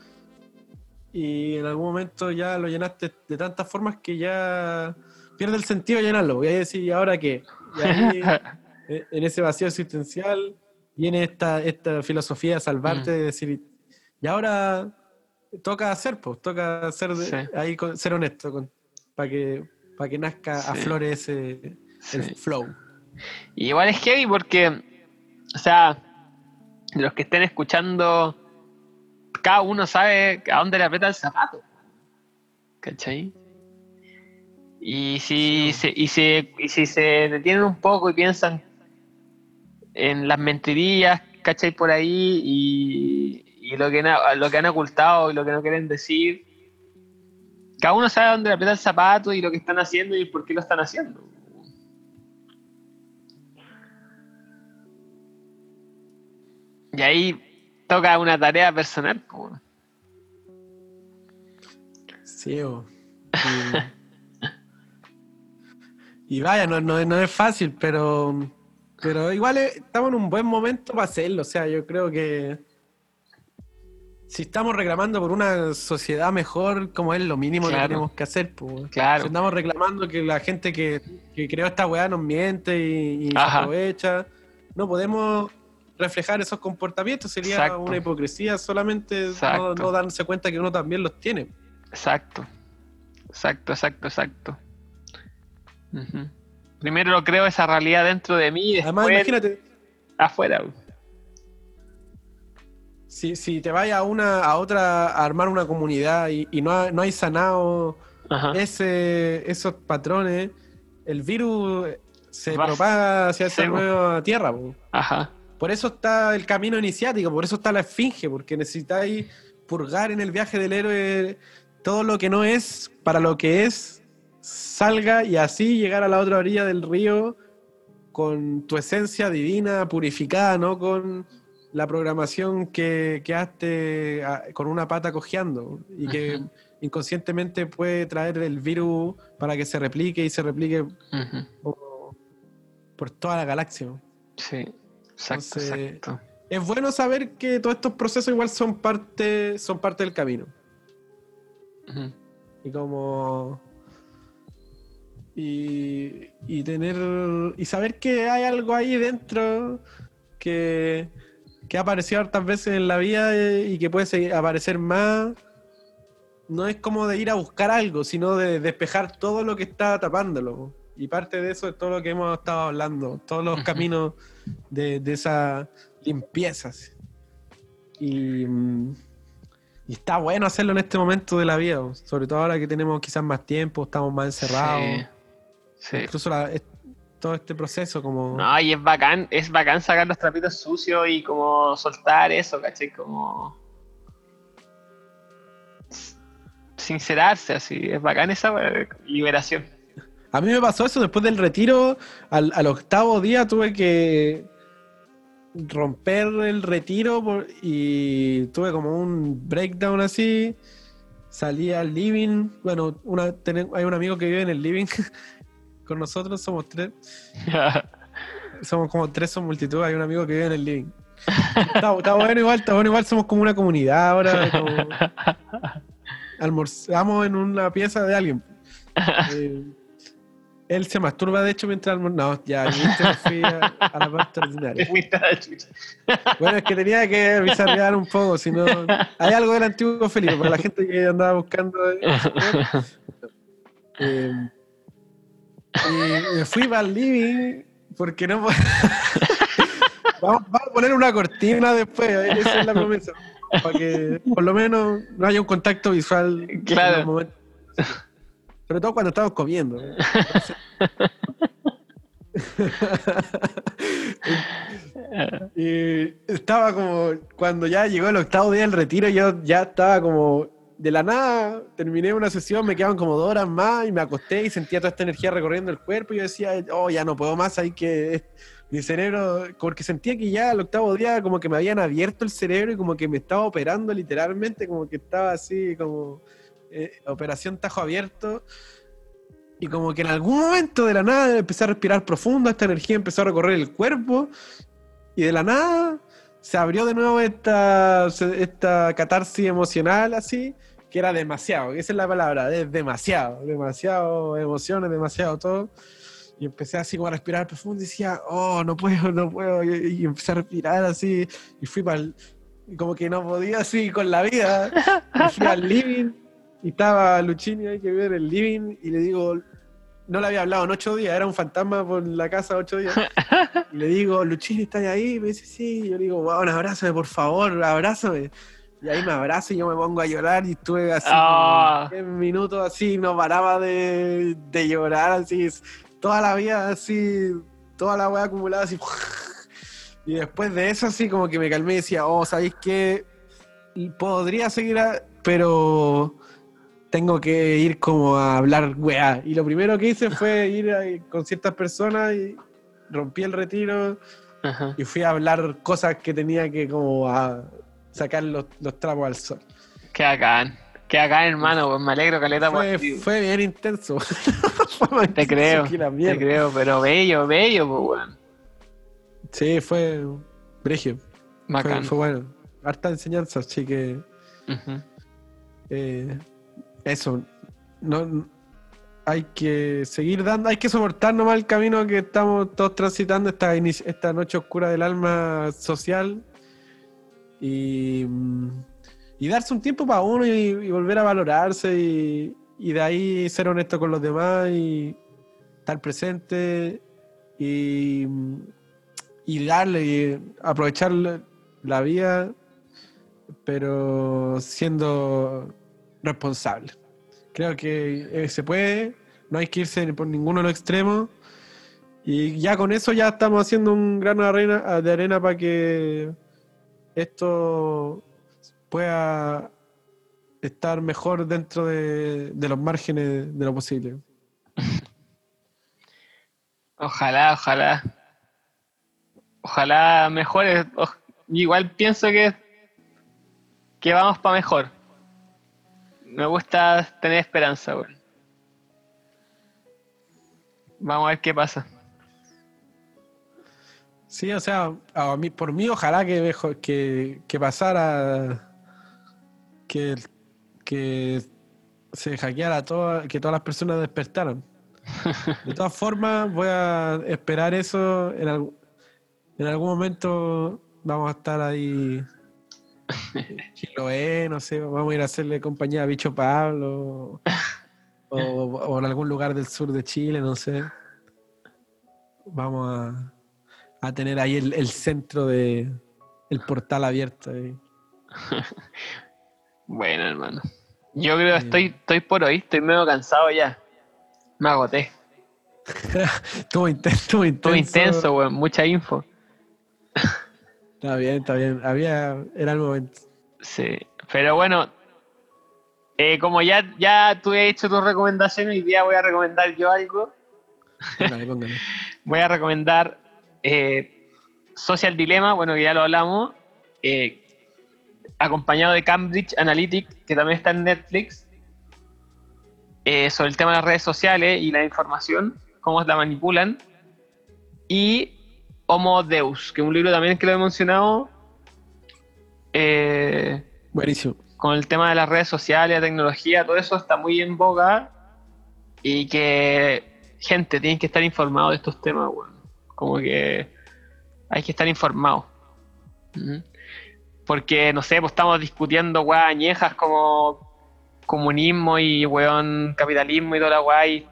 Y en algún momento ya lo llenaste de tantas formas que ya pierde el sentido llenarlo. Voy a decir, ¿y ahora qué? Y ahí, [laughs] eh, en ese vacío existencial, viene esta, esta filosofía de salvarte, Mm. de decir, y ahora toca hacer, pues, toca ser, Sí. ahí con- ser honesto, para que, para que nazca, Sí. aflore ese el flow. Y igual es heavy porque, o sea, los que estén escuchando, cada uno sabe a dónde le aprieta el zapato. ¿Cachai? Y si, se, y, se, y si se detienen un poco y piensan en las mentirillas, ¿cachai? Por ahí y, y lo, que lo que han ocultado y lo que no quieren decir, cada uno sabe dónde le aprieta el zapato y lo que están haciendo y por qué lo están haciendo. Y ahí toca una tarea personal. Sí. Y, y vaya, no, no, no es fácil, pero, pero igual eh, estamos en un buen momento para hacerlo. O sea, yo creo que si estamos reclamando por una sociedad mejor, como es lo mínimo Claro. que tenemos que hacer. Pues. Claro. Si andamos reclamando que la gente que, que creó esta weá nos miente y, y se Ajá. aprovecha, no podemos reflejar esos comportamientos. Sería Exacto. una hipocresía solamente no, no darse cuenta que uno también los tiene. Exacto. Exacto, exacto, exacto. Primero lo creo esa realidad dentro de mí y Además, imagínate, afuera. si, si te vayas a una a otra a armar una comunidad y, y no, ha- no hay sanado Ajá. ese, esos patrones, el virus se Va- propaga hacia esa nueva tierra. po. Ajá. Por eso está el camino iniciático, por eso está la esfinge, porque necesitáis purgar en el viaje del héroe todo lo que no es para lo que es, salga y así llegar a la otra orilla del río con tu esencia divina purificada, no con la programación que quedaste con una pata cojeando y que inconscientemente puede traer el virus para que se replique y se replique por, por toda la galaxia. Sí, exacto, Entonces- exacto. Es bueno saber que todos estos procesos igual son parte, son parte del camino. Y como. Y, y tener. Y saber que hay algo ahí dentro que, que ha aparecido hartas veces en la vida y que puede seguir- aparecer más. No es como de ir a buscar algo, sino de despejar todo lo que está tapándolo. Y parte de eso es todo lo que hemos estado hablando, todos los caminos de, de esa limpieza. sí. Y, y está bueno hacerlo en este momento de la vida, sobre todo ahora que tenemos quizás más tiempo, estamos más encerrados. Sí, sí. Incluso la- es- todo este proceso como... No, y es bacán, es bacán sacar los trapitos sucios y como soltar eso, ¿cachai? Como sincerarse así, es bacán esa wea, liberación. A mí me pasó eso después del retiro, al, al octavo día tuve que romper el retiro por- y tuve como un breakdown así. Salí al living, bueno, una, hay un amigo que vive en el living [laughs] con nosotros, somos tres. [laughs] somos como tres, son multitud, hay un amigo que vive en el living. Está, está bueno igual, está bueno igual, somos como una comunidad ahora, como almorzamos en una pieza de alguien. Eh, él se masturba, de hecho, mientras almorzamos. No, ya, yo fui a, a la parte Te ordinaria. Bueno, es que tenía que bizarrear un poco, si no... Hay algo del antiguo Felipe, para la gente que andaba buscando... Eh, [laughs] me fui para el living porque no... [laughs] vamos, vamos a poner una cortina después, esa es la promesa. Para que por lo menos no haya un contacto visual. en Claro. los momentos. Sobre todo cuando estamos comiendo. [laughs] y estaba como, cuando ya llegó el octavo día del retiro, yo ya estaba como, de la nada, terminé una sesión, me quedaban como dos horas más y me acosté y sentía toda esta energía recorriendo el cuerpo y yo decía, oh, ya no puedo más, hay que... Mi cerebro, porque sentía que ya el octavo día como que me habían abierto el cerebro y como que me estaba operando literalmente, como que estaba así como eh, operación tajo abierto. Y como que en algún momento de la nada empecé a respirar profundo, esta energía empezó a recorrer el cuerpo y de la nada se abrió de nuevo esta, esta catarsis emocional así, que era demasiado, esa es la palabra, es demasiado, demasiado emociones, demasiado todo. Y empecé así como a respirar profundo y decía, oh, no puedo, no puedo. Y, y empecé a respirar así y fui para y como que no podía así con la vida. Y fui al living y estaba Luchini ahí que vive en el living y le digo, no le había hablado en ocho días, era un fantasma por la casa ocho días. [laughs] Y le digo, Luchini, ¿estás ahí? Y me dice, sí. Y yo le digo, wow, abrázame, por favor, abrázame. Y ahí me abraza y yo me pongo a llorar y estuve así Ah. 10 minutos así, no paraba de, de llorar así, toda la vida así, toda la weá acumulada así. Y después de eso así como que me calmé y decía, oh, ¿sabéis qué? Podría seguir, a- pero tengo que ir como a hablar weá. Y lo primero que hice fue [laughs] ir a- con ciertas personas y rompí el retiro Ajá. y fui a hablar cosas que tenía que como a sacar los, los trapos al sol. Qué bacán. Qué bacán, hermano. Pues me alegro, Caleta, Fue, fue bien intenso. [laughs] Fue Te creo, que te creo, pero bello, bello, pues, weón. Sí, fue bregio. Fue, fue bueno. Harta enseñanza, así que eh, eso. No, hay que seguir dando, hay que soportar nomás el camino que estamos todos transitando, esta, esta noche oscura del alma social. Y, y darse un tiempo para uno y, volver a valorarse y, y de ahí ser honesto con los demás y estar presente y, y darle aprovechar la- vida, pero siendo responsable. Creo que eh, se puede, no hay que irse por ninguno de los extremos. Y ya con eso ya estamos haciendo un grano arena, de arena para que esto pueda estar mejor dentro de, los márgenes de lo posible. Ojalá, ojalá. Ojalá mejores. igual pienso que, que vamos para mejor. Me gusta tener esperanza. Vamos a ver qué pasa. Sí, o sea, a mí, por mí ojalá que, que, que pasara que, que se hackeara todo, que todas las personas despertaran. De [laughs] todas formas, voy a esperar eso. En, algún- en algún momento vamos a estar ahí. Chiloé, no sé, vamos a ir a hacerle compañía a Bicho Pablo. O, o en algún lugar del sur de Chile, no sé. Vamos a, a tener ahí el, el centro de el portal abierto. ahí. [laughs] Bueno, hermano. Yo creo que estoy, estoy por hoy, estoy medio cansado ya. Me agoté. [laughs] Estuvo intenso, estuvo intenso. Weón. Mucha info. [laughs] Está bien, está bien. Había, era el momento. Sí. Pero bueno, eh, como ya, ya tú has hecho tu recomendación, hoy día voy a recomendar yo algo. Póngale. Voy a recomendar eh, Social Dilemma, bueno, que ya lo hablamos, eh, acompañado de Cambridge Analytic, que también está en Netflix, eh, sobre el tema de las redes sociales y la información, cómo la manipulan, y Homo Deus, que es un libro también que lo he mencionado, Buenísimo. con el tema de las redes sociales, la tecnología, todo eso está muy en boga y que gente tiene que estar informado de estos temas, weón. Como que hay que estar informado. Ujú. Porque, no sé, pues estamos discutiendo weas añejas como comunismo y weón capitalismo y toda la wea y,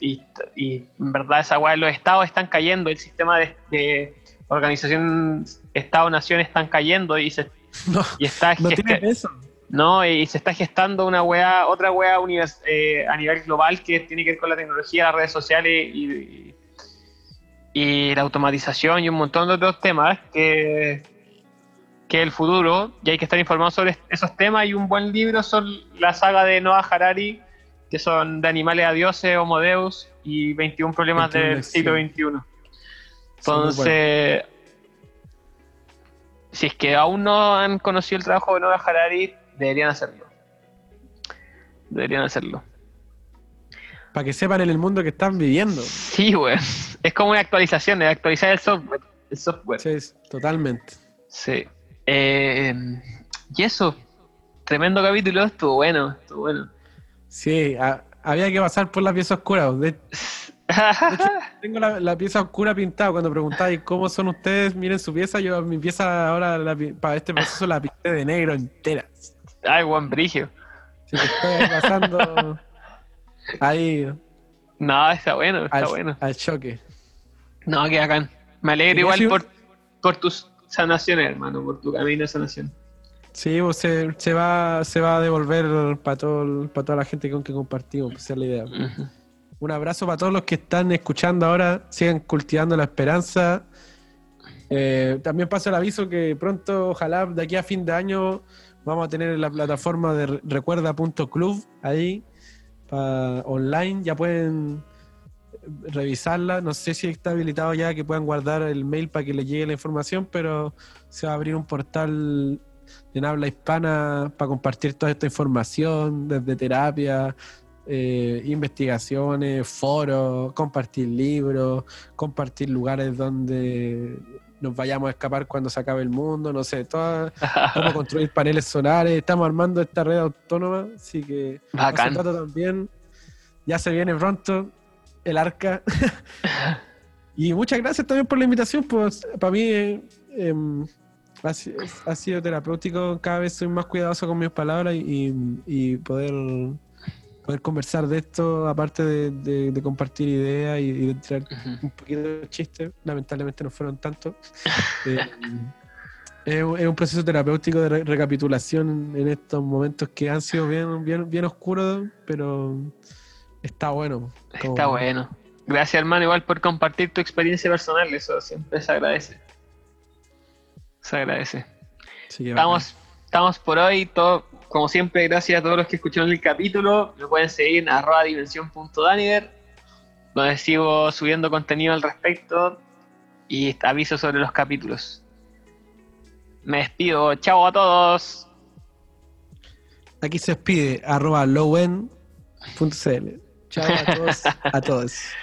y- y en verdad esa wea los estados están cayendo, el sistema de, de organización Estado-Nación están cayendo y se [laughs] No, y está no peso. no, y se está gestando una wea, otra univers- eh, a nivel global que tiene que ver con la tecnología, las redes sociales y, y- la automatización y un montón de otros temas que, que el futuro, y hay que estar informado sobre esos temas. Y un buen libro son la saga de Noah Harari, que son de animales a dioses, Homo Deus y 21 problemas 21 del siglo. XXI. Entonces, si es que aún no han conocido el trabajo de Noah Harari, deberían hacerlo. Deberían hacerlo. Para que sepan en el mundo que están viviendo. Sí, weón. Es como una actualización, es actualizar el software. El software. Sí, totalmente. Sí. Eh, y eso. Tremendo capítulo, estuvo bueno, estuvo bueno. Sí, a- había que pasar por la pieza oscura. De- [laughs] tengo la, la pieza oscura pintada. Cuando preguntáis cómo son ustedes, miren su pieza. Yo mi pieza ahora, la para este proceso, la pinté de negro entera. Ay, buen brigio. Que estoy pasando [laughs] ahí No, está bueno, está al, bueno. al choque. No, que bacán. Me alegro ¿Y igual por, por tus sanaciones, hermano, por tu camino de sanación. Sí, pues se, se va, se va a devolver para todo, para toda la gente con que compartimos, pues, esa es la idea. Un abrazo para todos los que están escuchando ahora, sigan cultivando la esperanza. Eh, también paso el aviso que pronto, ojalá de aquí a fin de año, vamos a tener la plataforma de re- recuerda.club ahí online, ya pueden revisarla. No sé si está habilitado ya que puedan guardar el mail para que les llegue la información, pero se va a abrir un portal en habla hispana para compartir toda esta información, desde terapia, eh, investigaciones, foros, compartir libros, compartir lugares donde nos vayamos a escapar cuando se acabe el mundo, no sé, toda, cómo [laughs] construir paneles solares. Estamos armando esta red autónoma, así que Bacán. también. Ya se viene pronto el arca. [laughs] y muchas gracias también por la invitación. Pues para mí eh, em, ha, ha sido terapéutico. Cada vez soy más cuidadoso con mis palabras y, y poder, poder conversar de esto, aparte de, de- de compartir ideas y, y de entrar Ujú. un poquito de chiste. Lamentablemente no fueron tantos. [laughs] Eh, es, un- es un proceso terapéutico de re- recapitulación en estos momentos que han sido bien, bien, bien oscuros, pero está bueno. Como- Está bueno. Gracias, hermano, igual por compartir tu experiencia personal. Eso siempre se agradece. Se agradece. Sí, Estamos, estamos por hoy. Todo, como siempre, gracias a todos los que escucharon el capítulo. Me pueden seguir en arroba dimensión.daniver, donde sigo subiendo contenido al respecto y aviso sobre los capítulos. Me despido. Chao a todos. Aquí se despide arroba lowen.cl. Chao a todos. [laughs] a todos.